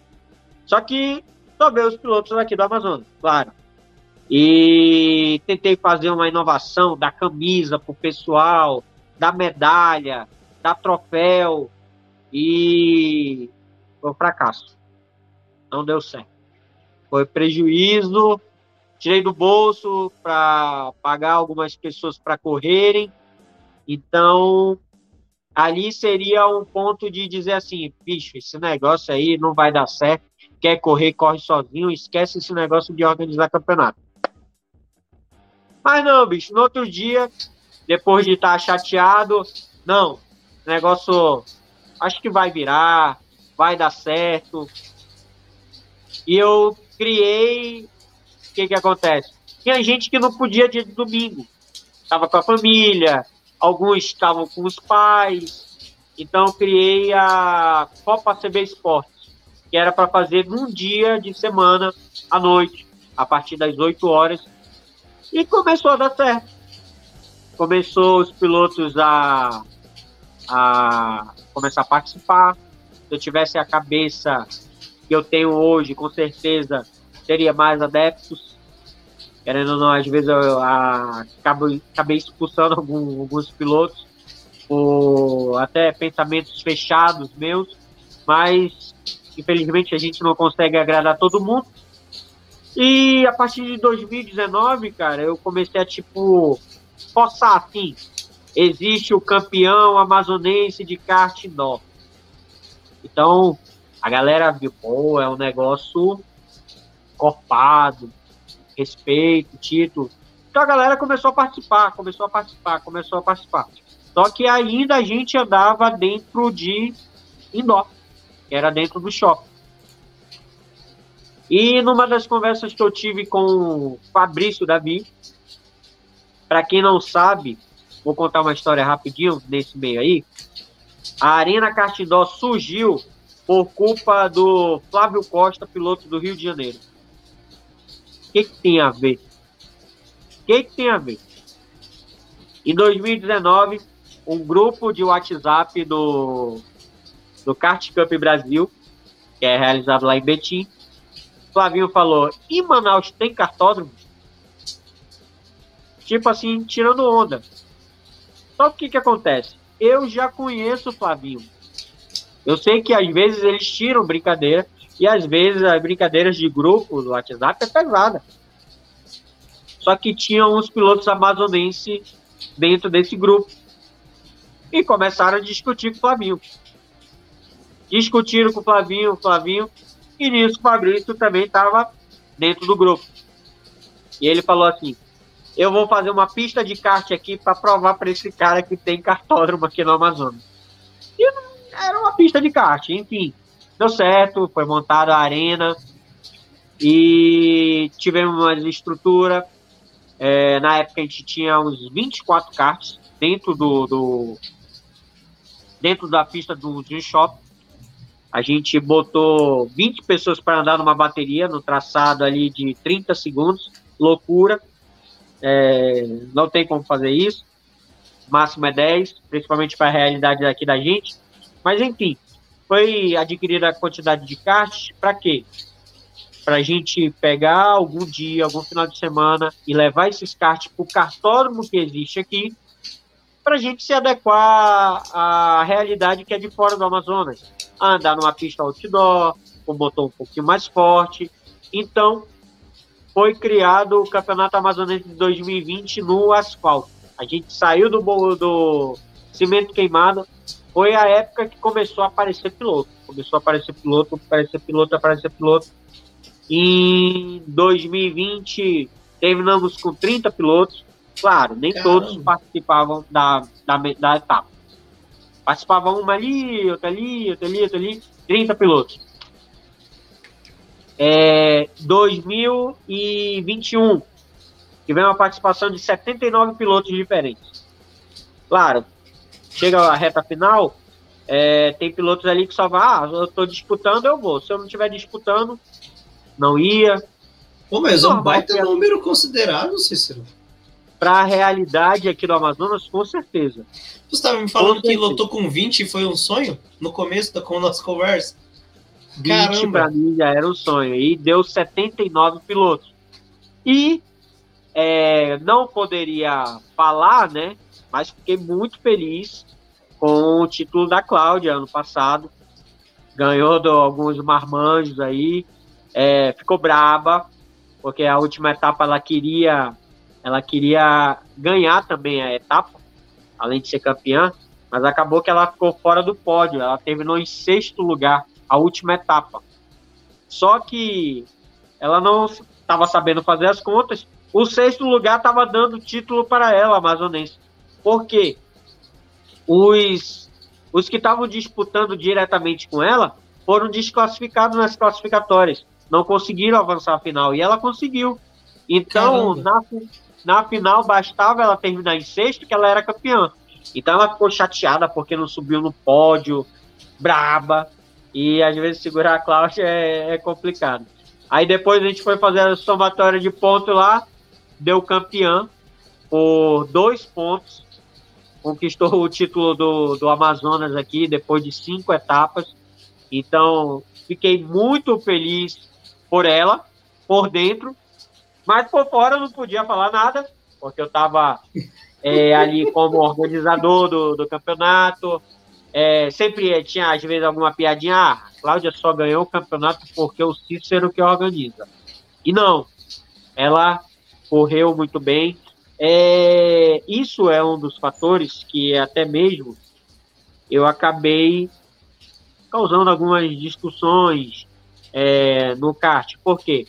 Só que só ver os pilotos aqui do Amazonas, claro. E tentei fazer uma inovação da camisa para o pessoal, da medalha, da troféu, e foi um fracasso. Não deu certo. Foi prejuízo, tirei do bolso para pagar algumas pessoas para correrem. Então, ali seria um ponto de dizer assim, bicho, esse negócio aí não vai dar certo. Quer correr, corre sozinho, esquece esse negócio de organizar campeonato. Mas não, bicho, no outro dia, depois de estar chateado, não, negócio acho que vai virar, vai dar certo. E eu criei. O que, que acontece? Tinha gente que não podia dia de domingo. Estava com a família, alguns estavam com os pais. Então eu criei a Copa CB Esportes, que era para fazer num dia de semana à noite, a partir das 8 horas. E começou a dar certo. Começou os pilotos a a começar a participar. Se eu tivesse a cabeça que eu tenho hoje, com certeza teria mais adeptos. Querendo ou não, às vezes eu a, acabei expulsando algum, alguns pilotos por até pensamentos fechados meus, mas infelizmente a gente não consegue agradar todo mundo. E a partir de 2019, cara, eu comecei a tipo forçar assim, existe o campeão amazonense de kart indoor. Então, a galera viu, pô, é um negócio corpado, respeito, título. Então a galera começou a participar, começou a participar, começou a participar. Só que ainda a gente andava dentro de indoor, que era dentro do shopping. E numa das conversas que eu tive com o Fabrício Davi, para quem não sabe, vou contar uma história rapidinho nesse meio aí. A Arena Cartindó surgiu por culpa do Flávio Costa, piloto do Rio de Janeiro. O que, que tem a ver? O que, que tem a ver? Em 2019, um grupo de WhatsApp do, do Kart Cup Brasil, que é realizado lá em Betim, Flavinho falou: e Manaus tem cartódromo? Tipo assim, tirando onda. Só que o que acontece? Eu já conheço o Flavinho. Eu sei que às vezes eles tiram brincadeira e às vezes as brincadeiras de grupo do WhatsApp é pesada. Só que tinham uns pilotos amazonenses dentro desse grupo. E começaram a discutir com o Flavinho. Discutiram com o Flavinho, Flavinho, e nisso o Fabrício também estava dentro do grupo. E ele falou assim: Eu vou fazer uma pista de kart aqui para provar para esse cara que tem cartódromo aqui no Amazonas. E era uma pista de kart, enfim. Deu certo, foi montada a arena e tivemos uma estrutura. É, na época a gente tinha uns 24 karts dentro do, do dentro da pista do Dream Shop. A gente botou 20 pessoas para andar numa bateria no traçado ali de 30 segundos. Loucura. É, não tem como fazer isso. Máximo é 10, principalmente para a realidade aqui da gente. Mas enfim, foi adquirida a quantidade de cartas para quê? Para a gente pegar algum dia, algum final de semana e levar esses cartas para o cartódromo que existe aqui, para a gente se adequar à realidade que é de fora do Amazonas andar numa pista outdoor, com motor um pouquinho mais forte. Então, foi criado o Campeonato Amazonense de 2020 no asfalto. A gente saiu do, do cimento queimado. Foi a época que começou a aparecer piloto. Começou a aparecer piloto, aparecer piloto, aparecer piloto. Em 2020, terminamos com 30 pilotos. Claro, nem Caramba. todos participavam da, da, da etapa. Participava uma ali, outra ali, outra ali, outra ali, 30 pilotos. É, 2021, tivemos uma participação de 79 pilotos diferentes. Claro, chega a reta final, é, tem pilotos ali que só vai, ah, eu estou disputando, eu vou. Se eu não estiver disputando, não ia. Pô, mas é um baita número considerável, Cícero para a realidade aqui do Amazonas, com certeza. Você estava me falando que lotou com 20 e foi um sonho? No começo da com nossa conversa? 20 para mim já era um sonho. E deu 79 pilotos. E é, não poderia falar, né? Mas fiquei muito feliz com o título da Cláudia ano passado. Ganhou do, alguns marmanjos aí. É, ficou braba, porque a última etapa ela queria ela queria ganhar também a etapa, além de ser campeã, mas acabou que ela ficou fora do pódio. Ela terminou em sexto lugar, a última etapa. Só que ela não estava sabendo fazer as contas. O sexto lugar estava dando título para ela, amazonense. Por quê? Os, os que estavam disputando diretamente com ela foram desclassificados nas classificatórias. Não conseguiram avançar a final. E ela conseguiu. Então, na, na final bastava ela terminar em sexto que ela era campeã. Então ela ficou chateada porque não subiu no pódio, braba. E às vezes segurar a Cláudia é, é complicado. Aí depois a gente foi fazer a somatória de pontos lá, deu campeã por dois pontos, conquistou o título do, do Amazonas aqui depois de cinco etapas. Então fiquei muito feliz por ela, por dentro, mas por fora eu não podia falar nada, porque eu estava é, ali como organizador do, do campeonato. É, sempre tinha, às vezes, alguma piadinha. Ah, Cláudia só ganhou o campeonato porque o Cícero que organiza. E não, ela correu muito bem. É, isso é um dos fatores que até mesmo eu acabei causando algumas discussões é, no kart. Por quê?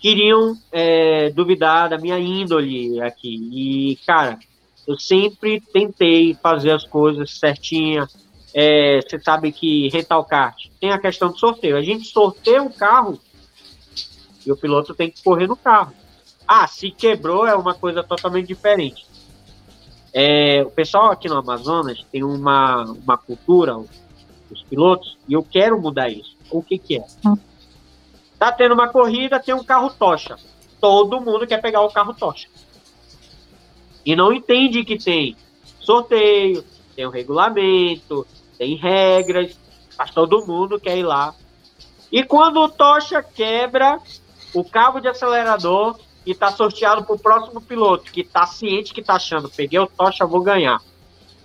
Queriam é, duvidar da minha índole aqui. E, cara, eu sempre tentei fazer as coisas certinha. É, você sabe que rental kart tem a questão do sorteio. A gente sorteia um carro e o piloto tem que correr no carro. Ah, se quebrou é uma coisa totalmente diferente. É, o pessoal aqui no Amazonas tem uma, uma cultura, os pilotos, e eu quero mudar isso. O que, que é? Tá tendo uma corrida, tem um carro tocha. Todo mundo quer pegar o carro tocha. E não entende que tem sorteio, tem um regulamento, tem regras, mas todo mundo quer ir lá. E quando o tocha quebra o cabo de acelerador e tá sorteado pro próximo piloto, que tá ciente que tá achando, peguei o tocha, vou ganhar.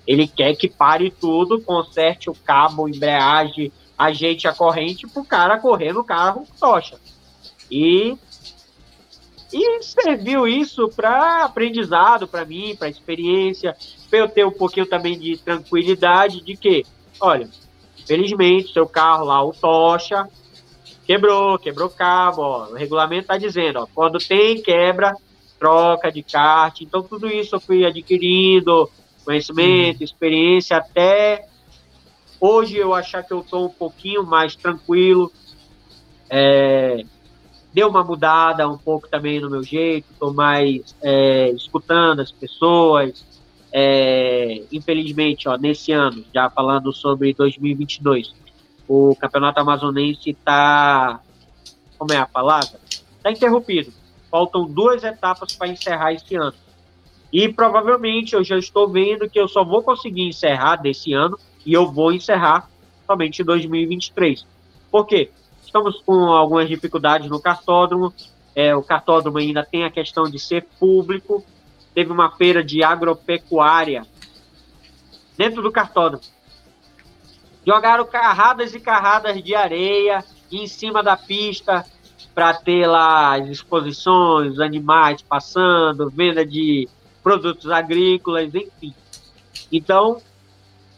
Ele quer que pare tudo, conserte o cabo, embreagem, ajeite a corrente pro cara correr no carro tocha. E e serviu isso para aprendizado para mim, para experiência, para eu ter um pouquinho também de tranquilidade de que, olha, felizmente seu carro lá o tocha quebrou, quebrou cabo, ó, o regulamento está dizendo, ó, quando tem quebra, troca de kart, então tudo isso eu fui adquirindo conhecimento, uhum. experiência até Hoje eu achar que eu estou um pouquinho mais tranquilo. É, deu uma mudada um pouco também no meu jeito, estou mais é, escutando as pessoas. É, infelizmente, ó, nesse ano, já falando sobre 2022, o Campeonato Amazonense está. Como é a palavra? Está interrompido. Faltam duas etapas para encerrar esse ano. E provavelmente eu já estou vendo que eu só vou conseguir encerrar desse ano e eu vou encerrar somente em 2023. Por quê? Estamos com algumas dificuldades no cartódromo. É, o cartódromo ainda tem a questão de ser público. Teve uma feira de agropecuária dentro do cartódromo. Jogaram carradas e carradas de areia em cima da pista para ter lá as exposições, os animais passando, venda de produtos agrícolas, enfim. Então,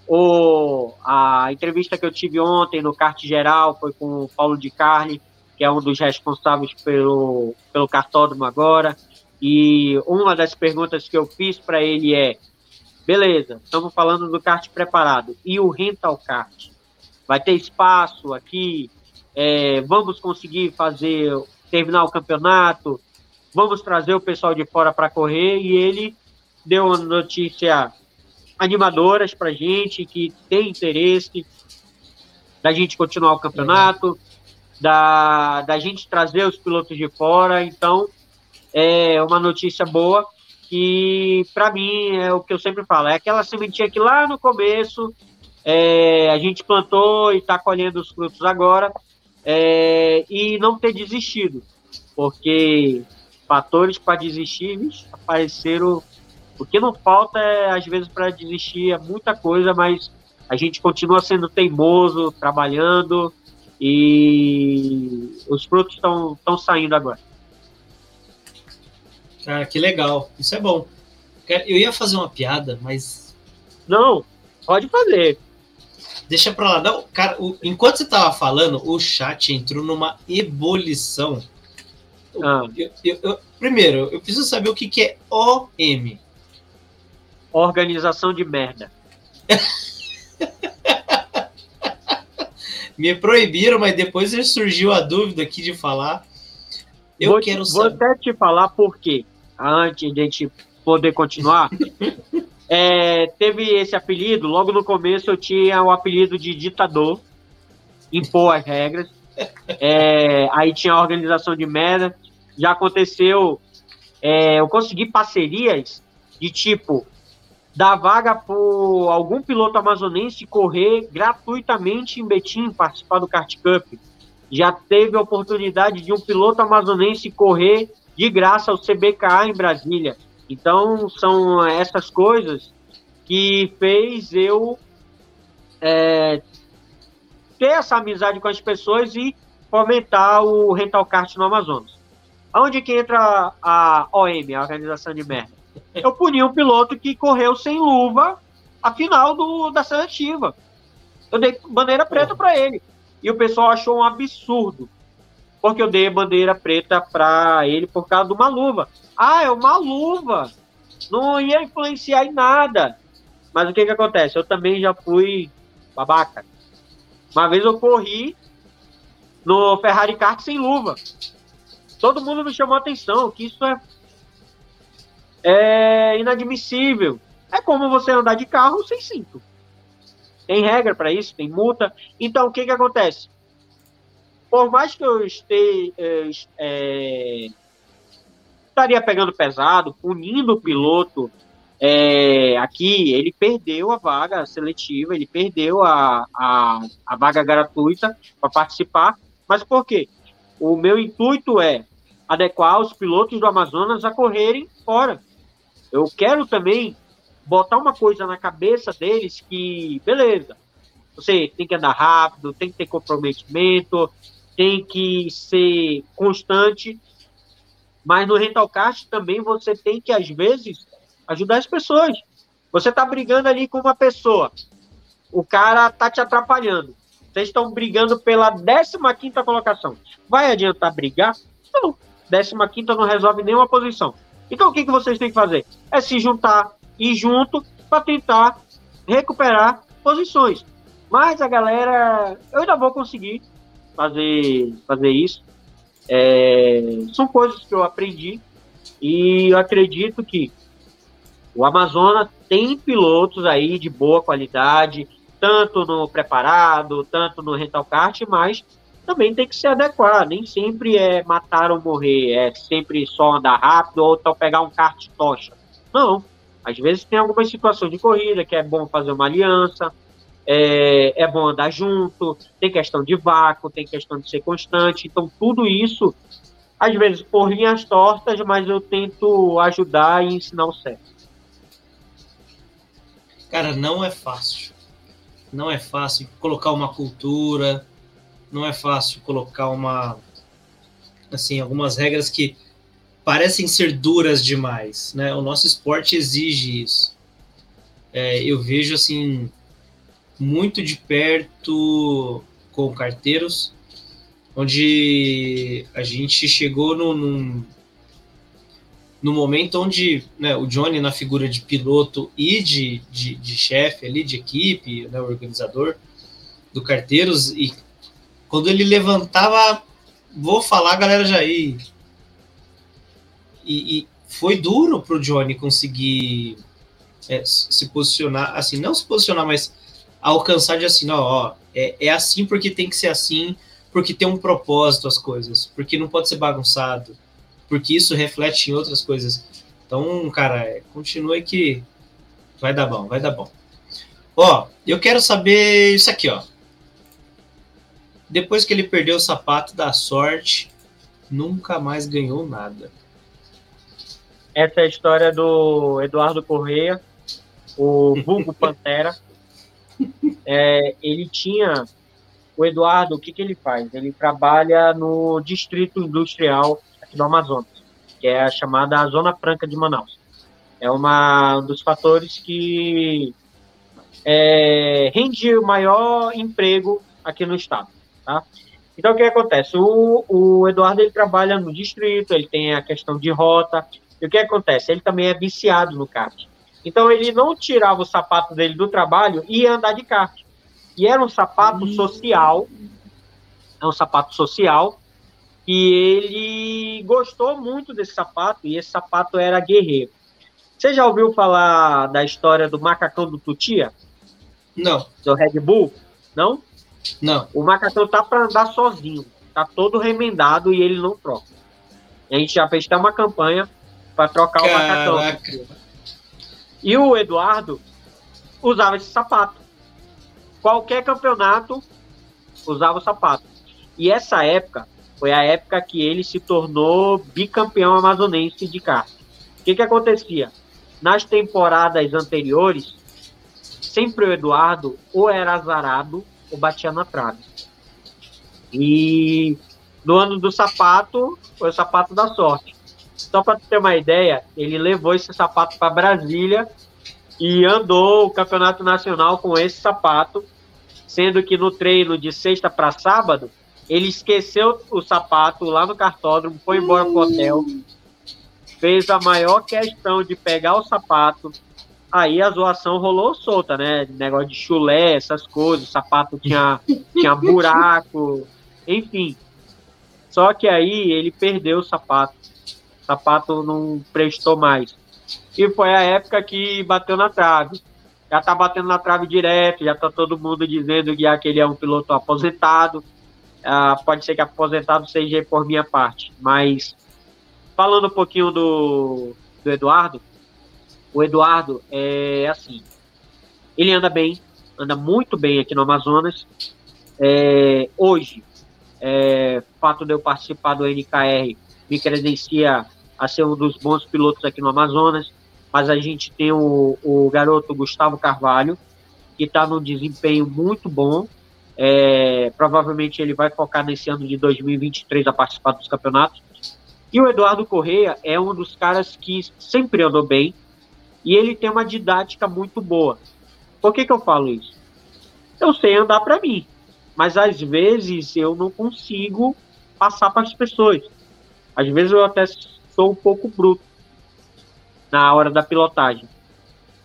o, a entrevista que eu tive ontem no Kart Geral foi com o Paulo de Carne, que é um dos responsáveis pelo, pelo cartódromo agora. E uma das perguntas que eu fiz para ele é: beleza, estamos falando do kart preparado. E o rental kart? Vai ter espaço aqui? É, vamos conseguir fazer, terminar o campeonato? Vamos trazer o pessoal de fora para correr? E ele deu uma notícia animadoras para gente, que tem interesse da gente continuar o campeonato, da, da gente trazer os pilotos de fora. Então, é uma notícia boa que, para mim, é o que eu sempre falo: é aquela sementinha que lá no começo é, a gente plantou e está colhendo os frutos agora, é, e não ter desistido, porque fatores para desistir apareceram o que não falta é, às vezes, para desistir é muita coisa, mas a gente continua sendo teimoso, trabalhando e os frutos estão saindo agora. Cara, que legal. Isso é bom. Eu ia fazer uma piada, mas. Não, pode fazer. Deixa pra lá. Não, cara, o, enquanto você tava falando, o chat entrou numa ebulição. Ah. Eu, eu, eu, primeiro, eu preciso saber o que, que é OM organização de merda. Me proibiram, mas depois surgiu a dúvida aqui de falar. Eu vou quero te, saber. Vou até te falar por quê, antes de a gente poder continuar. é, teve esse apelido, logo no começo eu tinha o apelido de ditador, impor as regras. É, aí tinha a organização de merda. Já aconteceu, é, eu consegui parcerias de tipo, dar vaga para algum piloto amazonense correr gratuitamente em Betim, participar do Kart Cup. Já teve a oportunidade de um piloto amazonense correr de graça ao CBKA em Brasília. Então, são essas coisas que fez eu é, ter essa amizade com as pessoas e fomentar o rental kart no Amazonas. Aonde que entra a OM, a organização de merda? Eu puni um piloto que correu sem luva a final do, da seletiva. Eu dei bandeira preta para ele. E o pessoal achou um absurdo. Porque eu dei bandeira preta para ele por causa de uma luva. Ah, é uma luva. Não ia influenciar em nada. Mas o que que acontece? Eu também já fui babaca. Uma vez eu corri no Ferrari Kart sem luva. Todo mundo me chamou atenção que isso é, é inadmissível. É como você andar de carro sem cinto. Tem regra para isso, tem multa. Então, o que, que acontece? Por mais que eu esteja, é, estaria pegando pesado, punindo o piloto é, aqui, ele perdeu a vaga seletiva, ele perdeu a, a, a vaga gratuita para participar. Mas por quê? O meu intuito é adequar os pilotos do Amazonas a correrem fora. Eu quero também botar uma coisa na cabeça deles que, beleza, você tem que andar rápido, tem que ter comprometimento, tem que ser constante, mas no rental kart também você tem que, às vezes, ajudar as pessoas. Você está brigando ali com uma pessoa, o cara tá te atrapalhando. Vocês estão brigando pela 15 colocação. Vai adiantar brigar? Não. 15 não resolve nenhuma posição. Então o que, que vocês têm que fazer? É se juntar, e junto para tentar recuperar posições. Mas a galera, eu ainda vou conseguir fazer, fazer isso. É, são coisas que eu aprendi e eu acredito que o Amazonas tem pilotos aí de boa qualidade, tanto no preparado, tanto no rental kart, mas também tem que se adequar. Nem sempre é matar ou morrer, é sempre só andar rápido ou então pegar um kart tocha. Não, às vezes tem algumas situações de corrida que é bom fazer uma aliança, é, é bom andar junto, tem questão de vácuo, tem questão de ser constante. Então, tudo isso, às vezes por linhas tortas, mas eu tento ajudar e ensinar o certo. Cara, não é fácil. Não é fácil colocar uma cultura, não é fácil colocar uma assim algumas regras que parecem ser duras demais, né? O nosso esporte exige isso. É, eu vejo assim muito de perto com carteiros, onde a gente chegou no, num, no momento onde né, o Johnny, na figura de piloto e de, de, de chefe ali, de equipe, né, organizador do Carteiros, e quando ele levantava, vou falar, galera já ia e, e foi duro para o Johnny conseguir é, se posicionar, assim, não se posicionar, mas alcançar de assim, não, ó, é, é assim porque tem que ser assim, porque tem um propósito as coisas, porque não pode ser bagunçado, porque isso reflete em outras coisas. Então, cara, é, continue que vai dar bom, vai dar bom. Ó, eu quero saber isso aqui, ó. Depois que ele perdeu o sapato da sorte, nunca mais ganhou nada. Essa é a história do Eduardo Correia, o vulgo Pantera. É, ele tinha. O Eduardo, o que, que ele faz? Ele trabalha no Distrito Industrial aqui do Amazonas, que é a chamada Zona Franca de Manaus. É uma, um dos fatores que é, rende o maior emprego aqui no estado. Tá? Então, o que acontece? O, o Eduardo ele trabalha no distrito, ele tem a questão de rota, e o que acontece? Ele também é viciado no kart. Então ele não tirava o sapato dele do trabalho e ia andar de kart. E era um sapato social, é um sapato social, e ele gostou muito desse sapato, e esse sapato era guerreiro. Você já ouviu falar da história do macacão do Tutia? Não. Do Red Bull? Não? Não. O macacão tá para andar sozinho, tá todo remendado e ele não troca. A gente já fez até uma campanha para trocar Caraca. o macacão. E o Eduardo usava esse sapato. Qualquer campeonato usava o sapato. E essa época foi a época que ele se tornou bicampeão amazonense de kart. O que, que acontecia? Nas temporadas anteriores, sempre o Eduardo ou era azarado ou batia na trave. E no ano do sapato, foi o sapato da sorte. Só para ter uma ideia, ele levou esse sapato para Brasília e andou o campeonato nacional com esse sapato, sendo que no treino de sexta para sábado, ele esqueceu o sapato lá no cartódromo, foi embora pro hotel, fez a maior questão de pegar o sapato. Aí a zoação rolou solta, né? Negócio de chulé, essas coisas, o sapato tinha, tinha buraco, enfim. Só que aí ele perdeu o sapato. O sapato não prestou mais. E foi a época que bateu na trave. Já tá batendo na trave direto, já tá todo mundo dizendo que aquele é um piloto aposentado. Ah, pode ser que aposentado seja por minha parte. Mas falando um pouquinho do, do Eduardo, o Eduardo é assim, ele anda bem, anda muito bem aqui no Amazonas. É, hoje, é, fato de eu participar do NKR me credencia a ser um dos bons pilotos aqui no Amazonas, mas a gente tem o, o garoto Gustavo Carvalho, que está num desempenho muito bom. É, provavelmente ele vai focar nesse ano de 2023 a participar dos campeonatos. E o Eduardo Correia é um dos caras que sempre andou bem e ele tem uma didática muito boa. Por que, que eu falo isso? Eu sei andar para mim, mas às vezes eu não consigo passar para as pessoas. Às vezes eu até sou um pouco bruto na hora da pilotagem.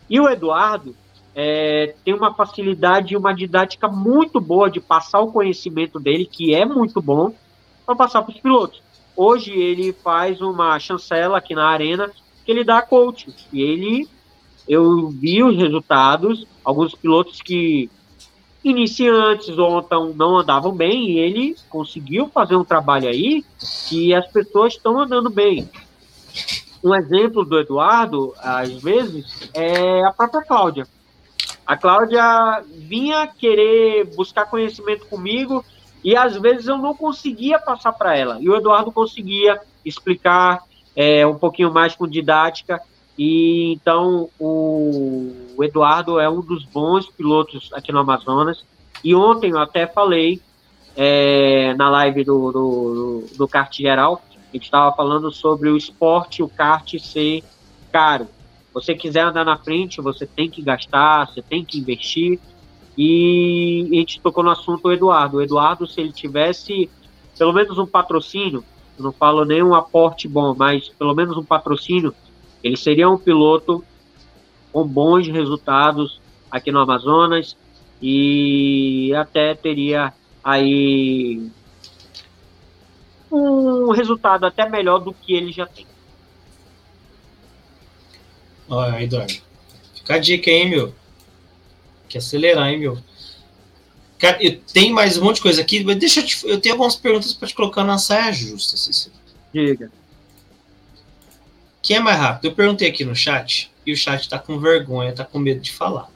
E o Eduardo é, tem uma facilidade e uma didática muito boa de passar o conhecimento dele, que é muito bom, para passar para os pilotos. Hoje ele faz uma chancela aqui na arena que ele dá coach. E ele, eu vi os resultados, alguns pilotos que iniciantes ontem não andavam bem e ele conseguiu fazer um trabalho aí que as pessoas estão andando bem. Um exemplo do Eduardo, às vezes, é a própria Cláudia. A Cláudia vinha querer buscar conhecimento comigo e às vezes eu não conseguia passar para ela. E o Eduardo conseguia explicar é, um pouquinho mais com didática. E então o, o Eduardo é um dos bons pilotos aqui no Amazonas. E ontem eu até falei é, na live do, do, do kart geral, a gente estava falando sobre o esporte, o kart ser caro. Você quiser andar na frente, você tem que gastar, você tem que investir. E a gente tocou no assunto do Eduardo. O Eduardo, se ele tivesse pelo menos um patrocínio, não falo nem um aporte bom, mas pelo menos um patrocínio, ele seria um piloto com bons resultados aqui no Amazonas e até teria aí um resultado até melhor do que ele já tem. Olha, Eduardo, fica a dica aí, meu que acelerar, hein, meu? Cara, eu tenho mais um monte de coisa aqui, mas deixa eu, te, eu tenho algumas perguntas para te colocar na saia justa, Cecília. Diga. Quem é mais rápido? Eu perguntei aqui no chat e o chat tá com vergonha, tá com medo de falar.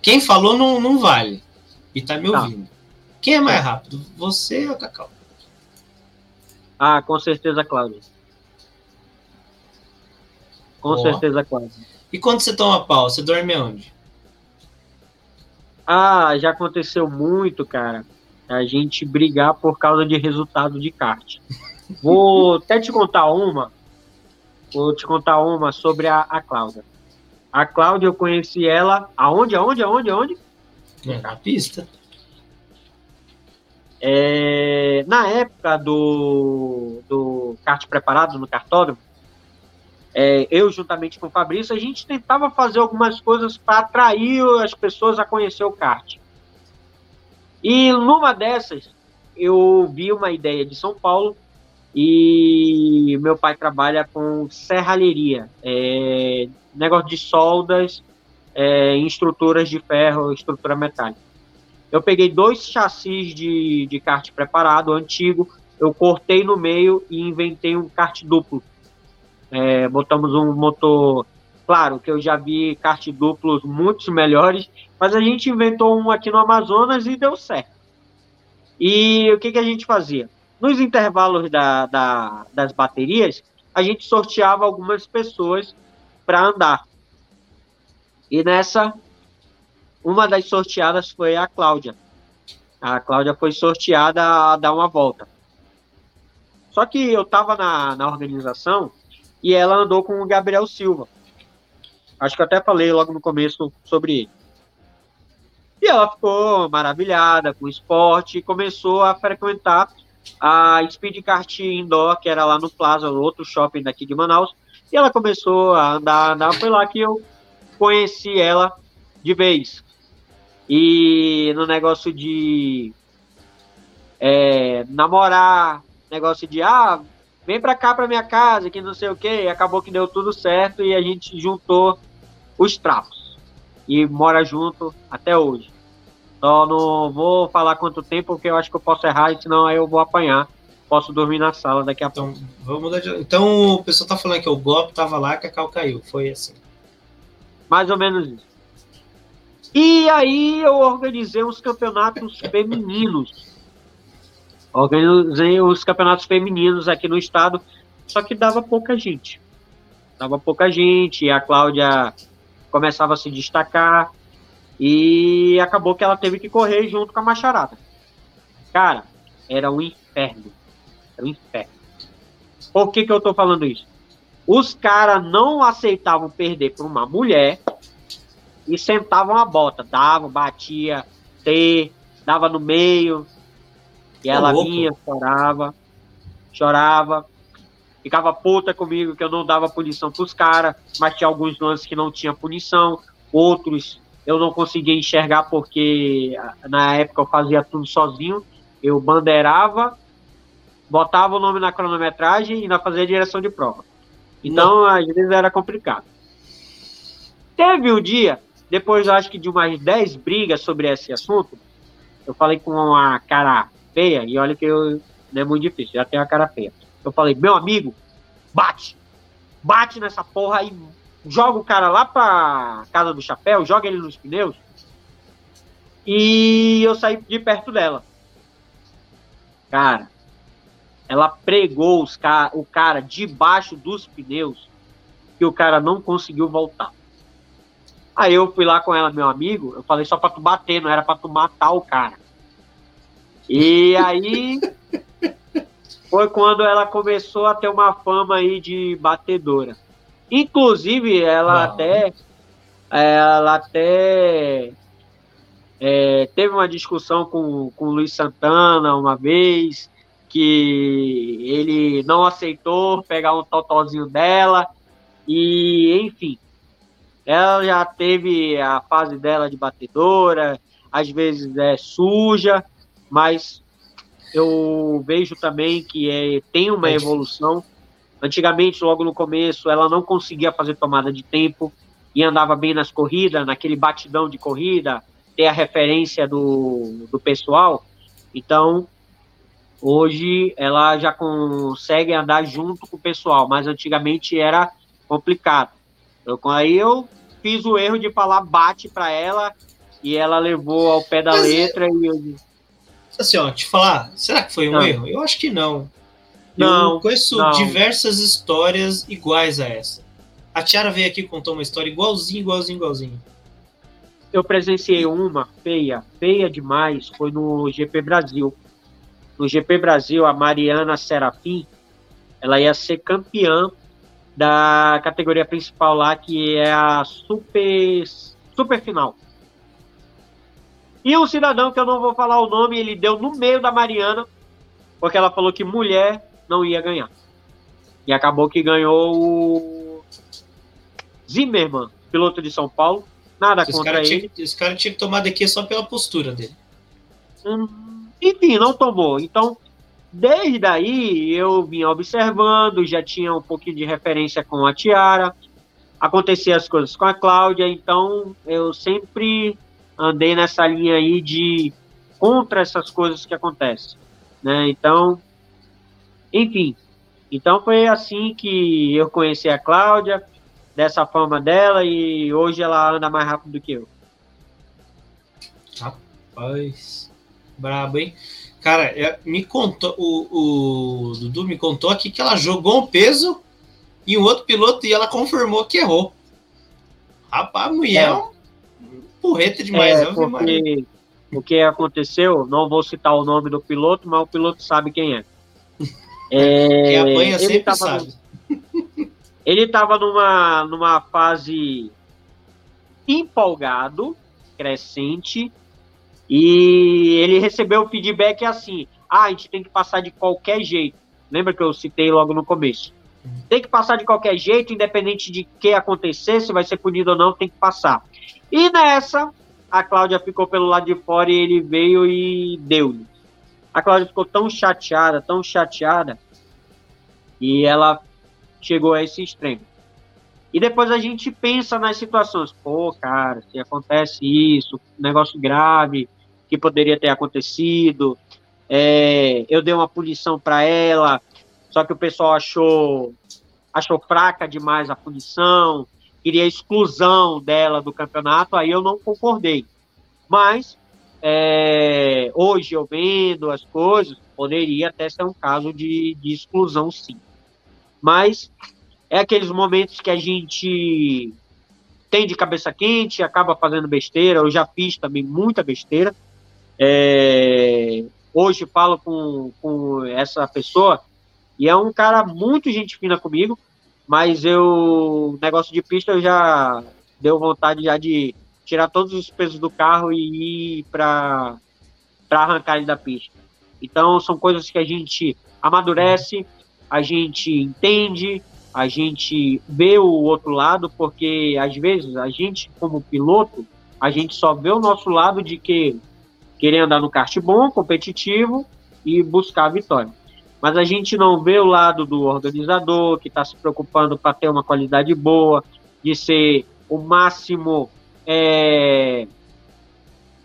Quem falou não, não vale e tá me tá. ouvindo. Tá. Quem é mais é. rápido? Você ou Cacau? Ah, com certeza, Cláudio. Com certeza, Cláudio. E quando você toma pau, você dorme onde? Ah, já aconteceu muito, cara. A gente brigar por causa de resultado de kart. Vou até te contar uma. Vou te contar uma sobre a, a Cláudia. A Cláudia, eu conheci ela aonde, aonde, aonde, aonde? É, na pista. É, na época do, do kart preparado no cartódromo, é, eu juntamente com o Fabrício, a gente tentava fazer algumas coisas para atrair as pessoas a conhecer o kart. E numa dessas, eu vi uma ideia de São Paulo e meu pai trabalha com serralheria, é, negócio de soldas é, em estruturas de ferro, estrutura metálica. Eu peguei dois chassis de, de kart preparado, antigo, eu cortei no meio e inventei um kart duplo é, botamos um motor, claro que eu já vi kart duplos muitos melhores, mas a gente inventou um aqui no Amazonas e deu certo. E o que, que a gente fazia? Nos intervalos da, da, das baterias, a gente sorteava algumas pessoas para andar. E nessa, uma das sorteadas foi a Cláudia. A Cláudia foi sorteada a dar uma volta. Só que eu estava na, na organização e ela andou com o Gabriel Silva. Acho que até falei logo no começo sobre ele. E ela ficou maravilhada com o esporte e começou a frequentar a Speed Kart Indoor, que era lá no Plaza, outro shopping daqui de Manaus. E ela começou a andar, andar. Foi lá que eu conheci ela de vez. E no negócio de é, namorar, negócio de, ah, vem pra cá pra minha casa, que não sei o que, acabou que deu tudo certo e a gente juntou os trapos. E mora junto até hoje. Só não vou falar quanto tempo, porque eu acho que eu posso errar, senão aí eu vou apanhar. Posso dormir na sala daqui a Então, pouco. vamos mudar de... então o pessoal tá falando que o golpe tava lá, que a Cal caiu. Foi assim. Mais ou menos isso. E aí eu organizei os campeonatos femininos. Organizei os campeonatos femininos aqui no estado, só que dava pouca gente. Dava pouca gente, e a Cláudia começava a se destacar, e acabou que ela teve que correr junto com a macharada. Cara, era um inferno. Era um inferno. Por que, que eu tô falando isso? Os caras não aceitavam perder por uma mulher e sentavam a bota. Dava, batia, T, dava no meio. E ela louco. vinha, chorava, chorava. Ficava puta comigo que eu não dava punição pros caras, mas tinha alguns lances que não tinha punição, outros eu não conseguia enxergar porque na época eu fazia tudo sozinho. Eu bandeirava, botava o nome na cronometragem e ainda fazia direção de prova. Então, às vezes era complicado. Teve um dia, depois acho que de umas 10 brigas sobre esse assunto, eu falei com uma cara feia, e olha que eu, não é muito difícil, já tenho a cara feia. Eu falei, meu amigo, bate! Bate nessa porra e joga o cara lá pra casa do chapéu, joga ele nos pneus. E eu saí de perto dela. Cara, ela pregou os ca o cara debaixo dos pneus que o cara não conseguiu voltar. Aí eu fui lá com ela, meu amigo, eu falei só pra tu bater, não era pra tu matar o cara. E aí foi quando ela começou a ter uma fama aí de batedora. Inclusive, ela Uau. até ela até é, teve uma discussão com, com o Luiz Santana uma vez, que ele não aceitou pegar um totozinho dela, e enfim. Ela já teve a fase dela de batedora, às vezes é suja, mas eu vejo também que é, tem uma É evolução. Antigamente, logo no começo, ela não conseguia fazer tomada de tempo e andava bem nas corridas, naquele batidão de corrida, ter a referência do, do pessoal. Então, hoje ela já consegue andar junto com o pessoal, mas antigamente era complicado. Eu, aí eu fiz o erro de falar bate para ela e ela levou ao pé da Mas letra e eu Assim, ó, te falar, será que foi um Não. erro? Eu acho que não. Não, eu conheço não. diversas histórias iguais a essa. A Tiara veio aqui e contou uma história igualzinho, igualzinho, igualzinho. eu presenciei uma feia, feia demais, foi no GP Brasil. No GP Brasil, a Mariana Serafim, ela ia ser campeã da categoria principal lá, que é a super, super final. E um cidadão, que eu não vou falar o nome, ele deu no meio da Mariana, porque ela falou que mulher não ia ganhar. E acabou que ganhou o Zimmermann, piloto de São Paulo. Nada Esse contra cara, ele. tinha, esse cara tinha que tomar daqui só pela postura dele. Hum, enfim, não tomou. Então, desde aí eu vinha observando, já tinha um pouquinho de referência com a Tiara, acontecia as coisas com a Cláudia, então eu sempre andei nessa linha aí de contra essas coisas que acontecem, né? Então, enfim, então foi assim que eu conheci a Cláudia, dessa forma dela e hoje ela anda mais rápido do que eu. Rapaz, brabo, hein? Cara, é, me contou, o, o Dudu me contou aqui que ela jogou um peso e um outro piloto e ela confirmou que errou. Rapaz, a mulher é, É. porreta demais, É, Maria. porque o que aconteceu, não vou citar o nome do piloto, mas o piloto sabe quem é. É, Quem apanha ele sempre tava sabe. no- ele estava numa, numa fase empolgado, crescente, e ele recebeu o feedback assim: ah, a gente tem que passar de qualquer jeito. Lembra que eu citei logo no começo? Tem que passar de qualquer jeito, independente de que acontecer, se vai ser punido ou não, tem que passar. E nessa, a Cláudia ficou pelo lado de fora e ele veio e deu-lhe. A Cláudia ficou tão chateada, tão chateada, e ela chegou a esse extremo. E depois a gente pensa nas situações, pô, cara, se acontece isso, negócio grave que poderia ter acontecido, é, eu dei uma punição para ela, só que o pessoal achou achou fraca demais a punição, queria exclusão dela do campeonato, aí eu não concordei. Mas é, hoje eu vendo as coisas, poderia até ser um caso de, de exclusão, sim. Mas é aqueles momentos que a gente tem de cabeça quente, acaba fazendo besteira. Eu já fiz também muita besteira. É, hoje falo com, com essa pessoa e é um cara muito gente fina comigo, mas eu negócio de pista eu já deu vontade já de tirar todos os pesos do carro e ir para para arrancar ele da pista. Então são coisas que a gente amadurece, a gente entende, a gente vê o outro lado, porque às vezes a gente como piloto, a gente só vê o nosso lado de que querer andar no kart bom, competitivo e buscar a vitória. Mas a gente não vê o lado do organizador que está se preocupando para ter uma qualidade boa, de ser o máximo é,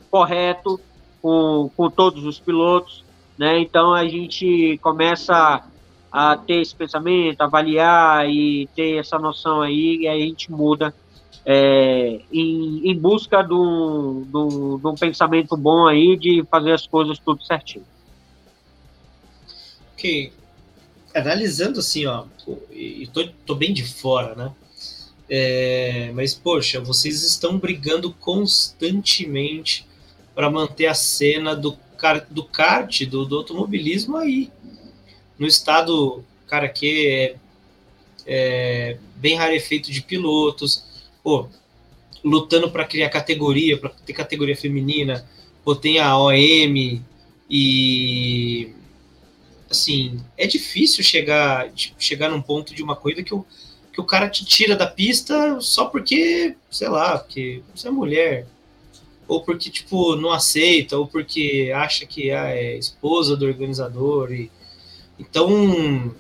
correto com, com todos os pilotos, né? Então a gente começa a ter esse pensamento, avaliar e ter essa noção aí, e aí a gente muda é, em, em, busca de um, pensamento bom aí de fazer as coisas tudo certinho. Ok. Analisando assim, ó, e tô, tô bem de fora, né? É, mas, poxa, vocês estão brigando constantemente para manter a cena do, do kart, do, do automobilismo aí. No estado, cara, que é, é bem rarefeito de pilotos, pô, lutando para criar categoria, para ter categoria feminina, pô, tem a OM e assim, é difícil chegar, tipo, chegar num ponto de uma corrida que o, que o cara te tira da pista só porque, sei lá, porque você é mulher, ou porque, tipo, não aceita, ou porque acha que ah, é esposa do organizador. E, então,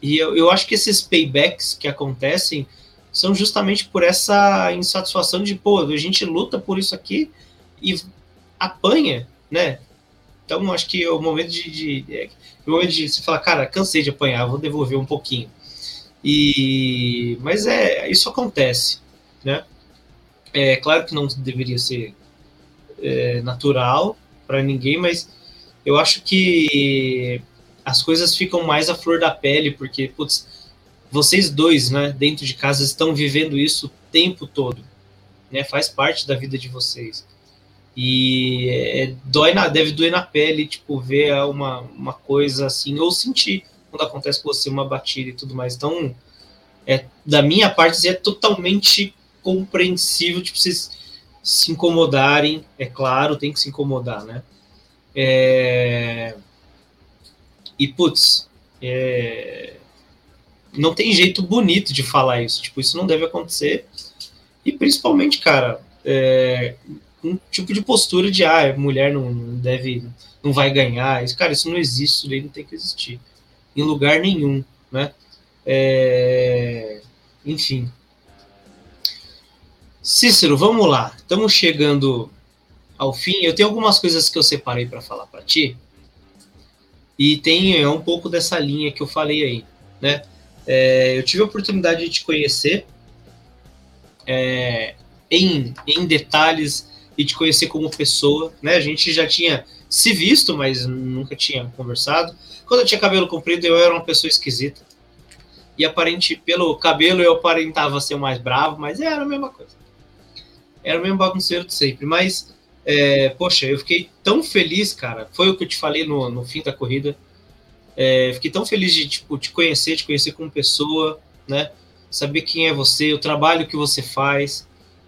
e eu, eu acho que esses paybacks que acontecem são justamente por essa insatisfação de, pô, a gente luta por isso aqui e apanha, né? Então, acho que é o momento de, de, é, o momento de se falar, cara, cansei de apanhar, vou devolver um pouquinho. E, mas é, isso acontece, né? É claro que não deveria ser é, natural para ninguém, mas eu acho que as coisas ficam mais à flor da pele, porque, putz, vocês dois, né, dentro de casa, estão vivendo isso o tempo todo, né? Faz parte da vida de vocês. E é, dói na, deve doer na pele, tipo, ver uma, uma coisa assim, ou sentir quando acontece com você uma batida e tudo mais. Então, é, da minha parte, é totalmente compreensível, tipo, vocês se incomodarem, é claro, tem que se incomodar, né? É... E, putz, é... não tem jeito bonito de falar isso, tipo, isso não deve acontecer. E principalmente, cara, é... um tipo de postura de, ah, mulher não deve, não vai ganhar, isso, cara, isso não existe, isso daí não tem que existir em lugar nenhum, né? É... Enfim. Cícero, vamos lá. Estamos chegando ao fim. Eu tenho algumas coisas que eu separei para falar para ti. E tem é um pouco dessa linha que eu falei aí, né? É, eu tive a oportunidade de te conhecer é, em, em detalhes e te conhecer como pessoa, né? A gente já tinha se visto, mas nunca tinha conversado. Quando eu tinha cabelo comprido, eu era uma pessoa esquisita. E aparente, pelo cabelo, eu aparentava ser mais bravo, mas era a mesma coisa. Era o mesmo bagunceiro de sempre. Mas, é, poxa, eu fiquei tão feliz, cara. Foi o que eu te falei no, no fim da corrida. É, fiquei tão feliz de tipo, te conhecer, te conhecer como pessoa, né? Saber quem é você, o trabalho que você faz.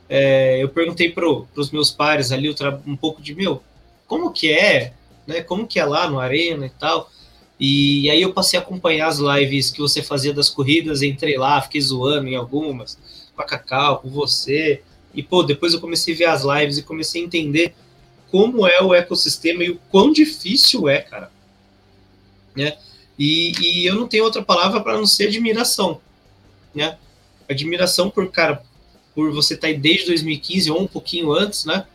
É, eu perguntei para os meus pares ali um pouco de meu, como que é, né? Como que é lá no Arena e tal. E aí eu passei a acompanhar as lives que você fazia das corridas, entrei lá, fiquei zoando em algumas, com a Cacau, com você. E, pô, depois eu comecei a ver as lives e comecei a entender como é o ecossistema e o quão difícil é, cara. Né? E, e eu não tenho outra palavra para não ser admiração, né? Admiração por, cara, por você estar tá aí desde 2015 ou um pouquinho antes, né?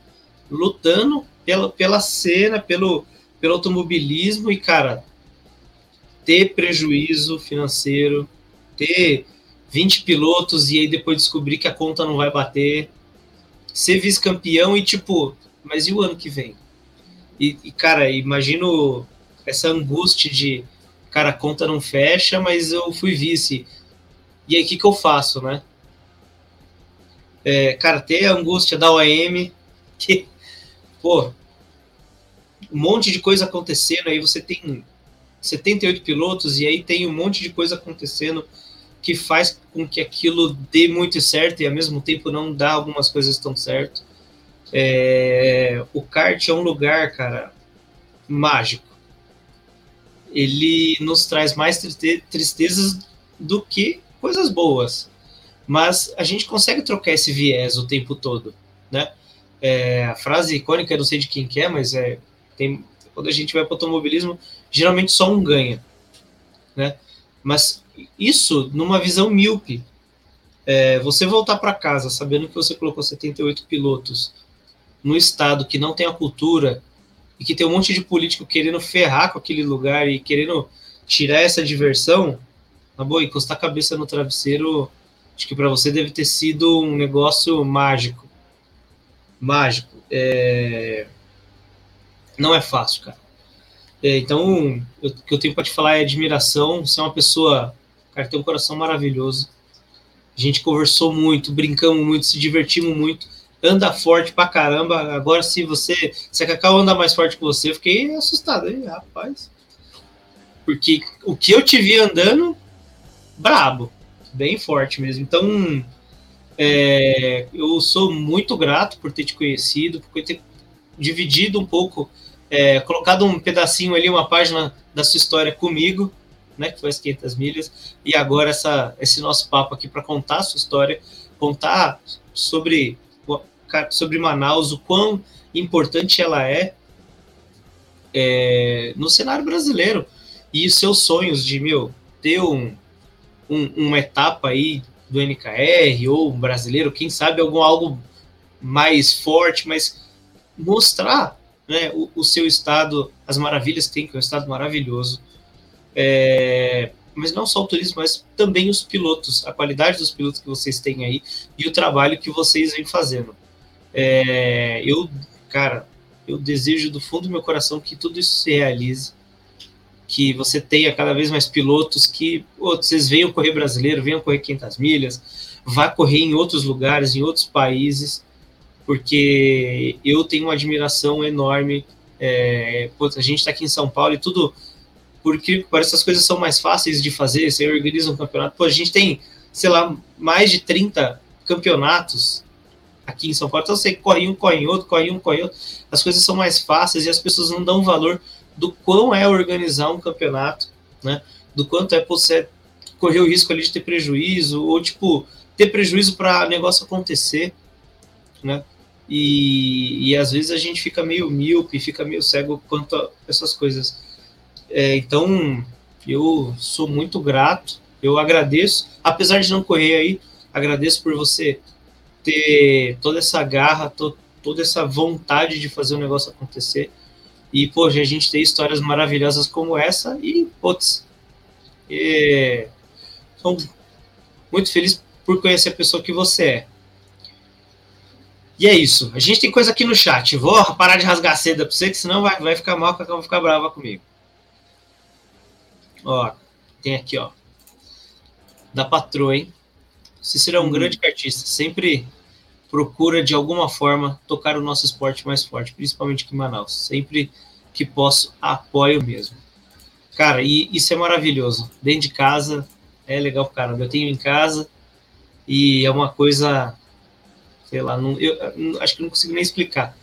Lutando pela, pela cena, pelo, pelo automobilismo e, cara, ter prejuízo financeiro, ter 20 pilotos e aí depois descobrir que a conta não vai bater, ser vice-campeão e tipo, mas e o ano que vem? E, e, cara, imagino essa angústia de, cara, a conta não fecha, mas eu fui vice. E aí, o que, que eu faço, né? É, cara, a angústia da OEM, que, pô, um monte de coisa acontecendo, aí você tem 78 pilotos e aí tem um monte de coisa acontecendo que faz com que aquilo dê muito certo e ao mesmo tempo não dá algumas coisas tão certo. É, o kart é um lugar, cara, mágico. Ele nos traz mais tristezas do que coisas boas. Mas a gente consegue trocar esse viés o tempo todo, né? É, a frase icônica, eu não sei de quem que é, mas é, tem, quando a gente vai para o automobilismo, geralmente só um ganha, né? Mas isso numa visão míope. É, você voltar para casa sabendo que você colocou 78 pilotos no estado que não tem a cultura e que tem um monte de político querendo ferrar com aquele lugar e querendo tirar essa diversão, na boa, encostar a cabeça no travesseiro, acho que para você deve ter sido um negócio mágico. Mágico. É... Não é fácil, cara. É, então, o que eu tenho para te falar é admiração. Você é uma pessoa, cara, tem um coração maravilhoso. A gente conversou muito, brincamos muito, se divertimos muito. Anda forte pra caramba. Agora, se você. Se a Cacau anda mais forte que você, eu fiquei assustado, hein, rapaz. Porque o que eu te vi andando, brabo. Bem forte mesmo. Então, é, eu sou muito grato por ter te conhecido, por ter dividido um pouco é, colocado um pedacinho ali, uma página da sua história comigo, né, que foi as 500 milhas, e agora essa, esse nosso papo aqui para contar a sua história, contar sobre, sobre Manaus, o quão importante ela é, é no cenário brasileiro, e os seus sonhos de, meu, ter um, um, uma etapa aí do NKR, ou brasileiro, quem sabe algum algo mais forte, mas mostrar né, o, o, seu estado, as maravilhas que tem, que é um estado maravilhoso. É, mas não só o turismo, mas também os pilotos, a qualidade dos pilotos que vocês têm aí e o trabalho que vocês vêm fazendo. É, eu, cara, eu desejo do fundo do meu coração que tudo isso se realize, que você tenha cada vez mais pilotos que vocês venham correr brasileiro, venham correr 500 milhas, vá correr em outros lugares, em outros países, porque eu tenho uma admiração enorme. É, a gente está aqui em São Paulo e tudo, porque parece que as coisas são mais fáceis de fazer, você organiza um campeonato. Pô, a gente tem, sei lá, mais de 30 campeonatos aqui em São Paulo, então você corre um, corre outro, corre um, corre outro. As coisas são mais fáceis e as pessoas não dão valor do quão é organizar um campeonato, né? Do quanto é você correr o risco ali de ter prejuízo, ou tipo, ter prejuízo para negócio acontecer, né? E, e às vezes a gente fica meio míope, fica meio cego quanto a essas coisas. É, então, eu sou muito grato, eu agradeço, apesar de não correr aí, agradeço por você ter toda essa garra, to, toda essa vontade de fazer o negócio acontecer. E, pô, a gente tem histórias maravilhosas como essa e, putz, é, sou muito feliz por conhecer a pessoa que você é. E é isso. A gente tem coisa aqui no chat. Vou parar de rasgar seda para você, que senão vai, vai ficar mal, vai ficar brava comigo. Ó, tem aqui, ó. Da patroa, hein? Cícero é um hum. grande artista. Sempre procura, de alguma forma, tocar o nosso esporte mais forte, principalmente aqui em Manaus. Sempre que posso, apoio mesmo. Cara, e isso é maravilhoso. Dentro de casa, é legal caramba. Eu tenho em casa e é uma coisa sei lá, não, eu, eu, acho que não consigo nem explicar.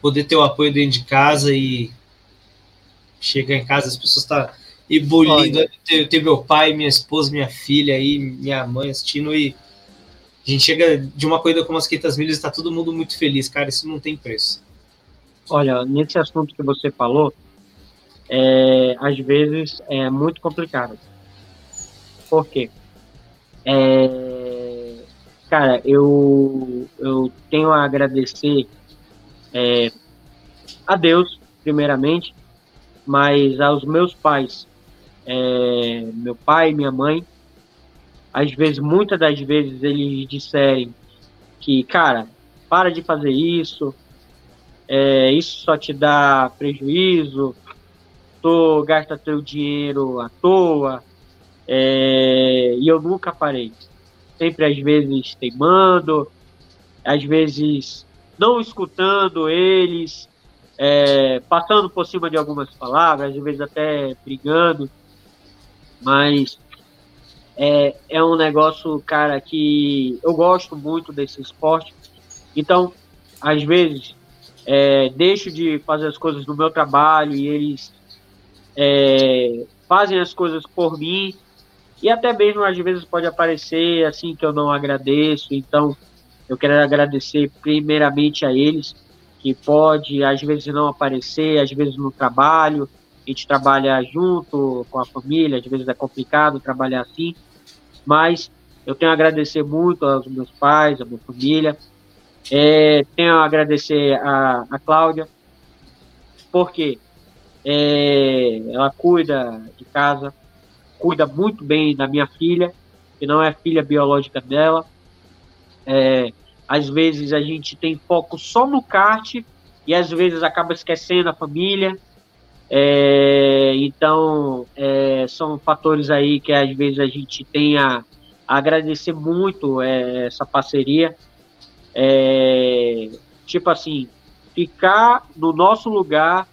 Poder ter o apoio dentro de casa e chegar em casa, as pessoas estão tá ebulindo. Ter, ter meu pai, minha esposa, minha filha aí, minha mãe assistindo e a gente chega de uma corrida como as 500 milhas e está todo mundo muito feliz, cara, isso não tem preço. Olha, nesse assunto que você falou, é, às vezes é muito complicado. Por quê? É, cara, eu, eu tenho a agradecer é, a Deus, primeiramente, mas aos meus pais, é, meu pai minha mãe, às vezes, muitas das vezes, eles disserem que, cara, para de fazer isso, é, isso só te dá prejuízo, tu gasta teu dinheiro à toa, é, e eu nunca parei. Sempre, às vezes, teimando, às vezes não escutando eles, é, passando por cima de algumas palavras, às vezes até brigando, mas é, é um negócio, cara, que eu gosto muito desse esporte. Então, às vezes, é, deixo de fazer as coisas no meu trabalho e eles é, fazem as coisas por mim. E até mesmo, às vezes, pode aparecer assim que eu não agradeço. Então, eu quero agradecer primeiramente a eles, que pode, às vezes, não aparecer, às vezes no trabalho. A gente trabalha junto com a família, às vezes é complicado trabalhar assim mas eu tenho a agradecer muito aos meus pais, à minha família. É, tenho a agradecer a, a Cláudia, porque é, ela cuida de casa, cuida muito bem da minha filha, que não é filha biológica dela. É, às vezes a gente tem foco só no kart e às vezes acaba esquecendo a família. É, então, é, são fatores aí que às vezes a gente tem a, agradecer muito é, essa parceria. É, tipo assim, ficar no nosso lugar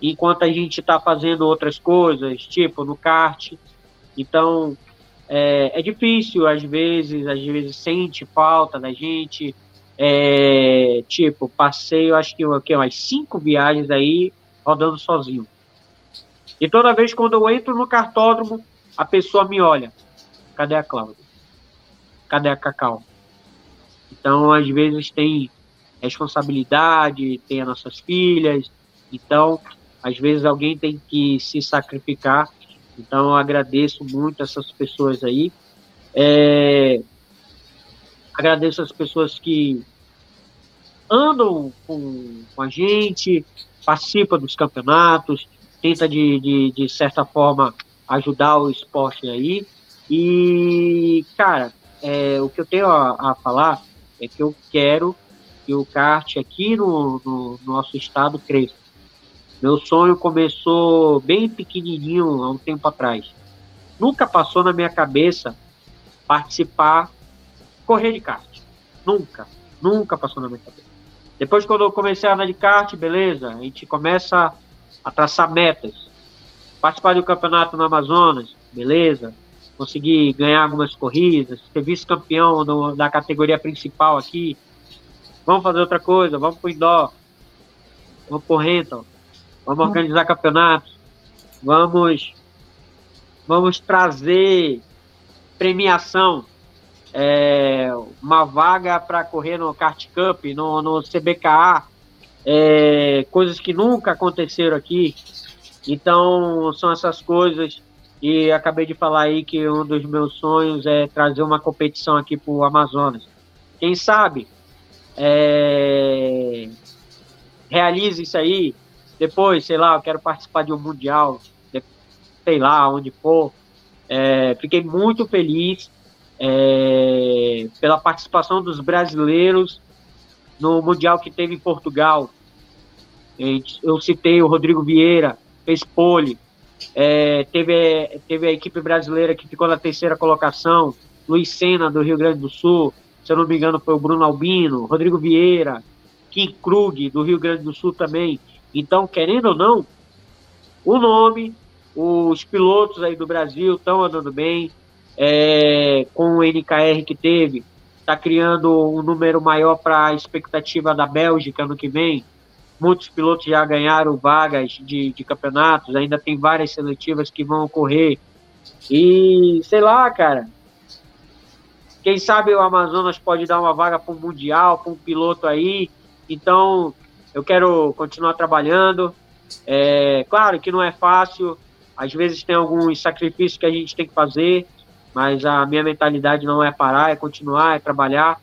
enquanto a gente está fazendo outras coisas, tipo no kart. Então, é, é, difícil às vezes, às vezes sente falta da gente. É, tipo, passei, eu acho que, que umas cinco viagens aí rodando sozinho. E toda vez quando eu entro no cartódromo, a pessoa me olha. Cadê a Cláudia? Cadê a Cacau? Então, às vezes tem responsabilidade, tem as nossas filhas. Então, às vezes alguém tem que se sacrificar. Então, eu agradeço muito essas pessoas aí. É, agradeço as pessoas que andam com, com a gente, participa dos campeonatos, tenta de, de, de certa forma ajudar o esporte aí. E, cara, é, o que eu tenho a, a, falar é que eu quero que o kart aqui no, no, no nosso estado cresça. Meu sonho começou bem pequenininho há um tempo atrás. Nunca passou na minha cabeça participar, correr de kart. Nunca, nunca passou na minha cabeça. Depois, quando eu comecei a andar de kart, beleza, a gente começa a traçar metas. Participar do campeonato no Amazonas, beleza. Conseguir ganhar algumas corridas, ser vice-campeão da categoria principal aqui. Vamos fazer outra coisa, vamos pro indoor, vamos pro rental, vamos organizar campeonatos, vamos, vamos trazer premiação é, uma vaga para correr no Kart Cup, no, no CBKA, é, coisas que nunca aconteceram aqui. Então, são essas coisas. E acabei de falar aí que um dos meus sonhos é trazer uma competição aqui para o Amazonas. Quem sabe é, realize isso aí. Depois, sei lá, eu quero participar de um Mundial, sei lá, onde for. É, fiquei muito feliz é, pela participação dos brasileiros no Mundial que teve em Portugal. Eu citei o Rodrigo Vieira, fez pole. É, teve, teve a equipe brasileira que ficou na terceira colocação, Luiz Sena, do Rio Grande do Sul, se eu não me engano foi o Bruno Albino, Rodrigo Vieira, Kim Krug, do Rio Grande do Sul também. Então, querendo ou não, o nome, os pilotos aí do Brasil estão andando bem, é, com o NKR que teve, está criando um número maior para a expectativa da Bélgica no que vem. Muitos pilotos já ganharam vagas de, de campeonatos, ainda tem várias seletivas que vão ocorrer. E sei lá, cara. Quem sabe o Amazonas pode dar uma vaga para o Mundial, para um piloto aí. Então, eu quero continuar trabalhando. É, claro que não é fácil, às vezes tem alguns sacrifícios que a gente tem que fazer, mas a minha mentalidade não é parar, é continuar, é trabalhar.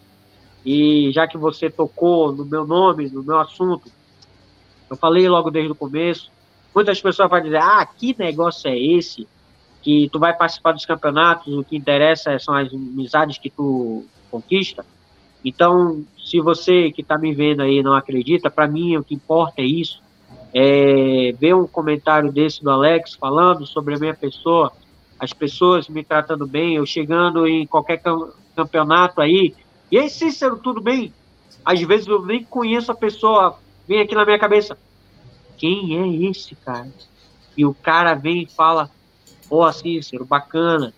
E já que você tocou no meu nome, no meu assunto, eu falei logo desde o começo, muitas pessoas vão dizer, ah, que negócio é esse? Que tu vai participar dos campeonatos, o que interessa são as amizades que tu conquista. Então, se você que está me vendo aí não acredita, para mim o que importa é isso. É ver um comentário desse do Alex falando sobre a minha pessoa, as pessoas me tratando bem, eu chegando em qualquer campeonato aí. E aí, Cícero, tudo bem? Às vezes eu nem conheço a pessoa, vem aqui na minha cabeça. Quem é esse cara? E o cara vem e fala: Ó, oh, Cícero, bacana.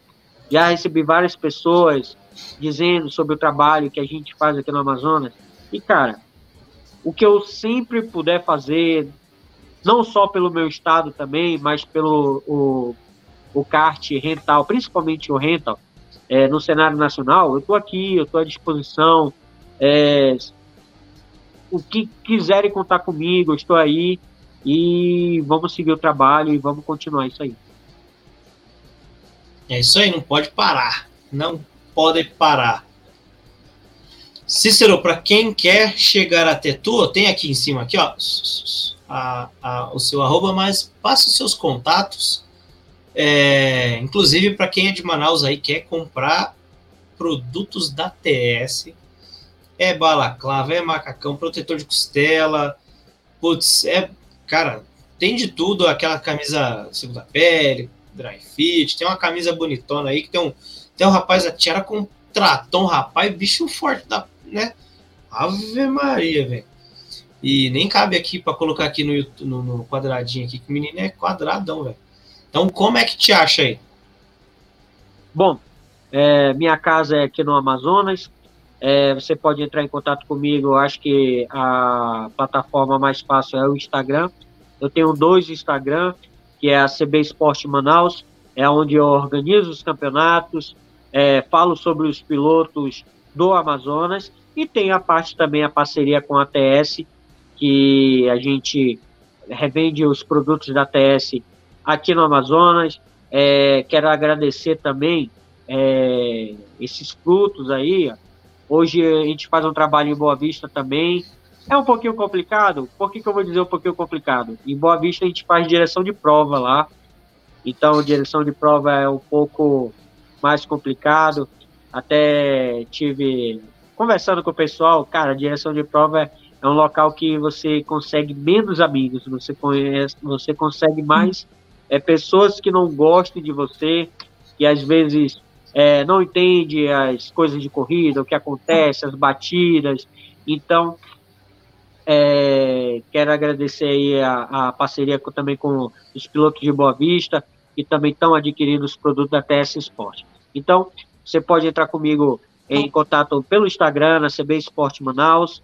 Já recebi várias pessoas dizendo sobre o trabalho que a gente faz aqui no Amazonas. E, cara, o que eu sempre puder fazer, não só pelo meu estado também, mas pelo o, o kart rental, principalmente o rental, é, no cenário nacional, eu estou aqui, eu estou à disposição. É, o que quiserem contar comigo, eu estou aí e vamos seguir o trabalho e vamos continuar isso aí. É isso aí, não pode parar. Não podem parar. Cícero, para quem quer chegar até tu, tem aqui em cima aqui, ó, a, a, o seu arroba, mas passe os seus contatos. É, inclusive para quem é de Manaus aí quer comprar produtos da TS, é balaclava, é macacão, protetor de costela, putz, é, cara, tem de tudo, aquela camisa segunda pele, dry fit, tem uma camisa bonitona aí que tem um tem um rapaz, a Tiara contratou um rapaz, bicho forte, da, né? Ave Maria, velho. E nem cabe aqui para colocar aqui no, no, no, quadradinho aqui, que o menino é quadradão, velho. Então, como é que te acha aí? Bom, é, minha casa é aqui no Amazonas. É, você pode entrar em contato comigo. Eu acho que a plataforma mais fácil é o Instagram. Eu tenho dois Instagram, que é a CB Esporte Manaus, é onde eu organizo os campeonatos, é, falo sobre os pilotos do Amazonas e tem a parte também, a parceria com a TS, que a gente revende os produtos da TS aqui no Amazonas. É, quero agradecer também é, esses frutos aí. Hoje a gente faz um trabalho em Boa Vista também. É um pouquinho complicado. Por que, que eu vou dizer um pouquinho complicado? Em Boa Vista a gente faz direção de prova lá. Então, direção de prova é um pouco mais complicado. Até tive conversando com o pessoal, cara, direção de prova é, é um local que você consegue menos amigos, você conhece, você consegue mais é, pessoas que não gostam de você, que às vezes é, não entende as coisas de corrida, o que acontece, as batidas. Então, é, quero agradecer aí a, a parceria com, também com os pilotos de Boa Vista, que também estão adquirindo os produtos da TS Sport. Então, você pode entrar comigo em contato pelo Instagram, na CB Esporte Manaus,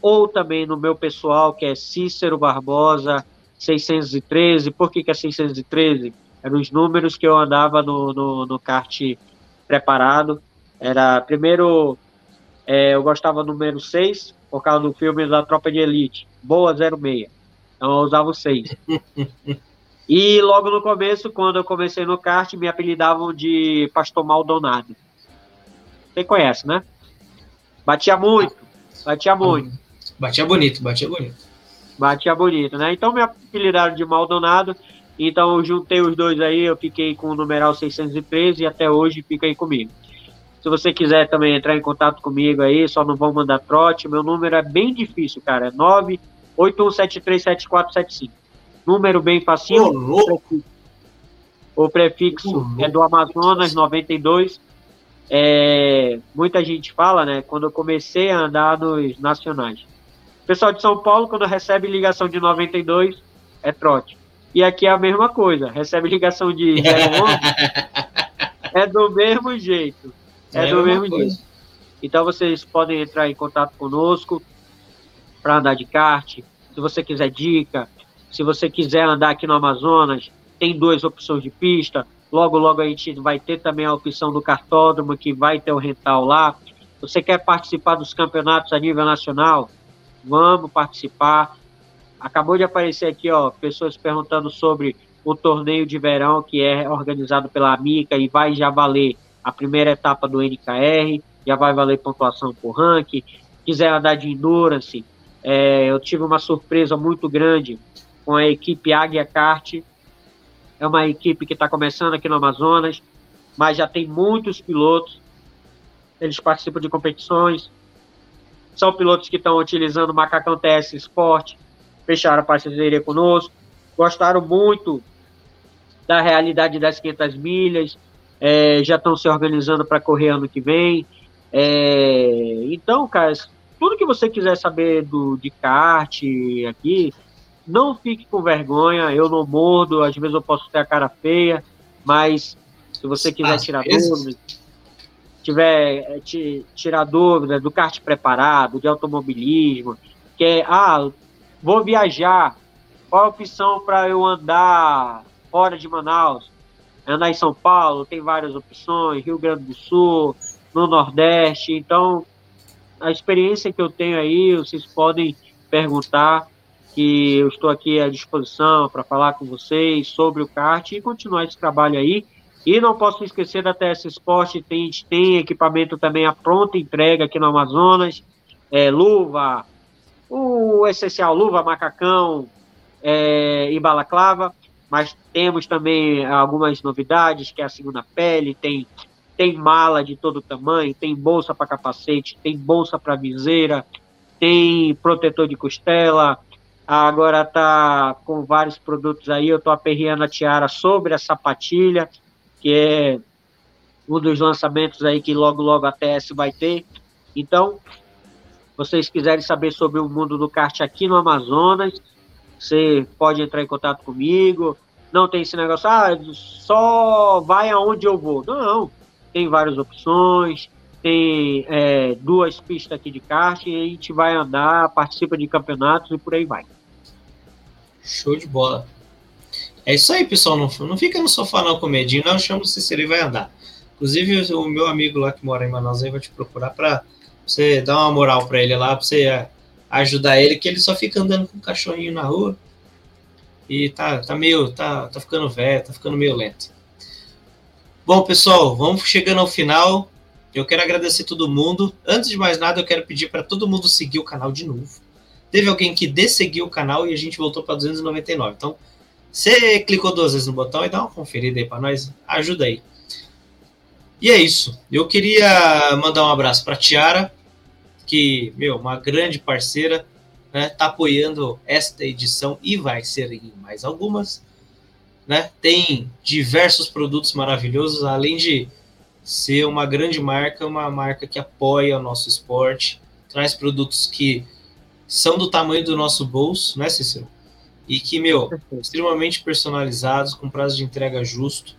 ou também no meu pessoal, que é Cícero Barbosa 613. Por que, que é 613? Eram os números que eu andava no, no, no kart preparado. Era, primeiro, é, eu gostava do número 6, por causa do filme da Tropa de Elite, Boa 06. Então eu usava o 6. E logo no começo, quando eu comecei no kart, me apelidavam de Pastor Maldonado. Você conhece, né? Batia muito, batia muito. Batia bonito, batia bonito. Batia bonito, né? Então me apelidaram de Maldonado. Então eu juntei os dois aí, eu fiquei com o numeral 613 e até hoje fica aí comigo. Se você quiser também entrar em contato comigo aí, só não vão mandar trote. Meu número é bem difícil, cara. É 981737475 número bem facinho. Oh, o prefixo é do Amazonas 92. É, muita gente fala, né? Quando eu comecei a andar nos nacionais. O pessoal de São Paulo, quando recebe ligação de 92, é trote. E aqui é a mesma coisa. Recebe ligação de 011, é do mesmo jeito. É, é do mesmo coisa. jeito. Então vocês podem entrar em contato conosco para andar de kart. Se você quiser dica, se você quiser andar aqui no Amazonas, tem duas opções de pista. Logo, logo a gente vai ter também a opção do cartódromo, que vai ter o rental lá. Você quer participar dos campeonatos a nível nacional? Vamos participar. acabou de aparecer aqui, ó, pessoas perguntando sobre o torneio de verão que é organizado pela Amica e vai já valer a primeira etapa do NKR, já vai valer pontuação por ranking. Quiser andar de endurance, é, eu tive uma surpresa muito grande com a equipe Águia Kart. É uma equipe que está começando aqui no Amazonas, mas já tem muitos pilotos. Eles participam de competições. São pilotos que estão utilizando o Macacão TS Sport, fecharam a parceria conosco. Gostaram muito da realidade das 500 milhas, é, já estão se organizando para correr ano que vem. É, então, cara, tudo que você quiser saber do, de kart aqui, não fique com vergonha, eu não mordo, às vezes eu posso ter a cara feia, mas se você quiser às tirar dúvidas, tiver é, tirar dúvidas do kart preparado, de automobilismo, que é, ah, vou viajar, qual a opção para eu andar fora de Manaus? Andar em São Paulo, tem várias opções, Rio Grande do Sul, no Nordeste, então a experiência que eu tenho aí, vocês podem perguntar que eu estou aqui à disposição para falar com vocês sobre o kart e continuar esse trabalho aí. E não posso esquecer da TS Sport, tem, tem equipamento também à pronta entrega aqui no Amazonas, é, luva, o essencial luva, macacão é, e balaclava, mas temos também algumas novidades, que é a segunda pele, tem, tem mala de todo tamanho, tem bolsa para capacete, tem bolsa para viseira, tem protetor de costela, agora tá com vários produtos aí, eu tô aperreando a tiara sobre a sapatilha, que é um dos lançamentos aí que logo logo a TS vai ter. Então, vocês quiserem saber sobre o mundo do kart aqui no Amazonas, você pode entrar em contato comigo. Não tem esse negócio, ah, só vai aonde eu vou. Não, tem várias opções, tem é, duas pistas aqui de kart e a gente vai andar, participa de campeonatos e por aí vai. Show de bola. É isso aí, pessoal. Não, não fica no sofá não com medinho, não. Chama o Cícero e vai andar. Inclusive, o meu amigo lá que mora em Manaus aí vai te procurar para você dar uma moral para ele lá, para você é, ajudar ele, que ele só fica andando com o cachorrinho na rua e tá, tá meio, tá, tá ficando velho, tá ficando meio lento. Bom, pessoal, vamos chegando ao final. Eu quero agradecer todo mundo. Antes de mais nada, eu quero pedir para todo mundo seguir o canal de novo. Teve alguém que desseguiu o canal e a gente voltou para 299. Então, você clicou duas vezes no botão e dá uma conferida aí para nós, ajuda aí. E é isso. Eu queria mandar um abraço para Tiara, que, meu, uma grande parceira, né, tá apoiando esta edição e vai ser em mais algumas, né? Tem diversos produtos maravilhosos, além de ser uma grande marca, uma marca que apoia o nosso esporte, traz produtos que são do tamanho do nosso bolso, né, Cícero? E que, meu, extremamente personalizados, com prazo de entrega justo.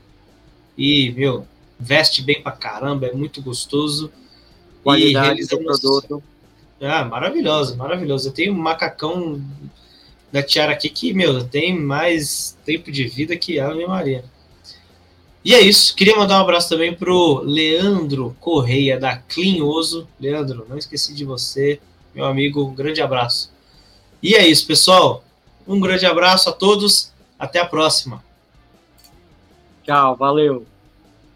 E, meu, veste bem pra caramba, é muito gostoso. Qualidade e do produto. Ah, maravilhoso, maravilhoso. Eu tenho um macacão da Tiara aqui que, meu, tem mais tempo de vida que a minha Maria. E é isso. Queria mandar um abraço também pro Leandro Correia, da Clinhoso. Leandro, não esqueci de você, meu amigo. Um grande abraço. E é isso, pessoal. Um grande abraço a todos. Até a próxima. Tchau, valeu.